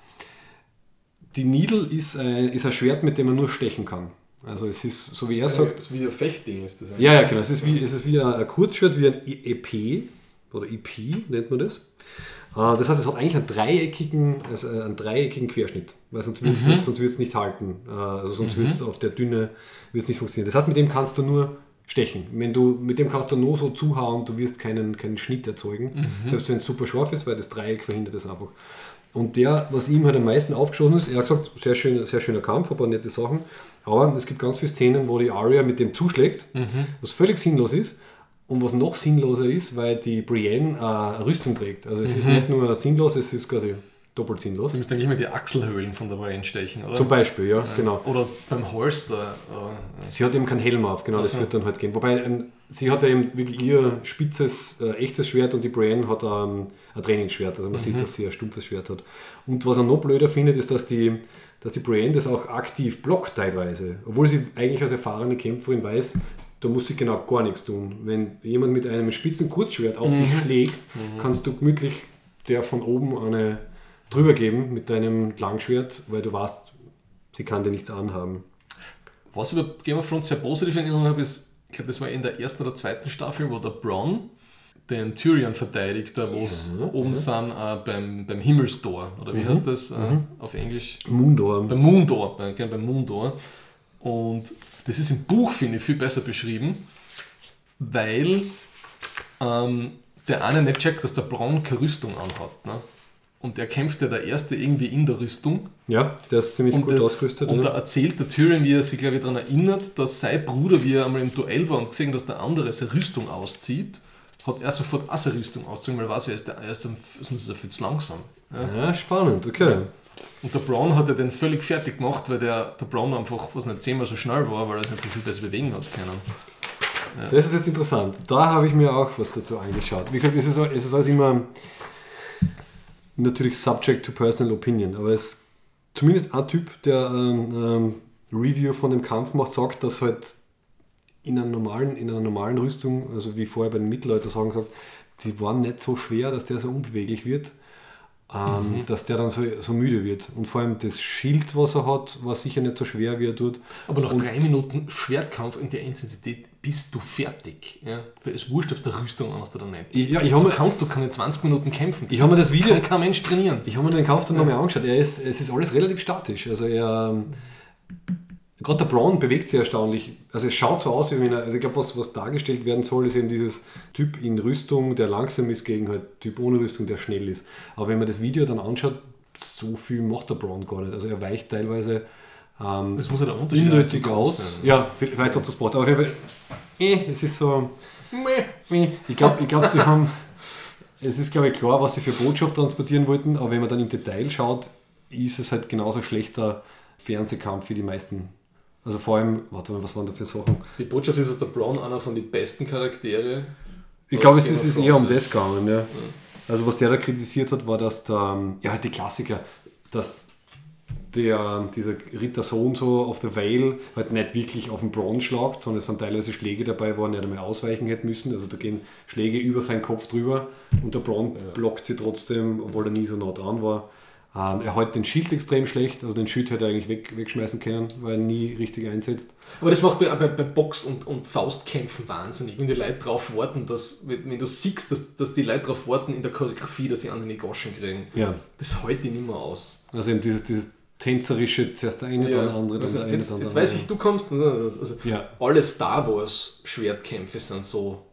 die Needle ist ein, ist ein Schwert, mit dem man nur stechen kann. Also es ist, so wie er sagt, Das ist wie ein Fechtding ist das. ja, ja, genau. Es ist wie, es ist wie ein, Kurzschwert, wie ein EP oder EP nennt man das. Äh, Das heißt, es hat eigentlich einen dreieckigen, also einen dreieckigen Querschnitt, weil sonst würde es nicht, sonst wird's nicht halten. Äh, Also sonst würde es auf der Dünne wird's nicht funktionieren. Das heißt, mit dem kannst du nur stechen. Wenn du, mit dem kannst du nur so zuhauen, du wirst keinen, keinen Schnitt erzeugen. Selbst wenn es super scharf ist, weil das Dreieck verhindert das einfach. Und der, was ihm halt am meisten aufgeschossen ist, er hat gesagt, sehr, schön, sehr schöner Kampf, aber nette Sachen. Aber es gibt ganz viele Szenen, wo die Arya mit dem zuschlägt, was völlig sinnlos ist. Und was noch sinnloser ist, weil die Brienne äh, eine Rüstung trägt. Also es ist nicht nur sinnlos, es ist quasi doppelt sinnlos. Du müsst eigentlich mal die Achselhöhlen von der Brienne stechen, oder? Zum Beispiel, ja, genau. Oder beim Holster. Äh, Sie hat eben keinen Helm auf, genau, das Ach so. wird dann halt gehen. Wobei, ähm, sie hat ja eben wirklich ihr spitzes, äh, echtes Schwert und die Brienne hat ähm, ein Trainingsschwert. Also man Mhm. sieht, dass sie ein stumpfes Schwert hat. Und was er noch blöder findet, ist, dass die, dass die Brienne das auch aktiv blockt teilweise. Obwohl sie eigentlich als erfahrene Kämpferin weiß, da muss sie genau gar nichts tun. Wenn jemand mit einem spitzen Kurzschwert auf Mhm. dich schlägt, kannst du gemütlich der von oben eine drüber geben mit deinem Langschwert, weil du weißt, sie kann dir nichts anhaben. Was ich über Game of Thrones sehr positiv in Erinnerung habe, ist, ich glaube, das war in der ersten oder zweiten Staffel, wo der Bronn den Tyrion verteidigt, da wo es oben sind äh, beim, beim Himmelstor, oder wie heißt das äh, auf Englisch? Mundor. Beim Moondor, bei, gell, beim Moondor. Und das ist im Buch, finde ich, viel besser beschrieben, weil ähm, der eine nicht checkt, dass der Bronn keine Rüstung anhat. Ne? Und der kämpft ja der Erste irgendwie in der Rüstung. Ja, der ist ziemlich gut der, ausgerüstet. und ja. da erzählt der Tyrion, wie er sich, glaube ich, daran erinnert, dass sein Bruder, wie er einmal im Duell war und gesehen, dass der andere seine Rüstung auszieht, hat er sofort auch seine Rüstung ausgezogen, weil er weiß, er ist, der, er ist, dann, sonst ist er viel zu langsam. Ja? Ja, spannend, okay. Und der Brown hat ja den völlig fertig gemacht, weil der, der Brown einfach, was nicht, zehnmal so schnell war, weil er sich einfach viel besser bewegen hat können. Das ist jetzt interessant. Da habe ich mir auch was dazu angeschaut. Wie gesagt, es ist, es ist alles immer natürlich subject to personal opinion, aber es zumindest ein Typ, der ähm, ähm, Review von dem Kampf macht, sagt, dass halt in einer normalen, in einer normalen Rüstung, also wie vorher bei den Mittelalter sagen sagt, die waren nicht so schwer, dass der so unbeweglich wird, ähm, dass der dann so, so müde wird. Und vor allem das Schild, was er hat, war sicher nicht so schwer, wie er tut. Aber nach drei Minuten Schwertkampf in der Intensität bist du fertig. Ja? Da ist wurscht, ob du Rüstung an hast oder nicht. Ich- ja, ich so habe mir- kannst du keine 20 Minuten kämpfen. Ich habe mir das Video- kann kein Mensch trainieren. Ich habe mir den Kampf dann nochmal angeschaut. Er ist, es ist alles relativ statisch. Also er, ähm, gerade der Braun bewegt sich erstaunlich. Also es schaut so aus, wie wenn er, also ich glaube, was, was dargestellt werden soll, ist eben dieses Typ in Rüstung, der langsam ist, gegen halt Typ ohne Rüstung, der schnell ist. Aber wenn man das Video dann anschaut, so viel macht der Braun gar nicht. Also er weicht teilweise ähm, Das muss ja der Unterschied unnötig aus. Sein. Ja, vielleicht hat es das Sport. Aber auf jeden Fall, eh, es ist so... Ich glaube, ich glaub, sie haben. Es ist, glaube ich, klar, was sie für Botschaft transportieren wollten, aber wenn man dann im Detail schaut, ist es halt genauso schlechter Fernsehkampf wie die meisten. Also vor allem, warte mal, was waren da für Sachen? Die Botschaft ist, dass der Brown einer von den besten Charaktere Ich glaube, es ist, ist eher um das gegangen. Ja. Also was der da kritisiert hat, war, dass der, ja halt die Klassiker, dass der, dieser Ritter so und so auf der Vale halt nicht wirklich auf den Bronze schlagt, sondern es sind teilweise Schläge dabei, wo er nicht einmal ausweichen hätte müssen. Also da gehen Schläge über seinen Kopf drüber und der Bronze blockt sie trotzdem, obwohl er nie so nah dran war. Ähm, er hält den Schild extrem schlecht, also den Schild hätte er eigentlich weg, wegschmeißen können, weil er nie richtig einsetzt. Aber das macht bei, bei, bei Box- und, und Faustkämpfen wahnsinnig, wenn die Leute darauf warten, dass, wenn du siehst, dass, dass die Leute darauf warten in der Choreografie, dass sie an die Goschen kriegen. Ja. Das hält die nicht mehr aus. Also eben dieses, dieses tänzerische, zuerst der eine, dann der andere, dann also der eine, jetzt dann jetzt weiß andere. ich, du kommst. Also, also Ja. Alle Star Wars Schwertkämpfe sind so,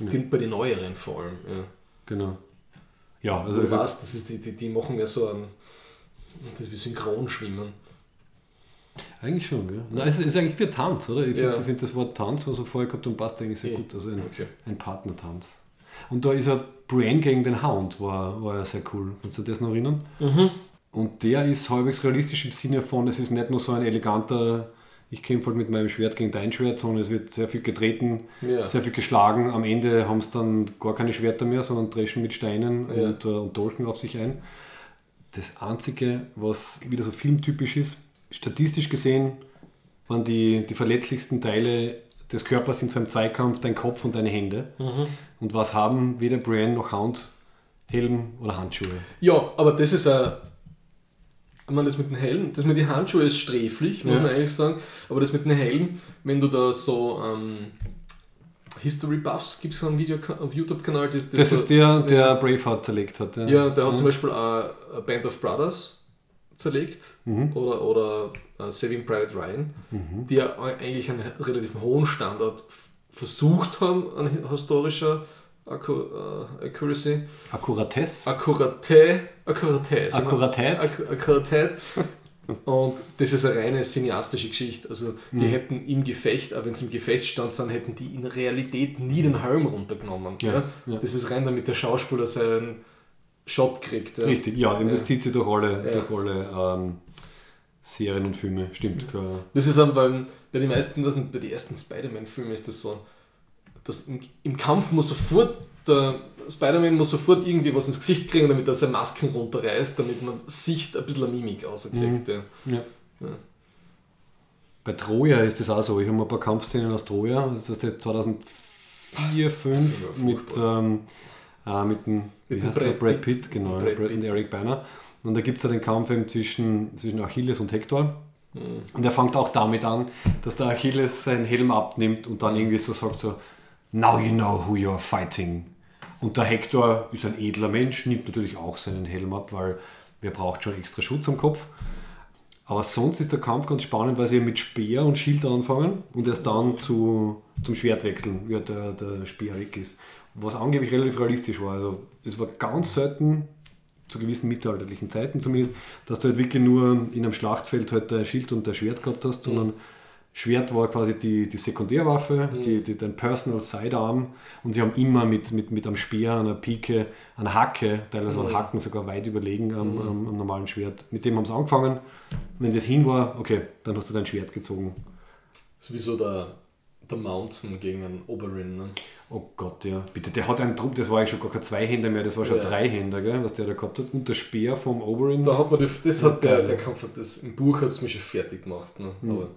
die bei den neueren vor allem. Ja. Genau. Ja, also Du weißt, das ist die, die, die machen ja so ein, das ist wie Synchronschwimmen. eigentlich schon, gell? Nein, es ist eigentlich wie Tanz, oder? Ich finde Ja. find das Wort Tanz, was er vorher gehabt hat, passt eigentlich sehr Eh. gut. Also ein, Okay. ein Partnertanz. Und da ist er Brienne gegen den Hound, war, war ja sehr cool. Kannst du dir das noch erinnern? Mhm. Und der ist halbwegs realistisch im Sinne von, es ist nicht nur so ein eleganter, ich kämpfe halt mit meinem Schwert gegen dein Schwert, sondern es wird sehr viel getreten, Ja. sehr viel geschlagen. Am Ende haben es dann gar keine Schwerter mehr, sondern dreschen mit Steinen Ja. und, äh, und Dolchen auf sich ein. Das Einzige, was wieder so filmtypisch ist, statistisch gesehen, waren die, die verletzlichsten Teile des Körpers in so einem Zweikampf dein Kopf und deine Hände. Mhm. Und was haben weder Brienne noch Hound? Helm oder Handschuhe. Ja, aber das ist ein. Ich meine, das mit dem Helm, das mit den Handschuhen ist sträflich, muss Ja. man eigentlich sagen. Aber das mit dem Helm, wenn du da so ähm, History Buffs, gibt es einen Video auf YouTube-Kanal, das, Das so, ist der, der Braveheart zerlegt hat. Ja, der hat zum Beispiel a Band of Brothers zerlegt Mhm. oder, oder äh, Saving Private Ryan, die ja eigentlich einen relativ hohen Standard versucht haben an historischer Akku, äh, Accuracy. Akkuratesse. Sagen wir. Akkuratät. Ak Akkuratät. Und das ist eine reine cineastische Geschichte. Also die Mhm. hätten im Gefecht, aber wenn sie im Gefecht stand sind, hätten die in Realität nie den Helm runtergenommen. Ja, Ja. Das ist rein damit der Schauspieler seinen Shot kriegt. Ja. Richtig, ja, eben das zieht sich durch alle, durch alle ähm, Serien und Filme, stimmt. klar. Das ist auch beim, bei den meisten, was bei den ersten Spider-Man-Filmen ist das so, dass im, im Kampf muss sofort der Spider-Man muss sofort irgendwie was ins Gesicht kriegen, damit er seine Masken runterreißt, damit man Sicht ein bisschen Mimik rauskriegt. Ja. Ja. Ja. Bei Troja ist das auch so. Ich habe mal ein paar Kampfszenen aus Troja, das ist der 2004, 2005 Film mit, ähm, äh, mit dem Mit dem? Brad Brad Pitt. Genau, Brad Brad und Eric Banner. Und da gibt es ja den Kampf eben zwischen, zwischen Achilles und Hector. Mhm. Und er fängt auch damit an, dass der Achilles seinen Helm abnimmt und Mhm. dann irgendwie so sagt so, Now you know who you're fighting. Und der Hector ist ein edler Mensch, nimmt natürlich auch seinen Helm ab, weil wer braucht schon extra Schutz am Kopf. Aber sonst ist der Kampf ganz spannend, weil sie mit Speer und Schild anfangen und erst dann zu, zum Schwert wechseln, wie halt der, der Speer weg ist. Was angeblich relativ realistisch war. Also es war ganz selten, zu gewissen mittelalterlichen Zeiten zumindest, dass du halt wirklich nur in einem Schlachtfeld halt der Schild und der Schwert gehabt hast, sondern Schwert war quasi die, die Sekundärwaffe, die, die, dein Personal Sidearm und sie haben immer mit, mit, mit einem Speer, einer Pike, einer Hacke, teilweise waren Hacken sogar weit überlegen am, am, am normalen Schwert. Mit dem haben sie angefangen. Wenn das hin war, okay, dann hast du dein Schwert gezogen. Das ist wie so der, der Mountain gegen einen Oberyn. Ne? Oh Gott, ja. Bitte, der hat einen Trupp, das war ja schon gar kein Zweihänder mehr, das war schon Ja. Dreihänder, gell, was der da gehabt hat. Und der Speer vom Oberyn. Da hat man die, das hat der, der Kampf, hat das, im Buch hat es mich schon fertig gemacht. Ne? Aber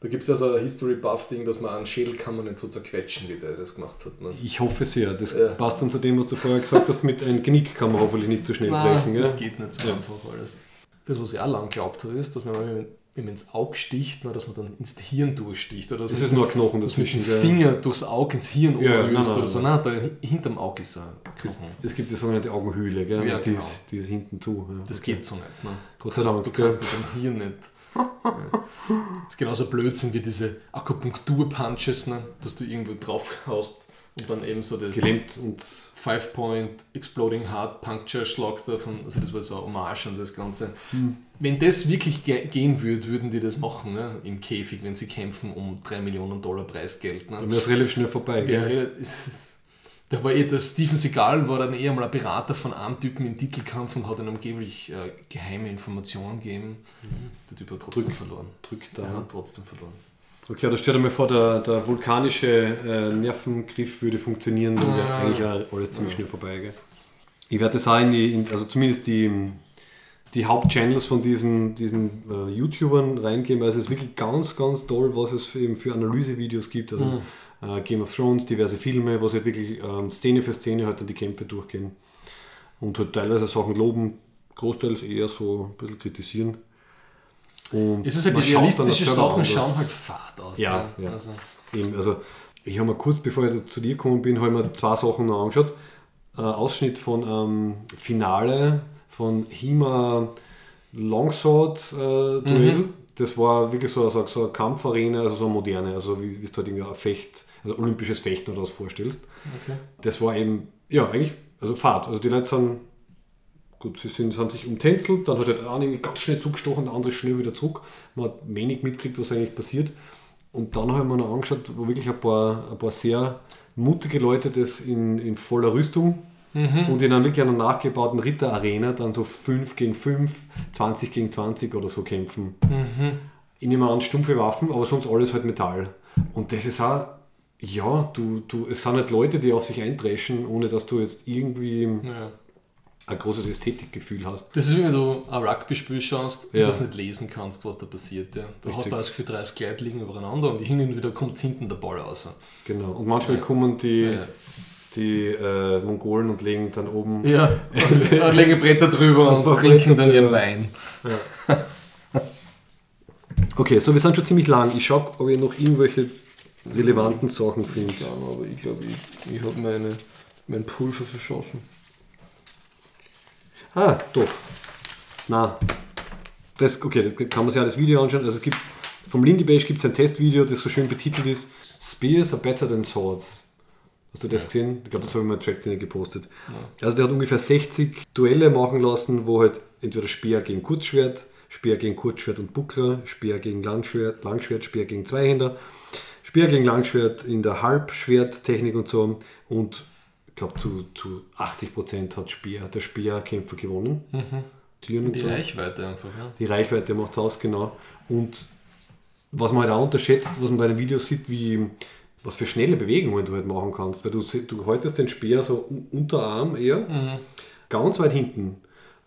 da gibt es ja so ein History-Buff-Ding, dass man einen Schädel kann man nicht so zerquetschen, wie der das gemacht hat. Ne? Ich hoffe sehr. Das Ja. passt dann zu dem, was du vorher gesagt hast, mit einem Genick kann man hoffentlich nicht zu schnell Nein, brechen. das gell? geht nicht so einfach alles. Das, was ich auch lang geglaubt habe, ist, dass wenn man wenn man ins Auge sticht, na, dass man dann ins Hirn durchsticht. Oder dass Das ist nur ein Knochen dass man dazwischen. gell? Finger durchs Auge ins Hirn Ja, umrührst nein, nein, oder so. nein. Nein, da hinterm Auge ist ein Knochen. Es, gibt die sogenannte Augenhöhle, gell? Ja, die, genau. ist, die ist hinten zu. Ja. Das geht so nicht. Ne? Gott sei Du Dank. kannst- Du kannst mit dem Hirn nicht. Das ist genauso Blödsinn wie diese Akupunktur-Punches, ne? dass du irgendwo drauf haust und dann eben so der Gelähmt und Five-Point Exploding Heart Puncture Schlag davon, also das war so eine Hommage an das Ganze. Hm. Wenn das wirklich ge gehen würde, würden die das machen, ne? im Käfig, wenn sie kämpfen um 3 Millionen Dollar Preisgeld. Ne? dann wäre es relativ schnell vorbei. Wäre Gell? ist- Da war eh der Steven Seagal war dann eher mal ein Berater von einem Typen im Titelkampf und hat ihm angeblich äh, geheime Informationen gegeben. Der Typ hat trotzdem Drück. verloren. Drückt Der da. hat trotzdem verloren. Okay, da stell dir mal vor, der, der vulkanische äh, Nervengriff würde funktionieren, dann wäre Ja. eigentlich alles ziemlich schnell vorbei. Gell? Ich werde das auch in die, in, also zumindest die, die Hauptchannels von diesen, diesen äh, YouTubern reingeben. Also es ist wirklich ganz, ganz toll, was es für, eben für Analysevideos gibt. Also äh, Game of Thrones, diverse Filme, was halt wirklich ähm, Szene für Szene halt dann die Kämpfe durchgehen. Und halt teilweise Sachen loben, großteils eher so ein bisschen kritisieren. Und Es ist halt die realistischen Sachen schauen halt fad aus. Ja, ne? ja. Also, Eben, also ich habe mir kurz bevor ich zu dir gekommen bin, habe ich mir zwei Sachen noch angeschaut. Ein Ausschnitt von ähm, Finale von Hima Longsword äh, Duell. Das war wirklich so, so, so eine Kampfarena, also so eine moderne, also wie, wie du halt irgendwie ein Fecht, also olympisches Fechten oder was vorstellst. okay. Das war eben, ja, eigentlich, also Fahrt. Also die Leute sind, gut, sie sind, haben sich umtänzelt, dann hat halt der eine irgendwie ganz schnell zugestochen, der andere schnell wieder zurück. Man hat wenig mitgekriegt, was eigentlich passiert. Und dann habe ich mir noch angeschaut, wo wirklich ein paar, ein paar sehr mutige Leute das in, in voller Rüstung und in einer wirklich einer nachgebauten Ritterarena dann so 5 gegen 5, 20 gegen 20 oder so kämpfen. Ich nehme an, stumpfe Waffen, aber sonst alles halt Metall. Und das ist auch, ja, du, du, es sind halt Leute, die auf sich eindreschen, ohne dass du jetzt irgendwie Ja. ein großes Ästhetikgefühl hast. Das ist wie wenn du ein Rugby-Spiel schaust und Ja. das nicht lesen kannst, was da passiert. Ja. Du hast Richtig. da das Gefühl, 30 Kleid liegen übereinander und hin und wieder kommt hinten der Ball raus. Genau. Und manchmal Ja. kommen die. Die äh, Mongolen und legen dann oben. Ja, und legen Bretter drüber und paar trinken dann ihren. Wein. Okay, so wir sind schon ziemlich lang. Ich schaue, ob ich noch irgendwelche relevanten Sachen finde. aber ich glaube, ich, ich habe meine, mein Pulver verschossen. Ah, doch. Na, das, okay, das kann man sich ja das Video anschauen. Also es gibt vom Lindy Beige gibt es ein Testvideo, das so schön betitelt ist: Spears are better than swords. Hast du das gesehen? Ich glaube, das habe ich mal Track drin gepostet. Also der hat ungefähr 60 Duelle machen lassen, wo halt entweder Speer gegen Kurzschwert, Speer gegen Kurzschwert und Buckler, Speer gegen Langschwert, Langschwert, Speer gegen Zweihänder, Speer gegen Langschwert in der Halbschwerttechnik und so und glaube zu, zu 80% hat Speer, der Speerkämpfer gewonnen. Und Die so. Reichweite einfach, ja. Die Reichweite macht es aus, genau. Und was man halt auch unterschätzt, was man bei den Videos sieht, wie was für schnelle Bewegungen du halt machen kannst. Weil du, du haltest den Speer so un- Unterarm eher, ganz weit hinten.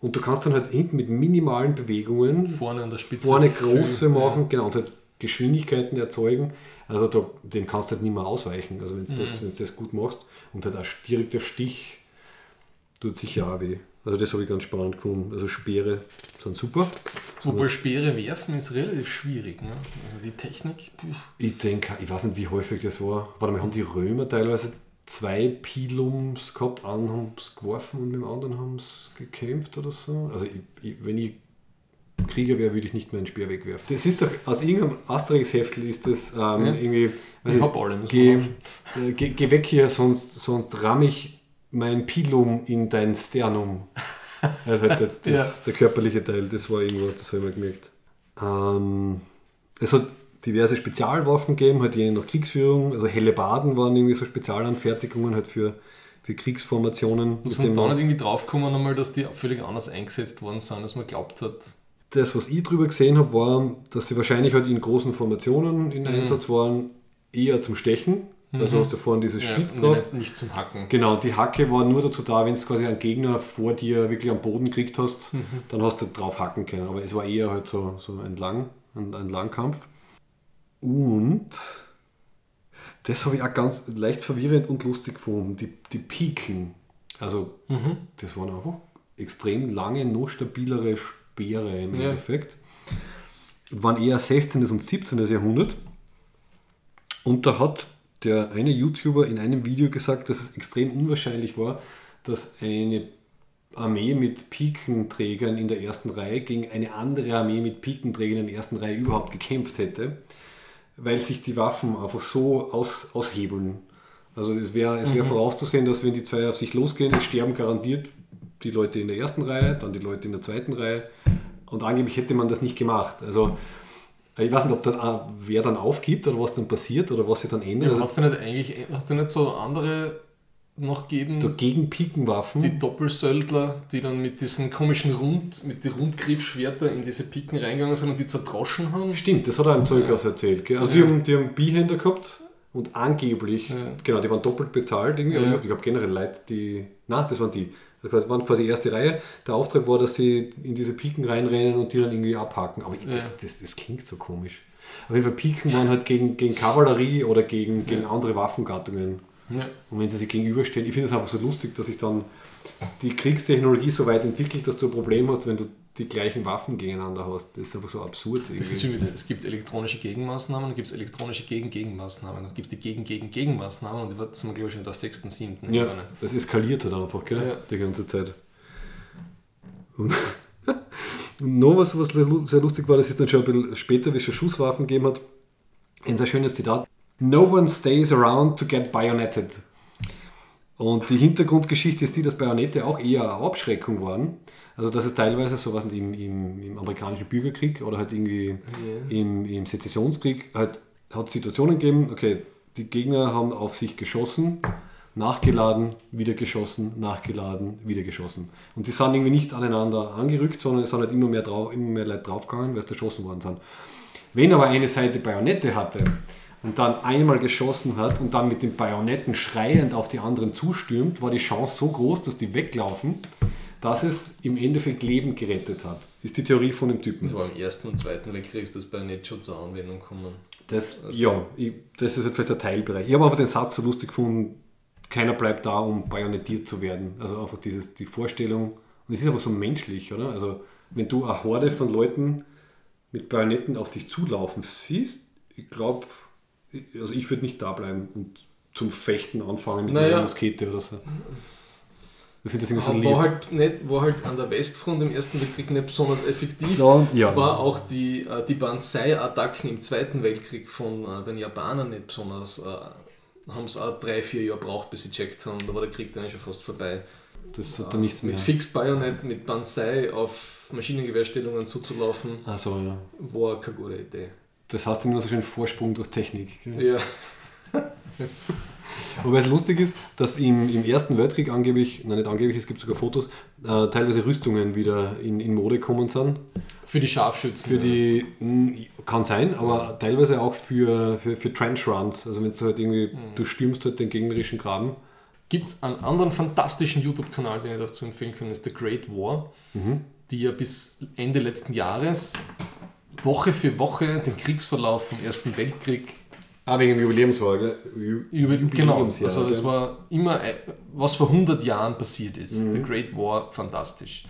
Und du kannst dann halt hinten mit minimalen Bewegungen Vorne an der Spitze. vorne große machen, genau, und halt Geschwindigkeiten erzeugen. Also da, dem kannst du halt nicht mehr ausweichen. Also wenn du das, wenn du das gut machst und halt auch direkt der Stich tut sicher auch weh. Also das habe ich ganz spannend gefunden. Also Speere sind super. Wobei Speere werfen ist relativ schwierig. Ne? Also die Technik. Ich denke, ich weiß nicht, wie häufig das war. Warte mal, haben die Römer teilweise zwei Pilums gehabt, einen haben es geworfen und mit dem anderen haben es gekämpft oder so. Also ich, ich, wenn ich Krieger wäre, würde ich nicht meinen Speer wegwerfen. Das ist doch, aus irgendeinem Asterix-Heftel ist das ähm, irgendwie, weiß Ich hab alle, anschauen. äh, geh weg hier, sonst, sonst ramm ich mein Pilum in dein Sternum. Also das, das, Ja. der körperliche Teil, das war irgendwo, das habe ich mal gemerkt. Ähm, es hat diverse Spezialwaffen gegeben, halt je nach Kriegsführung. Also helle Baden waren irgendwie so Spezialanfertigungen halt für, für Kriegsformationen. Mit sind da nicht irgendwie draufgekommen, einmal, dass die völlig anders eingesetzt worden sind, als man glaubt hat. das, was ich drüber gesehen habe, war, dass sie wahrscheinlich halt in großen Formationen Mhm. in Einsatz waren, eher zum Stechen. Also hast du vorhin dieses Ja, Spitz drauf. nicht, nicht zum Hacken. Genau, die Hacke war nur dazu da, wenn du quasi einen Gegner vor dir wirklich am Boden gekriegt hast, Mhm. dann hast du drauf hacken können. Aber es war eher halt so, so ein, Lang, ein, ein Langkampf. Und das habe ich auch ganz leicht verwirrend und lustig gefunden. Die, die Piken. Also, Mhm. das waren einfach extrem lange, noch stabilere Speere im Ja. Endeffekt. Waren eher 16. und 17. Jahrhundert. Und da hat der eine YouTuber in einem Video gesagt, dass es extrem unwahrscheinlich war, dass eine Armee mit Pikenträgern in der ersten Reihe gegen eine andere Armee mit Pikenträgern in der ersten Reihe überhaupt gekämpft hätte, weil sich die Waffen einfach so aus, aushebeln. Also es wäre es wär vorauszusehen, dass wenn die zwei auf sich losgehen, es sterben garantiert die Leute in der ersten Reihe, dann die Leute in der zweiten Reihe. Und angeblich hätte man das nicht gemacht. Also ich weiß nicht, ob dann wer dann aufgibt oder was dann passiert oder was sich dann ändert. Ja, also hast du nicht eigentlich hast du nicht so andere noch gegeben, dagegen Pikenwaffen. die Doppelsöldler, die dann mit diesen komischen Rund, mit den Rundgriffschwerter in diese Piken reingegangen sind und die zerdroschen haben? Stimmt, das hat er im Zeughaus erzählt. Gell? Also die, haben, die haben Bihänder gehabt und angeblich, Ja. genau, die waren doppelt bezahlt. Irgendwie. Ja. Ich glaube generell Leute, die, nein, das waren die. Das waren quasi erste Reihe. Der Auftrag war, dass sie in diese Piken reinrennen und die dann irgendwie abhaken. Aber Ja. das, das, das klingt so komisch. Auf jeden Fall Piken waren halt gegen, gegen Kavallerie oder gegen, gegen andere Waffengattungen. Ja. Und wenn sie sich gegenüberstehen, ich finde es einfach so lustig, dass sich dann die Kriegstechnologie so weit entwickelt, dass du ein Problem hast, wenn du die gleichen Waffen gegeneinander hast. Das ist einfach so absurd. Irgendwie. es gibt elektronische Gegenmaßnahmen, dann gibt es elektronische Gegen-Gegenmaßnahmen, dann gibt es die Gegen-Gegen-Gegenmaßnahmen und jetzt sind wir, glaube ich, schon in der sechsten, siebten Ja, Ebene. das eskaliert halt einfach, gell? Ja. Die ganze Zeit. Und, und noch was, was sehr lustig war, das ist dann schon ein bisschen später, wie es schon Schusswaffen gegeben hat. Ein sehr schönes Zitat. No one stays around to get bayoneted. Und die Hintergrundgeschichte ist die, dass Bayonette auch eher eine Abschreckung waren. Also dass es teilweise so was im, im, im amerikanischen Bürgerkrieg oder halt irgendwie im, im Sezessionskrieg halt hat Situationen gegeben, okay, die Gegner haben auf sich geschossen, nachgeladen, wieder geschossen, nachgeladen, wieder geschossen. Und die sind irgendwie nicht aneinander angerückt, sondern es sind halt immer mehr, drauf, immer mehr Leute draufgegangen, weil es erschossen worden sind. Wenn aber eine Seite Bajonette hatte und dann einmal geschossen hat und dann mit den Bajonetten schreiend auf die anderen zustürmt, war die Chance so groß, dass die weglaufen, dass es im Endeffekt Leben gerettet hat. Ist die Theorie von dem Typen. Aber im Ersten und Zweiten Weltkrieg ist das Bajonett schon zur Anwendung gekommen. Das, ja, ich, das ist halt vielleicht der Teilbereich. Ich habe einfach den Satz so lustig gefunden, keiner bleibt da, um bajonettiert zu werden. Also einfach dieses, die Vorstellung, und es ist einfach so menschlich, oder? Also wenn du eine Horde von Leuten mit Bajonetten auf dich zulaufen siehst, ich glaube, also ich würde nicht da bleiben und zum Fechten anfangen mit Naja. einer Muskete oder so. Ich finde das irgendwie so war, lieb. halt nicht, war halt an der Westfront im Ersten Weltkrieg nicht besonders effektiv. Ja, ja. War auch die, äh, die Banzai-Attacken im Zweiten Weltkrieg von äh, den Japanern nicht besonders. Äh, haben es auch drei, vier Jahre braucht, bis sie checkt haben. Da war der Krieg dann schon fast vorbei. Das hat dann nichts mehr. Mit Fixed Bayonet, mit Banzai auf Maschinengewehrstellungen zuzulaufen, Also ja. war keine gute Idee. Das heißt immer so schön Vorsprung durch Technik. Gell? Ja. Wobei es lustig ist, dass im, im Ersten Weltkrieg angeblich, nein nicht angeblich, es gibt sogar Fotos, äh, teilweise Rüstungen wieder in, in Mode gekommen sind. Für die Scharfschützen. Für die, mh, kann sein, aber teilweise auch für, für, für Trench Runs. Also wenn du halt irgendwie, du stürmst halt den gegnerischen Graben. Gibt es einen anderen fantastischen YouTube-Kanal, den ich dazu empfehlen kann, ist The Great War, die ja bis Ende letzten Jahres Woche für Woche den Kriegsverlauf vom Ersten Weltkrieg Ah, wegen dem Jubiläumsjahr, gell? Ju- genau, also es war immer, äh, was vor 100 Jahren passiert ist. The Great War, fantastisch.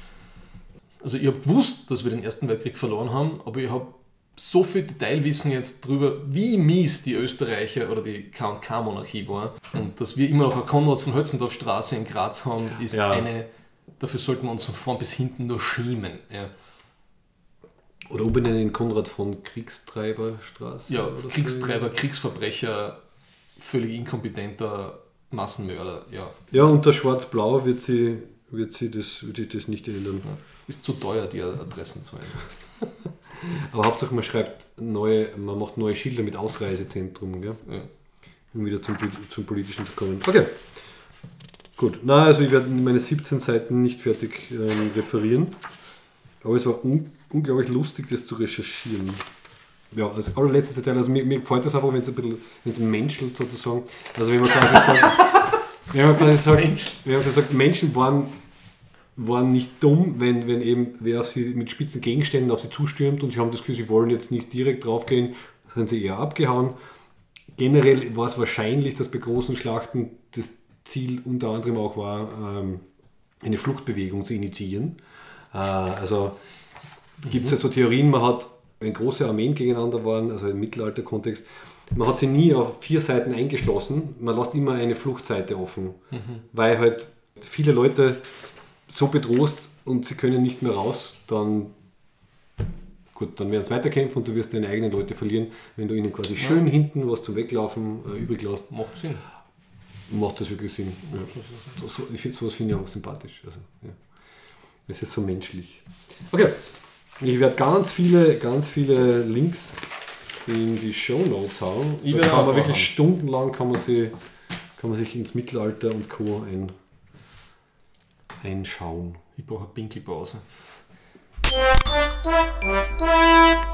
Also ich habe gewusst, dass wir den Ersten Weltkrieg verloren haben, aber ich habe so viel Detailwissen jetzt darüber, wie mies die Österreicher oder die K&K-Monarchie war und dass wir immer noch eine Konrad von Hötzendorf Straße in Graz haben, ist Ja. eine, dafür sollten wir uns von vorn bis hinten nur schämen. Ja, Oder umbenennen in Konrad von Kriegstreiberstraße. ja oder so. Kriegsverbrecher, völlig inkompetenter Massenmörder, ja. Ja, unter Schwarz-Blau wird sie, wird, sie das, wird sich das nicht ändern. Ist zu teuer, die Adressen zu ändern. Aber Hauptsache man schreibt neue, man macht neue Schilder mit Ausreisezentrum, gell? Ja. um wieder zum, zum Politischen zu kommen. Okay. Gut. Na, also ich werde meine 17 Seiten nicht fertig ähm, referieren. Aber es war un unglaublich lustig, das zu recherchieren. Ja, als allerletztes Detail, also mir, mir gefällt das einfach, wenn es ein bisschen, wenn es menschelt sozusagen. Also wenn man quasi sagt, wenn man quasi sagt, wenn man quasi sagt, Menschen waren, waren nicht dumm, wenn, wenn eben wer sie mit spitzen Gegenständen auf sie zustürmt und sie haben das Gefühl, sie wollen jetzt nicht direkt draufgehen, sind sie eher abgehauen. Generell war es wahrscheinlich, dass bei großen Schlachten das Ziel unter anderem auch war, ähm, eine Fluchtbewegung zu initiieren. Äh, also gibt es ja so Theorien, man hat, wenn große Armeen gegeneinander waren, also im Mittelalter-Kontext, man hat sie nie auf vier Seiten eingeschlossen, man lässt immer eine Fluchtseite offen, weil halt viele Leute so bedroht und sie können nicht mehr raus, dann gut, dann werden sie weiterkämpfen und du wirst deine eigenen Leute verlieren, wenn du ihnen quasi schön hinten was zum Weglaufen äh, übrig lässt Macht Sinn. macht das wirklich Sinn. Ja. So, so, ich finde sowas finde ich auch sympathisch. Also, ja. Es ist so menschlich. Okay. Ich werde ganz viele, ganz viele Links in die Show Notes hauen. Ich da kann man wirklich machen. stundenlang kann man, sie, kann man sich ins Mittelalter und Co. Ein, einschauen. Ich brauche eine Pinkelpause.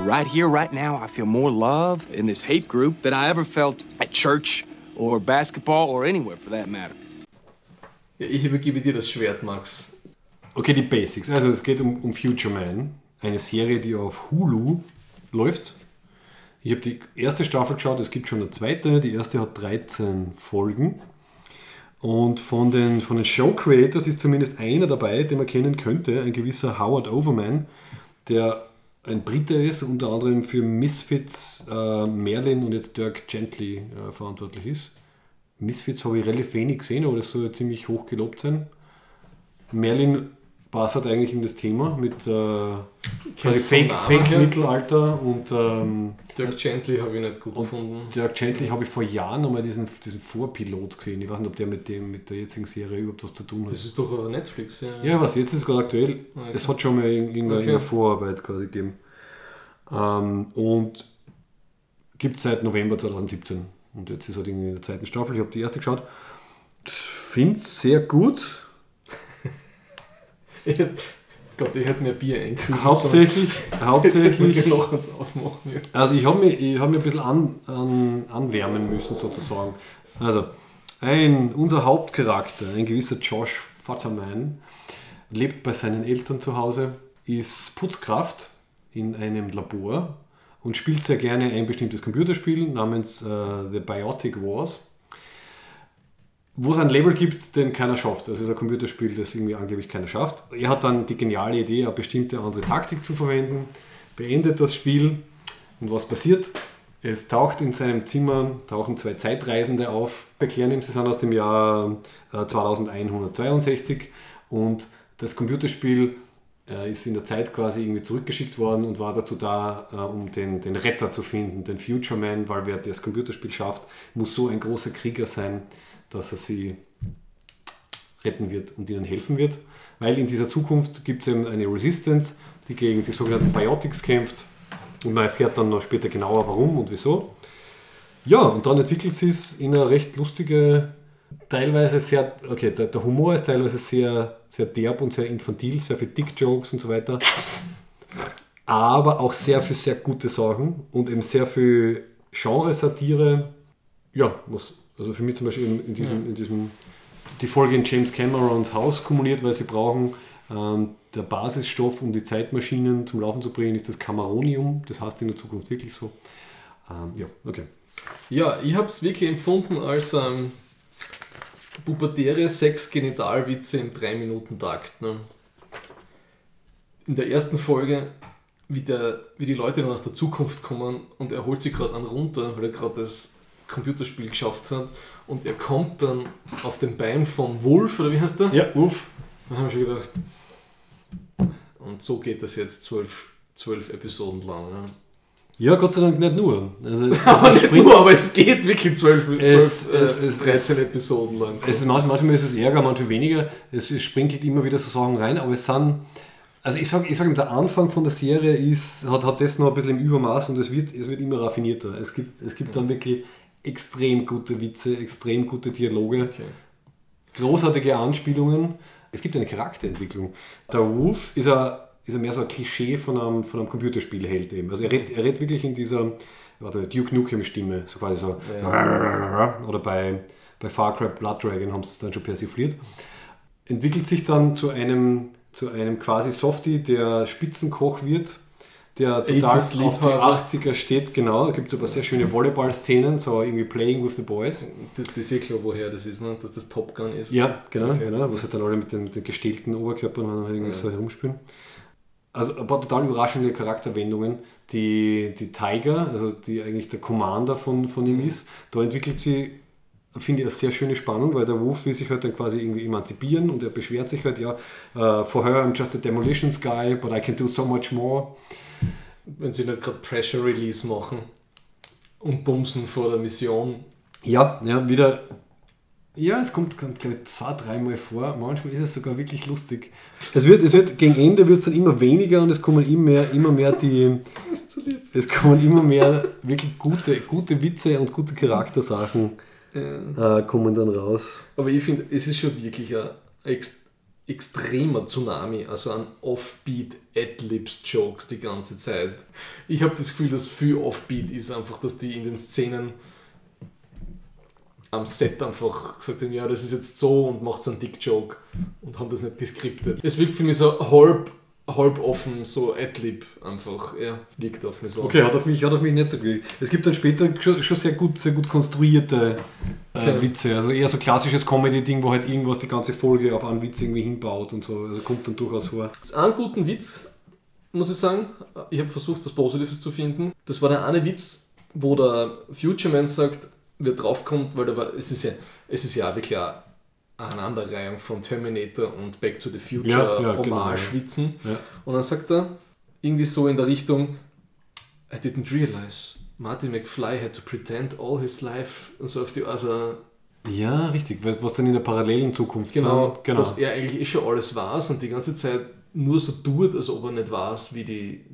Right here, right now, I feel more love in this hate group than I ever felt at church or basketball or anywhere for that matter. Ja, ich übergebe dir das Schwert, Max. Okay, die Basics. Also es geht um, um Future Man, eine Serie, die auf Hulu läuft. Ich habe die erste Staffel geschaut, es gibt schon eine zweite. Die erste hat 13 Folgen. Und von den, von den Show Creators ist zumindest einer dabei, den man kennen könnte, ein gewisser Howard Overman, der ein Brite ist, unter anderem für Misfits, äh, Merlin und jetzt Dirk Gently äh, verantwortlich ist. Misfits habe ich relativ wenig gesehen, aber das soll ja ziemlich hoch gelobt sein. Merlin passt halt eigentlich in das Thema mit äh, Fake, Fake. Mittelalter und ähm, Dirk Gently habe ich nicht gut und gefunden. Dirk Gently habe ich vor Jahren nochmal diesen, diesen Vorpilot gesehen. Ich weiß nicht, ob der mit dem mit der jetzigen Serie überhaupt was zu tun hat. Das ist doch aber Netflix, ja. ja, was jetzt ist gerade aktuell. Okay. Es hat schon mal in- in- Okay. Vorarbeit quasi gegeben. Ähm, und gibt es seit November 2017. Und jetzt ist halt irgendwie in der zweiten Staffel. Ich habe die erste geschaut. Finde es sehr gut. Gott, ich hätte mir Bier einkühlen Hauptsächlich, hauptsächlich Ich noch eins aufmachen jetzt. Also ich habe mich, ich hab mich ein bisschen an, an, anwärmen müssen sozusagen. Also ein, unser Hauptcharakter, ein gewisser Josh Futterman, lebt bei seinen Eltern zu Hause, ist Putzkraft in einem Labor und spielt sehr gerne ein bestimmtes Computerspiel namens äh, The Biotic Wars wo es ein Level gibt, den keiner schafft. Das ist ein Computerspiel, das irgendwie angeblich keiner schafft. Er hat dann die geniale Idee, eine bestimmte andere Taktik zu verwenden, beendet das Spiel und was passiert? Es taucht in seinem Zimmer, tauchen zwei Zeitreisende auf, erklären ihm, sie sind aus dem Jahr äh, 2162 und das Computerspiel äh, ist in der Zeit quasi irgendwie zurückgeschickt worden und war dazu da, äh, um den, den Retter zu finden, den Future Man, weil wer das Computerspiel schafft, muss so ein großer Krieger sein, dass er sie retten wird und ihnen helfen wird. Weil in dieser Zukunft gibt es eben eine Resistance, die gegen die sogenannten Biotics kämpft. Und man erfährt dann noch später genauer warum und wieso. Ja, und dann entwickelt sie es in eine recht lustige, teilweise sehr, okay, der, der Humor ist teilweise sehr, sehr derb und sehr infantil, sehr viel Dick-Jokes und so weiter. Aber auch sehr viel sehr gute Sachen und eben sehr viel Genresatire. Ja, was, also für mich zum Beispiel in, in, diesem, in diesem, die Folge in James Camerons Haus kumuliert, weil sie brauchen ähm, der Basisstoff, um die Zeitmaschinen zum Laufen zu bringen, ist das Cameronium. Das heißt in der Zukunft wirklich so. Ähm, ja, okay. Ja, ich habe es wirklich empfunden als ähm, pubertäre Sex-Genitalwitze im 3-Minuten-Takt. Ne? In der ersten Folge, wie, der, wie die Leute dann aus der Zukunft kommen und er holt sich gerade einen runter, weil er gerade das Computerspiel geschafft hat und er kommt dann auf den Bein vom Wolf, oder wie heißt der? Ja, uff. Da haben wir schon gedacht, und so geht das jetzt zwölf, zwölf Episoden lang. Ne? Ja, Gott sei Dank nicht nur. Also es, Aber, es, nicht nur, aber es geht wirklich zwölf, Es- zwölf, äh, es- es- 13 es- Episoden lang. es ist manchmal, manchmal ist es ärger, manchmal weniger. Es, es sprinkelt immer wieder so Sachen rein, aber es sind. Also ich sage, ich sag, der Anfang von der Serie ist, hat, hat das noch ein bisschen im Übermaß und es wird, es wird immer raffinierter. Es gibt, es gibt dann wirklich extrem gute Witze, extrem gute Dialoge. Okay. großartige Anspielungen. Es gibt eine Charakterentwicklung. Der Wolf ist, ein, ist mehr so ein Klischee von einem, von einem Computerspielheld eben. Also er redet, er redet wirklich in dieser warte, Duke Nukem-Stimme, so quasi so. Oder bei, bei Far Cry Blood Dragon haben sie es dann schon persifliert. Entwickelt sich dann zu einem, zu einem quasi Softie, der Spitzenkoch wird, der total 80s auf die Liebhaber. 80er steht, genau. Da gibt es aber sehr schöne Volleyball-Szenen, so irgendwie Playing with the Boys. Das, das ist eh klar, woher das ist, ne? dass das Top Gun ist. Ja, genau, Okay. genau, wo sie dann alle mit den, mit den gestählten Oberkörpern halt irgendwie so herumspielen. Also ein paar total überraschende Charakterwendungen. Die, die Tiger, also die eigentlich der Commander von, von ihm ist, da entwickelt sie, finde ich, eine sehr schöne Spannung, weil der Wolf will sich halt dann quasi irgendwie emanzipieren und er beschwert sich halt, ja, uh, for her I'm just a demolitions guy, but I can do so much more. Wenn sie nicht gerade Pressure Release machen und bumsen vor der Mission. Ja, ja, wieder. Ja, es kommt, glaube ich, zwei, dreimal vor. Manchmal ist es sogar wirklich lustig. Es wird, es wird gegen Ende wird es dann immer weniger und es kommen immer mehr, immer mehr die. Es kommen immer mehr wirklich gute, gute Witze und gute Charaktersachen äh, kommen dann raus. Aber ich finde, es ist schon wirklich ein extremer Tsunami, also ein Offbeat Adlibs-Jokes die ganze Zeit. Ich habe das Gefühl, dass viel Offbeat ist einfach, dass die in den Szenen am Set einfach gesagt haben, ja, das ist jetzt so und macht so einen Dick-Joke und haben das nicht geskriptet. Es wirkt für mich so halb, halb offen, so Adlib einfach, ja, liegt auf mir so. Okay, hat auf mich, hat auf mich nicht so gewirkt. Es gibt dann später schon, schon sehr gut, sehr gut konstruierte äh, Okay. Witze. Also eher so klassisches Comedy-Ding, wo halt irgendwas die ganze Folge auf einen Witz irgendwie hinbaut und so. Also kommt dann durchaus vor. Das einen guten Witz, muss ich sagen, ich habe versucht, was Positives zu finden. Das war der eine Witz, wo der Future Man sagt, wer draufkommt, weil da war, es ist ja, es ist ja wirklich eine Aneinanderreihung von Terminator und Back to the Future Ja, ja, genau, Hommage-Witzen. Ja. Und dann sagt er irgendwie so in der Richtung, I didn't realize Marty McFly had to pretend all his life und so auf die, also Ja, richtig. Was dann in der parallelen Zukunft Genau, sind. genau. dass er eigentlich eh schon alles weiß und die ganze Zeit nur so tut, als ob er nicht weiß, wie, die,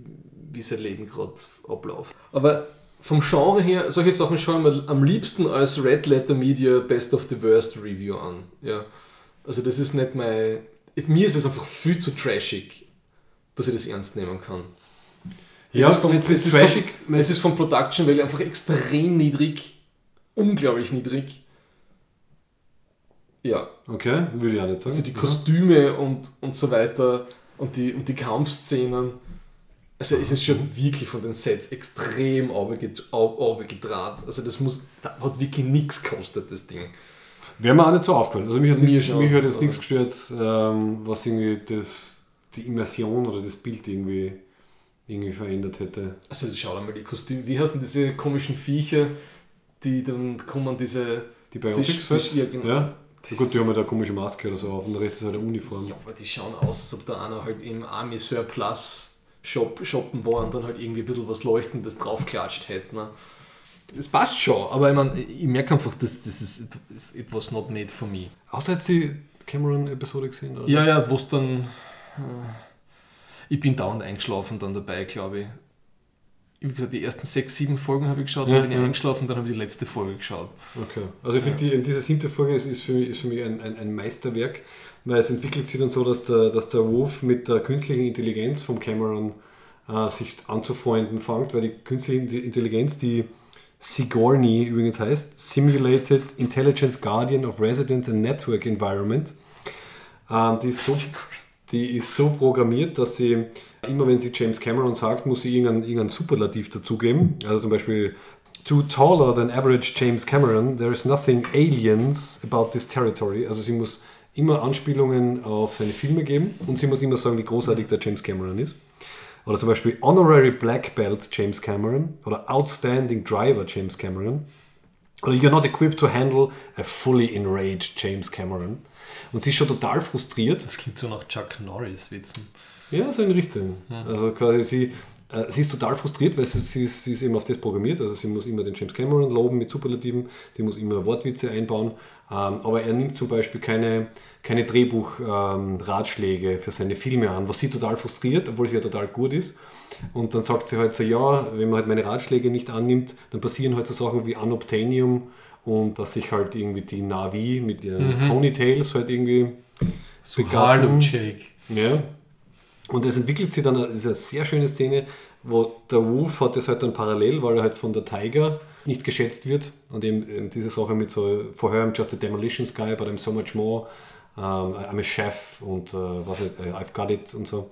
wie sein Leben gerade abläuft. Aber vom Genre her, solche Sachen schauen wir am liebsten als Red Letter Media Best of the Worst Review an. Ja. Also das ist nicht mein... Mir ist es einfach viel zu trashig, dass ich das ernst nehmen kann. Ja, es ist vom, es ist trashig- vom, es ist vom Production Value einfach extrem niedrig, unglaublich niedrig. Ja, Okay, würde ich auch nicht sagen. also die Kostüme und, und so weiter und die, und die Kampfszenen. Also es ist schon wirklich von den Sets extrem gedraht. Also das muss, das hat wirklich nichts gekostet, das Ding. Wäre mir auch nicht so aufgefallen. Also mich hat, schon, mich hat jetzt nichts gestört, ähm, was irgendwie das, die Immersion oder das Bild irgendwie, irgendwie verändert hätte. Also schau mal die Kostüme. Wie heißen diese komischen Viecher, die dann kommen, diese... Die Biotics die, halt? die, ja, genau. Ja. Ja, gut, die haben halt eine komische Maske oder so auf und der Rest ist halt eine Uniform. Ja, aber die schauen aus, als ob da einer halt im Army Surplus Shop, shoppen war und dann halt irgendwie ein bisschen was Leuchtendes draufklatscht hätte. Ne? Das passt schon, aber ich, mein, ich merke einfach, dass das ist it's- it was not made for me. Hast du jetzt die Cameron-Episode gesehen? Oder? Ja, ja, wo es dann. Äh, ich bin dauernd eingeschlafen dann dabei, glaube ich. wie gesagt, die ersten sechs, sieben Folgen habe ich geschaut, Ja, dann bin ich ja. eingeschlafen, dann habe ich die letzte Folge geschaut. Okay. Also ich finde, die, diese siebte Folge ist, ist, für mich, ist für mich ein, ein, ein Meisterwerk, weil es entwickelt sich dann so, dass der, dass der Wolf mit der künstlichen Intelligenz vom Cameron äh, sich anzufreunden fängt, weil die künstliche Intelligenz, die Sigourney übrigens heißt, Simulated Intelligence Guardian of Residence and Network Environment, ähm, die, ist so, die ist so programmiert, dass sie immer wenn sie James Cameron sagt, muss sie irgendein, irgendein Superlativ dazugeben. Also zum Beispiel Too taller than average James Cameron, there is nothing aliens about this territory. Also sie muss immer Anspielungen auf seine Filme geben und sie muss immer sagen, wie großartig der James Cameron ist. Oder zum Beispiel Honorary Black Belt James Cameron oder Outstanding Driver James Cameron. Oder You're not equipped to handle a fully enraged James Cameron. Und sie ist schon total frustriert. Das klingt so nach Chuck Norris-Witzen. Ja, so in Richtung. Also quasi sie, äh, sie ist total frustriert, weil sie, sie, ist, sie ist eben auf das programmiert. Also sie muss immer den James Cameron loben mit Superlativen, sie muss immer Wortwitze einbauen. Ähm, aber er nimmt zum Beispiel keine, keine Drehbuch-Ratschläge für seine Filme an, was sie total frustriert, obwohl sie ja total gut ist. Und dann sagt sie halt so, ja, wenn man halt meine Ratschläge nicht annimmt, dann passieren halt so Sachen wie Unobtainium und dass sich halt irgendwie die Navi mit ihren Ponytails halt irgendwie So. Harlem Shake. Ja. Und es entwickelt sich dann, das ist eine sehr schöne Szene, wo der Wolf hat das halt dann parallel, weil er halt von der Tiger nicht geschätzt wird und eben, eben diese Sache mit so, for her I'm just a demolition guy, but I'm so much more, um, I'm a chef und uh, was uh, I've got it und so.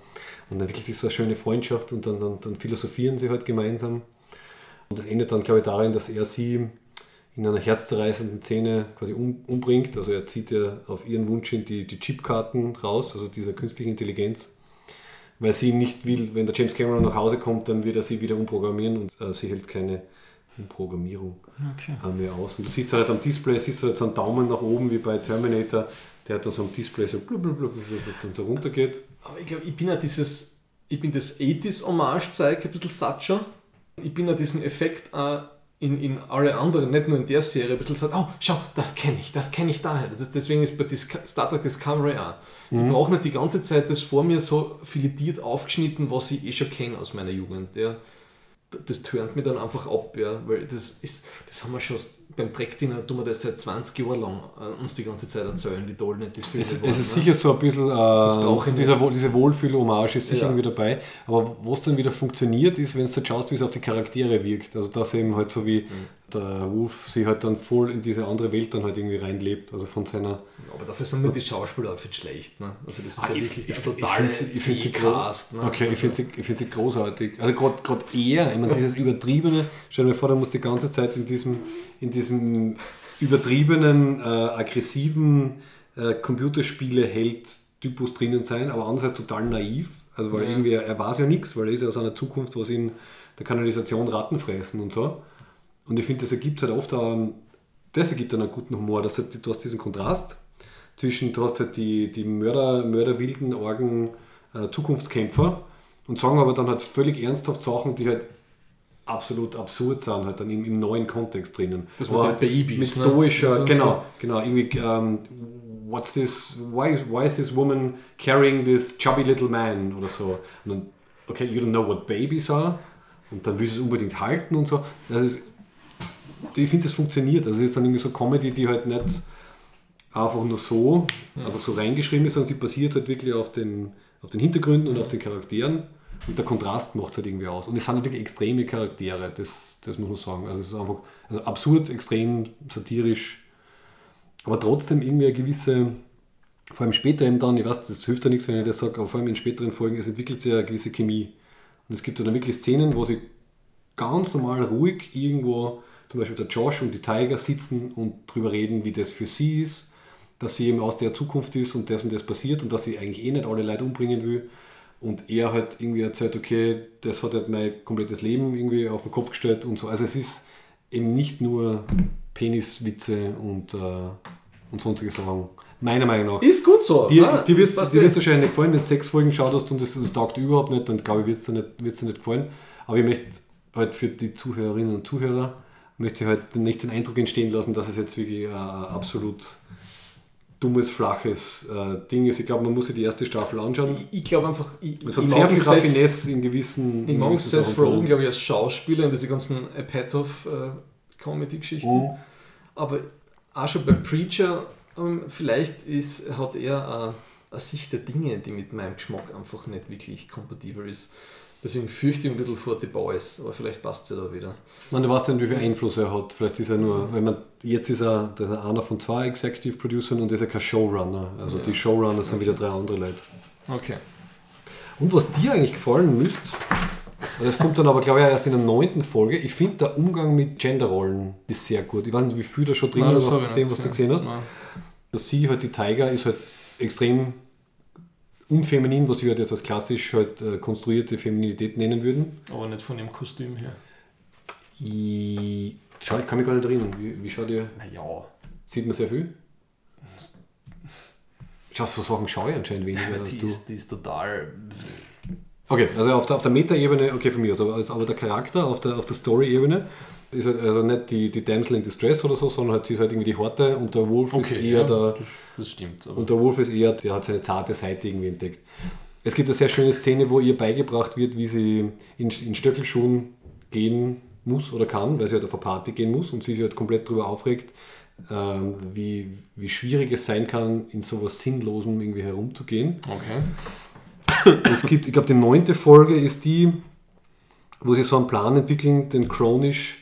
Und dann entwickelt sich so eine schöne Freundschaft und dann, dann, dann philosophieren sie halt gemeinsam. Und das endet dann, glaube ich, darin, dass er sie in einer herzzerreißenden Szene quasi um, umbringt. Also er zieht ja auf ihren Wunsch hin die, die Chipkarten raus, also dieser künstliche Intelligenz, weil sie nicht will, wenn der James Cameron nach Hause kommt, dann wird er sie wieder umprogrammieren und äh, sie hält keine Umprogrammierung Okay. äh, mehr aus. Und du siehst halt am Display, siehst du halt so einen Daumen nach oben wie bei Terminator, der halt dann so am Display so blub, blub, blub, dann so runtergeht. Aber ich glaube, ich bin ja dieses, ich bin das 80s-Hommage-Zeug ein bisschen satt schon. Ich bin ja diesen Effekt auch in, in alle anderen, nicht nur in der Serie, ein bisschen satt, oh, schau, das kenne ich, das kenne ich daher. Das ist, deswegen ist bei Disco Star Trek Discovery auch. Ich brauche nicht die ganze Zeit das vor mir so filetiert aufgeschnitten, was ich eh schon kenne aus meiner Jugend. Ja. Das tönt mir dann einfach ab, ja, weil das ist, das haben wir schon beim Track-Dinner, tun wir das seit 20 Jahren lang äh, uns die ganze Zeit erzählen, wie toll nicht das Filme Es, waren, es ist ne? sicher so ein bisschen, äh, dieser, diese Wohlfühl-Hommage ist sicher Ja. irgendwie dabei. Aber was dann wieder funktioniert, ist, wenn du halt schaust, wie es auf die Charaktere wirkt. Also dass eben halt so wie der Wolf sich halt dann voll in diese andere Welt dann halt irgendwie reinlebt. Also von seiner Aber dafür sind mir die Schauspieler auch schlecht. Ne? Also das ist ja Ah, ich- wirklich ich- der ich sie-. Ne? Okay, ich finde sie, ich find sie großartig. Also gerade er, ich meine, dieses übertriebene, stell dir vor, der muss die ganze Zeit in diesem, in diesem übertriebenen, äh, aggressiven äh, Computerspiele-Held-Typus drinnen sein, aber andererseits total naiv. Also weil Ja. irgendwie, er weiß ja nichts, weil er ist ja aus einer Zukunft, was in der Kanalisation Ratten fressen und so. Und ich finde, das ergibt halt oft auch, das ergibt dann einen guten Humor, dass halt, du hast diesen Kontrast zwischen, du hast halt die, die Mörder, Mörderwilden, Orgen, äh, Zukunftskämpfer und sagen aber dann halt völlig ernsthaft Sachen, die halt absolut absurd sind, halt dann im, im neuen Kontext drinnen. Das den halt Babys, Mit ne? stoischer, ist genau, genau, irgendwie, ähm, what's this, why, why is this woman carrying this chubby little man oder so. Und dann, okay, you don't know what babies are und dann willst du es unbedingt halten und so. Das ist, ich finde, das funktioniert. Also es ist dann irgendwie so Comedy, die halt nicht einfach nur so, einfach so reingeschrieben ist, sondern sie basiert halt wirklich auf den, auf den Hintergründen und auf den Charakteren. Und der Kontrast macht halt irgendwie aus. Und es sind halt wirklich extreme Charaktere, das, das muss man sagen. Also es ist einfach also absurd, extrem satirisch, aber trotzdem irgendwie eine gewisse, vor allem später eben dann, ich weiß, das hilft ja nichts, wenn ich das sage, aber vor allem in späteren Folgen, es entwickelt sich eine gewisse Chemie. Und es gibt dann wirklich Szenen, wo sie ganz normal ruhig irgendwo, zum Beispiel der Josh und die Tiger sitzen und drüber reden, wie das für sie ist, dass sie eben aus der Zukunft ist und das und das passiert und dass sie eigentlich eh nicht alle Leute umbringen will. Und er halt irgendwie erzählt, okay, das hat halt mein komplettes Leben irgendwie auf den Kopf gestellt und so. Also es ist eben nicht nur Peniswitze und, äh, und sonstige Sachen. Meiner Meinung nach. Ist gut so. Dir, ne? dir wird es wahrscheinlich nicht gefallen, wenn du sechs Folgen geschaut hast und das, das taugt überhaupt nicht, dann glaube ich, wird es dir, nicht- dir nicht gefallen. Aber ich möchte halt für die Zuhörerinnen und Zuhörer möchte ich halt nicht den Eindruck entstehen lassen, dass es jetzt wirklich ein absolut dummes, flaches äh, Ding ist. Ich glaube, man muss sich die erste Staffel anschauen. Ich, ich glaube einfach, ich, Es hat sehr viel Raffinesse in gewissen. Ich in mag Seth Rogen, glaube ich, als Schauspieler in diese ganzen Apatow-Comedy-Geschichten. Mhm. Aber auch schon bei Preacher, ähm, vielleicht ist, hat er eine, eine Sicht der Dinge, die mit meinem Geschmack einfach nicht wirklich kompatibel ist. Deswegen fürchte ich ein bisschen vor The Boys, aber vielleicht passt ja da wieder. Man, du weißt nicht, wie viel Einfluss er hat. Vielleicht ist er nur, wenn man, jetzt ist er, ist einer von zwei Executive Producern und ist er kein Showrunner. Also die Showrunner sind wieder drei andere Leute. Okay. Und was dir eigentlich gefallen müsste, das kommt dann aber glaube ich erst in der neunten Folge, ich finde der Umgang mit Genderrollen ist sehr gut. Ich weiß nicht, wie viel da schon drin Nein, ist, dem, was du gesehen hast. Nein. Dass sie halt, die Tiger, ist halt extrem unfeminin, was wir halt jetzt als klassisch halt äh, konstruierte Femininität nennen würden. Aber nicht von ihrem Kostüm her. Ich, schau, ich kann mich gar nicht erinnern. Wie, wie schaut ihr? Naja. Sieht man sehr viel? Schaust du so Sachen schaue ich anscheinend weniger als Die du. ist, die ist total. Okay, also auf der, auf der Meta-Ebene, okay, von mir aus, aber, also, aber der Charakter auf der, auf der Story-Ebene ist halt also nicht die, die Damsel in Distress oder so, sondern halt, sie ist halt irgendwie die Horte und der Wolf ist eher ja, der, das, das stimmt. Und der Wolf ist eher, der hat seine zarte Seite irgendwie entdeckt. Es gibt eine sehr schöne Szene, wo ihr beigebracht wird, wie sie in, in Stöckelschuhen gehen muss oder kann, weil sie halt auf eine Party gehen muss und sie sich halt komplett darüber aufregt, ähm, wie, wie schwierig es sein kann, in sowas Sinnlosem irgendwie herumzugehen. okay. Es gibt, ich glaube, die neunte Folge ist die, wo sie so einen Plan entwickeln, den Chronisch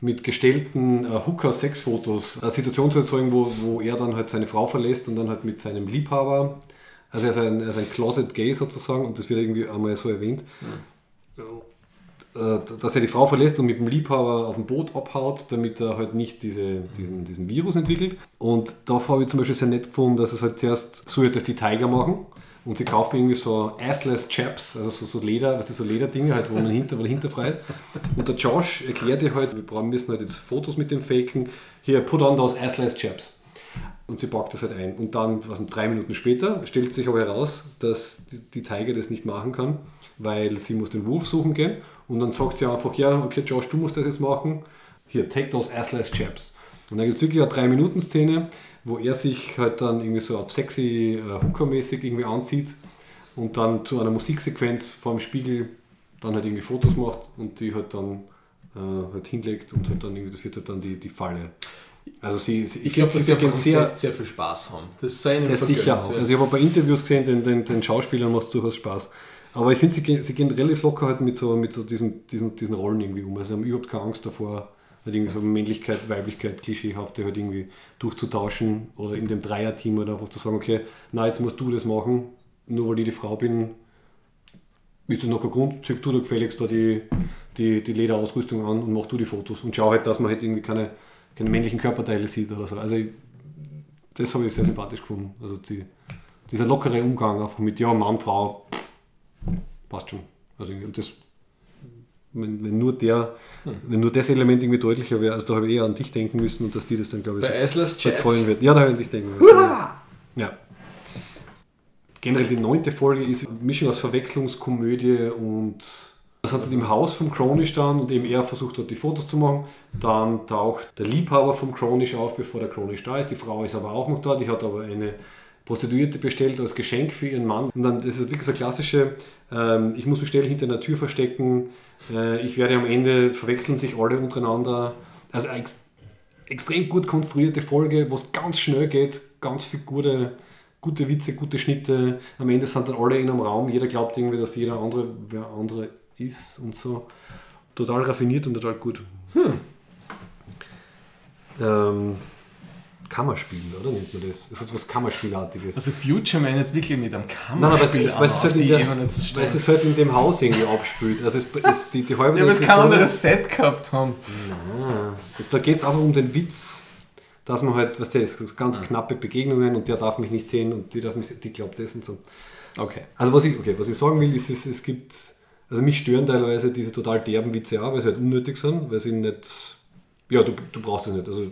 mit gestellten äh, Hooker-Sex-Fotos eine Situation zu erzeugen, wo, wo er dann halt seine Frau verlässt und dann halt mit seinem Liebhaber, also er ist ein, er ist ein Closet-Gay sozusagen und das wird irgendwie einmal so erwähnt, äh, dass er die Frau verlässt und mit dem Liebhaber auf dem Boot abhaut, damit er halt nicht diese, diesen, diesen Virus entwickelt. Und da habe ich zum Beispiel sehr nett gefunden, dass es halt zuerst so wird, dass die Tiger machen und sie kaufen irgendwie so assless Chaps, also so, so Leder, was ist so Lederdinge halt, wo man hinter, der Hinter frei ist. Und der Josh erklärt dir halt, wir brauchen müssen halt jetzt Fotos mit dem faken. Hier, put on those assless Chaps. Und sie packt das halt ein. Und dann, was drei Minuten später, stellt sich aber heraus, dass die, die Tiger das nicht machen kann, weil sie muss den Wolf suchen gehen. Und dann sagt sie einfach, ja, okay, Josh, du musst das jetzt machen. Hier, take those assless chaps. Und dann gibt es wirklich eine 3-Minuten-Szene, wo er sich halt dann irgendwie so auf sexy äh, Hooker-mäßig irgendwie anzieht und dann zu einer Musiksequenz vor dem Spiegel dann halt irgendwie Fotos macht und die halt dann äh, halt hinlegt und halt dann irgendwie, das wird halt dann die, die Falle. Also sie, sie Ich glaube, dass sie einfach sehr, sehr, sehr viel Spaß haben. Das sei ihnen das sicher auch. Also ich habe ein paar Interviews gesehen, den, den, den Schauspielern macht es durchaus Spaß. Aber ich finde, sie gehen, sie gehen relativ locker halt mit so, mit so diesen, diesen, diesen Rollen irgendwie um. Also sie haben überhaupt keine Angst davor, halt irgendwie so Männlichkeit, Weiblichkeit, Klischeehafte halt irgendwie durchzutauschen oder in dem Dreierteam oder einfach zu sagen, okay, na jetzt musst du das machen, nur weil ich die Frau bin, ist das noch kein Grund, zieh du da gefälligst da die, die, die Lederausrüstung an und mach du die Fotos und schau halt, dass man halt irgendwie keine, keine männlichen Körperteile sieht oder so. Also ich, das habe ich sehr sympathisch gefunden. Also die, dieser lockere Umgang einfach mit ja, Mann, Frau, passt schon. Also das, wenn, wenn, nur der, wenn nur das Element irgendwie deutlicher wäre, also da habe ich eher an dich denken müssen und dass die das dann, glaube ich, Bei so Chaps. gefallen wird. Ja, da habe ich an dich denken müssen. Ja. Generell die neunte Folge ist eine Mischung aus Verwechslungskomödie und das hat sie im Haus vom Chronish dann und eben er versucht dort die Fotos zu machen. Dann taucht der Liebhaber vom Chronish auf, bevor der Chronish da ist. Die Frau ist aber auch noch da, die hat aber eine Prostituierte bestellt als Geschenk für ihren Mann. Und dann, das ist wirklich so klassische, ähm, ich muss mich schnell hinter einer Tür verstecken, äh, ich werde am Ende, verwechseln sich alle untereinander. Also eine ex extrem gut konstruierte Folge, wo es ganz schnell geht, ganz viele gute, gute Witze, gute Schnitte. Am Ende sind dann alle in einem Raum, jeder glaubt irgendwie, dass jeder andere wer andere ist und so. Total raffiniert und total gut. Ähm, Kammerspiel, oder nennt man das? Das ist etwas Kammerspielartiges. Also Future Man jetzt wirklich mit einem Nein, aber es, Kammerspiel ist, weil es halt in die der, Ebene zu weil stellen. es halt in dem Haus irgendwie abspielt. Also es, es, die, die halbe Ja, aber es kein anderes Set gehabt haben. Da geht es einfach um den Witz, dass man halt, was der ist, ganz knappe Begegnungen und der darf mich nicht sehen und die darf mich die glaubt das und so. Okay. Also was ich, okay, was ich sagen will, ist, es, es gibt, also mich stören teilweise diese total derben Witze auch, weil sie halt unnötig sind, weil sie nicht, ja, du, du brauchst es nicht. Also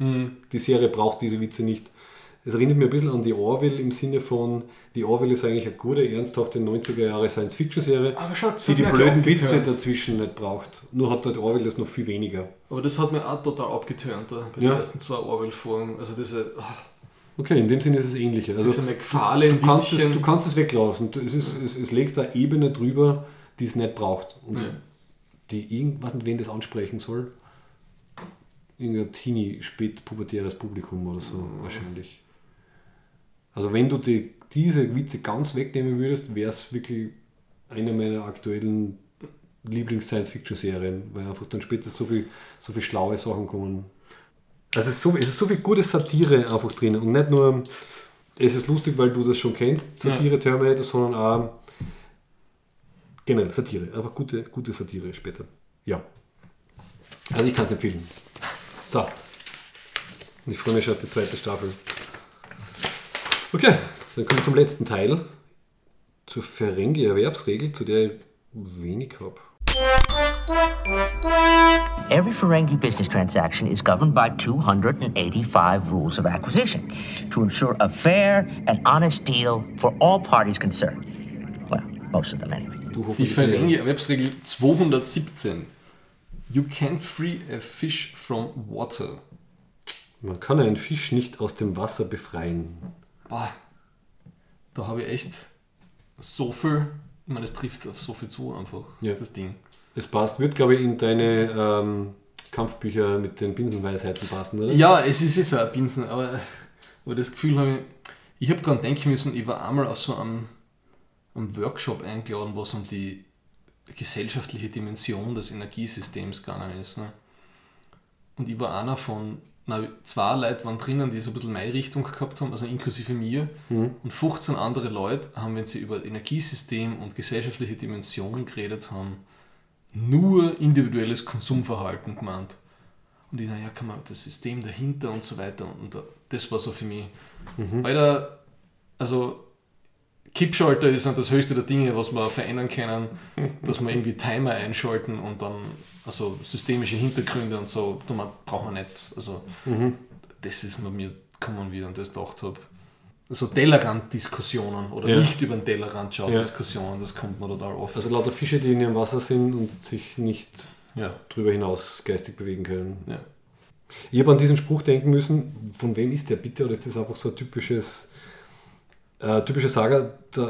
die Serie braucht diese Witze nicht. Es erinnert mir ein bisschen an die Orville im Sinne von, die Orville ist eigentlich eine gute, ernsthafte 90er Jahre Science-Fiction-Serie, die die blöden Witze dazwischen nicht braucht. Nur hat halt Orville das noch viel weniger. Aber das hat mir auch total abgeturnt da, bei Ja. den ersten zwei Orwell-Folgen. Also diese, ach, Okay, in dem Sinne ist es ähnlicher. Also, Gefahle in du, kannst es, du kannst es weglassen. Du- Es, ist, es, es legt eine Ebene drüber, die es nicht braucht. Und Ja. die irgendwas wen das ansprechen soll. Irgendein Teenie, spätpubertäres Publikum oder so wahrscheinlich. Also wenn du die, diese Witze ganz wegnehmen würdest, wäre es wirklich eine meiner aktuellen Lieblings-Science-Fiction-Serien, weil einfach dann später so viel, so viel schlaue Sachen kommen. Also es ist, so, es ist so viel gute Satire einfach drin und nicht nur, es ist lustig, weil du das schon kennst, Satire, Terminator, sondern auch generell Satire, einfach gute, gute Satire später. Ja. Also ich kann es empfehlen. So. Und ich freue mich schon auf die zweite Staffel. Okay, dann kommen wir zum letzten Teil. Zur Ferengi-Erwerbsregel, zu der ich wenig habe. Every Ferengi business transaction is governed by 285 rules of acquisition to ensure a fair and honest deal for all parties concerned. Well, most of them anyway. Die hoffentlich Ferengi-Erwerbsregel 217. You can't free a fish from water. Man kann einen Fisch nicht aus dem Wasser befreien. Boah, da habe ich echt so viel, ich meine, es trifft auf so viel zu einfach, Ja. das Ding. Es passt, wird glaube ich in deine ähm, Kampfbücher mit den Binsenweisheiten passen, oder? Ja, es ist es auch ein Binsen, aber, aber das Gefühl habe ich, ich habe daran denken müssen, ich war einmal auf so einem, einem Workshop eingeladen, was um die gesellschaftliche Dimension des Energiesystems gegangen ist. Ne? Und ich war einer von, na, zwei Leute waren drinnen, die so ein bisschen meine Richtung gehabt haben, also inklusive mir. Und 15 andere Leute haben, wenn sie über Energiesystem und gesellschaftliche Dimensionen geredet haben, nur individuelles Konsumverhalten gemeint. Und ich, naja, kann man das System dahinter und so weiter. Und da- das war so für mich. Alter, also Kippschalter ist das höchste der Dinge, was wir verändern können, dass wir irgendwie Timer einschalten und dann, also systemische Hintergründe und so, da braucht man nicht. Also, das ist mir mir gekommen, wie ich an das gedacht habe. Also Tellerrand-Diskussionen oder Ja. nicht über den Tellerrand schaut Ja. Diskussionen, das kommt mir total oft. Also lauter Fische, die in ihrem Wasser sind und sich nicht ja, drüber hinaus geistig bewegen können. ja. Ich habe an diesen Spruch denken müssen, von wem ist der bitte? Oder ist das einfach so ein typisches, äh, typische Saga? Da,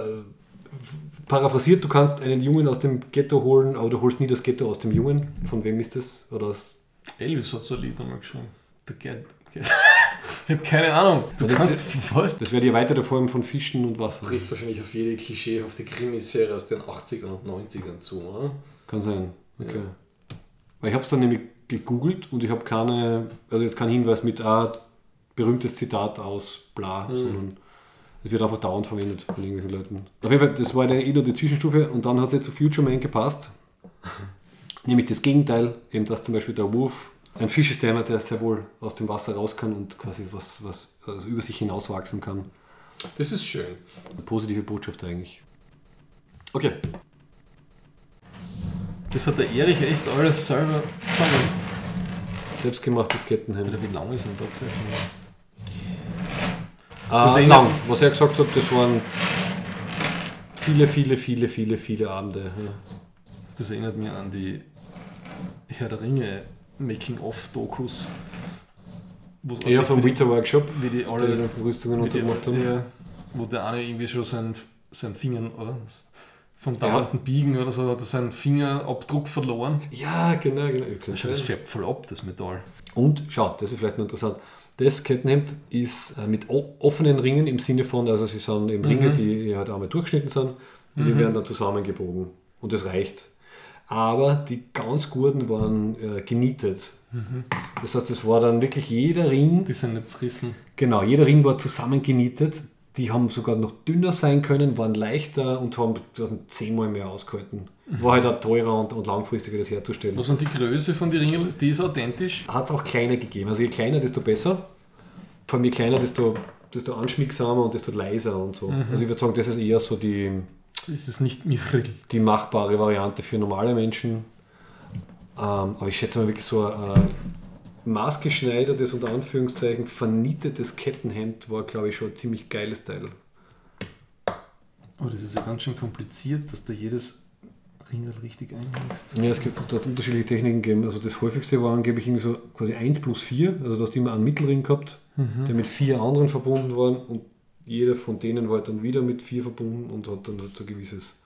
paraphrasiert, du kannst einen Jungen aus dem Ghetto holen, aber du holst nie das Ghetto aus dem Jungen. Von wem ist das? Oder aus, Elvis hat so ein Lied einmal geschrieben. Get, Get. ich habe keine Ahnung. Du das- kannst was? das wäre die erweiterte Form von Fischen und Wasser. trifft wahrscheinlich auf jede klischeehafte Krimiserie aus den 80ern und 90ern zu, oder? Kann sein. Okay. Weil ich habe es dann nämlich gegoogelt und ich habe keine, also jetzt kein Hinweis mit ah, berühmtes Zitat aus bla, sondern es wird einfach dauernd verwendet von irgendwelchen Leuten. Auf jeden Fall, das war dann eh nur die Zwischenstufe und dann hat es zu Future Man gepasst. Nämlich das Gegenteil, eben dass zum Beispiel der Wolf ein Fisch ist, der, der sehr wohl aus dem Wasser raus kann und quasi was, was also über sich hinauswachsen kann. Das ist schön. Eine positive Botschaft eigentlich. Okay, Das hat der Erich echt alles selber zusammen. selbstgemachtes Kettenhemd. Wie lange ist denn da gesessen? Erinnert- lang. Was er gesagt hat, das waren viele, viele, viele, viele, viele Abende. Ja. Das erinnert mich an die Herr der Ringe Making-of-Dokus. aussieht, vom die- Winter Workshop, wie die die alle ganzen Rüstungen wie und so die, gemacht haben. ja, wo der eine irgendwie schon sein, sein Finger oder vom dauernden Biegen oder so hat er seinen Fingerabdruck verloren. Ja, genau, genau. Ja, Also das sein. färbt voll ab, das Metall. Und schau, das ist vielleicht noch interessant. Das Kettenhemd ist äh, mit offenen Ringen im Sinne von, also sie sind eben Ringe, die halt einmal durchgeschnitten sind und die werden dann zusammengebogen. Und das reicht. Aber die ganz guten waren äh, genietet. Das heißt, es war dann wirklich jeder Ring Die sind nicht zerrissen. Genau, jeder Ring war zusammengenietet. Die haben sogar noch dünner sein können, waren leichter und haben zehnmal mehr ausgehalten. War halt auch teurer und, und langfristiger, das herzustellen. Was sind die Größe von den Ringen? Die ist authentisch. Hat es auch kleiner gegeben. Also je kleiner, desto besser. Vor allem je kleiner, desto, desto anschmiegsamer und desto leiser und so. Also ich würde sagen, das ist eher so die, Ist es nicht Mithril? die machbare Variante für normale Menschen. Ähm, aber ich schätze mal wirklich so ein maßgeschneidertes, unter Anführungszeichen, vernietetes Kettenhemd war, glaube ich, schon ein ziemlich geiles Teil. Aber das ist ja ganz schön kompliziert, dass da jedes Ringel richtig einhängst. Ja, es gibt dort unterschiedliche Techniken gegeben. Also das häufigste war angeblich irgendwie so quasi 1 plus 4. Also du hast immer einen Mittelring gehabt, der mit vier anderen verbunden war und jeder von denen war dann wieder mit vier verbunden und hat dann halt so ein gewisses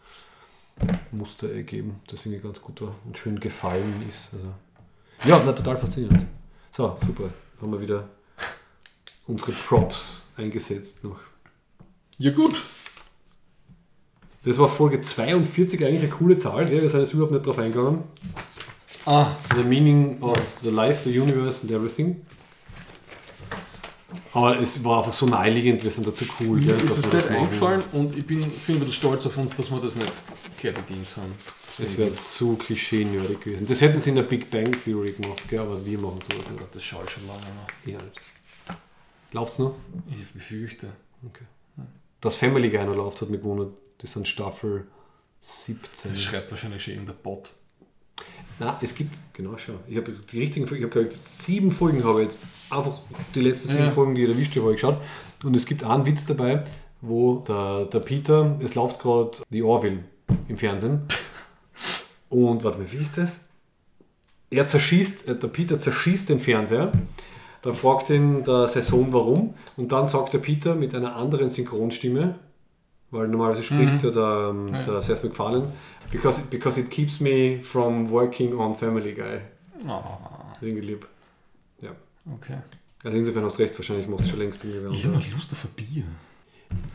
Muster ergeben, das irgendwie ganz gut war und schön gefallen ist. Also ja, na, total faszinierend. So, super. Haben wir wieder unsere Props eingesetzt noch. Ja gut. Das war Folge 42 eigentlich eine coole Zahl, wir sind jetzt überhaupt nicht drauf eingegangen. Ah, The meaning of the life, the universe and everything. Aber es war einfach so naheliegend, wir sind dazu cool. mir gell, ist es nicht eingefallen und ich bin, bin ein bisschen stolz auf uns, dass wir das nicht gleich bedient haben. Das wäre zu klischee-nerdig gewesen. Das hätten sie in der Big Bang Theory gemacht, gell? aber wir machen sowas nicht. Das schaue ich schon lange noch. Ja, nicht. Läuft's noch? Ich befürchte. Okay. Das Family Guy noch läuft, hat mich gewundert. Das sind Staffel 17. Das schreibt wahrscheinlich schon irgendein Bot. Nein, es gibt, genau, schau. Ich habe die richtigen Folgen, ich habe sieben Folgen habe jetzt einfach die letzten sieben Ja. Folgen, die ich erwischt habe, geschaut. Und es gibt einen Witz dabei, wo der, der Peter, es läuft gerade die Orville im Fernsehen. Und warte mal, wie ist das? Er zerschießt, äh, der Peter zerschießt den Fernseher. Dann fragt ihn der Saison warum. Und dann sagt der Peter mit einer anderen Synchronstimme, weil normalerweise spricht ja der, ähm, Ja. der Seth MacFarlane, because, because it keeps me from working on Family Guy. Ah, Das ist irgendwie lieb. Ja. okay. Also insofern hast du recht, wahrscheinlich macht es schon längst irgendwie Ich habe. Lust auf ein Bier.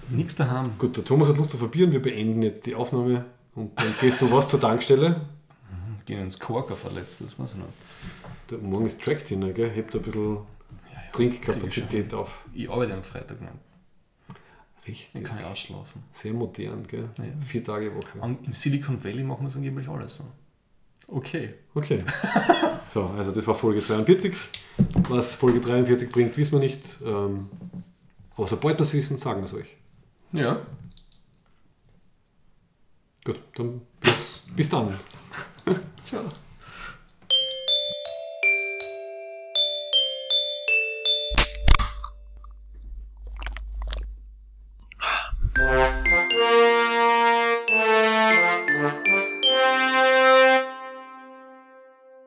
Nix daheim. Gut, der Thomas hat Lust auf ein Bier und wir beenden jetzt die Aufnahme. Und dann gehst du was zur Tankstelle. Gehen ins Korker verletzt, das weiß ich nicht. Der, morgen ist Track Dinner, gell? Hebt ein bisschen Trinkkapazität auf. Ich arbeite am Freitag nicht. Dann Richtig. kann ich ausschlafen. Sehr modern, gell? Ja. Vier Tage Woche. Am- Im Silicon Valley machen wir es angeblich alles so. Okay. Okay. So, also das war Folge 42. Was Folge 43 bringt, wissen wir nicht. Ähm, aber sobald wir es wissen, sagen wir es euch. Ja. Gut, dann bis, bis dann. Ciao. Bye.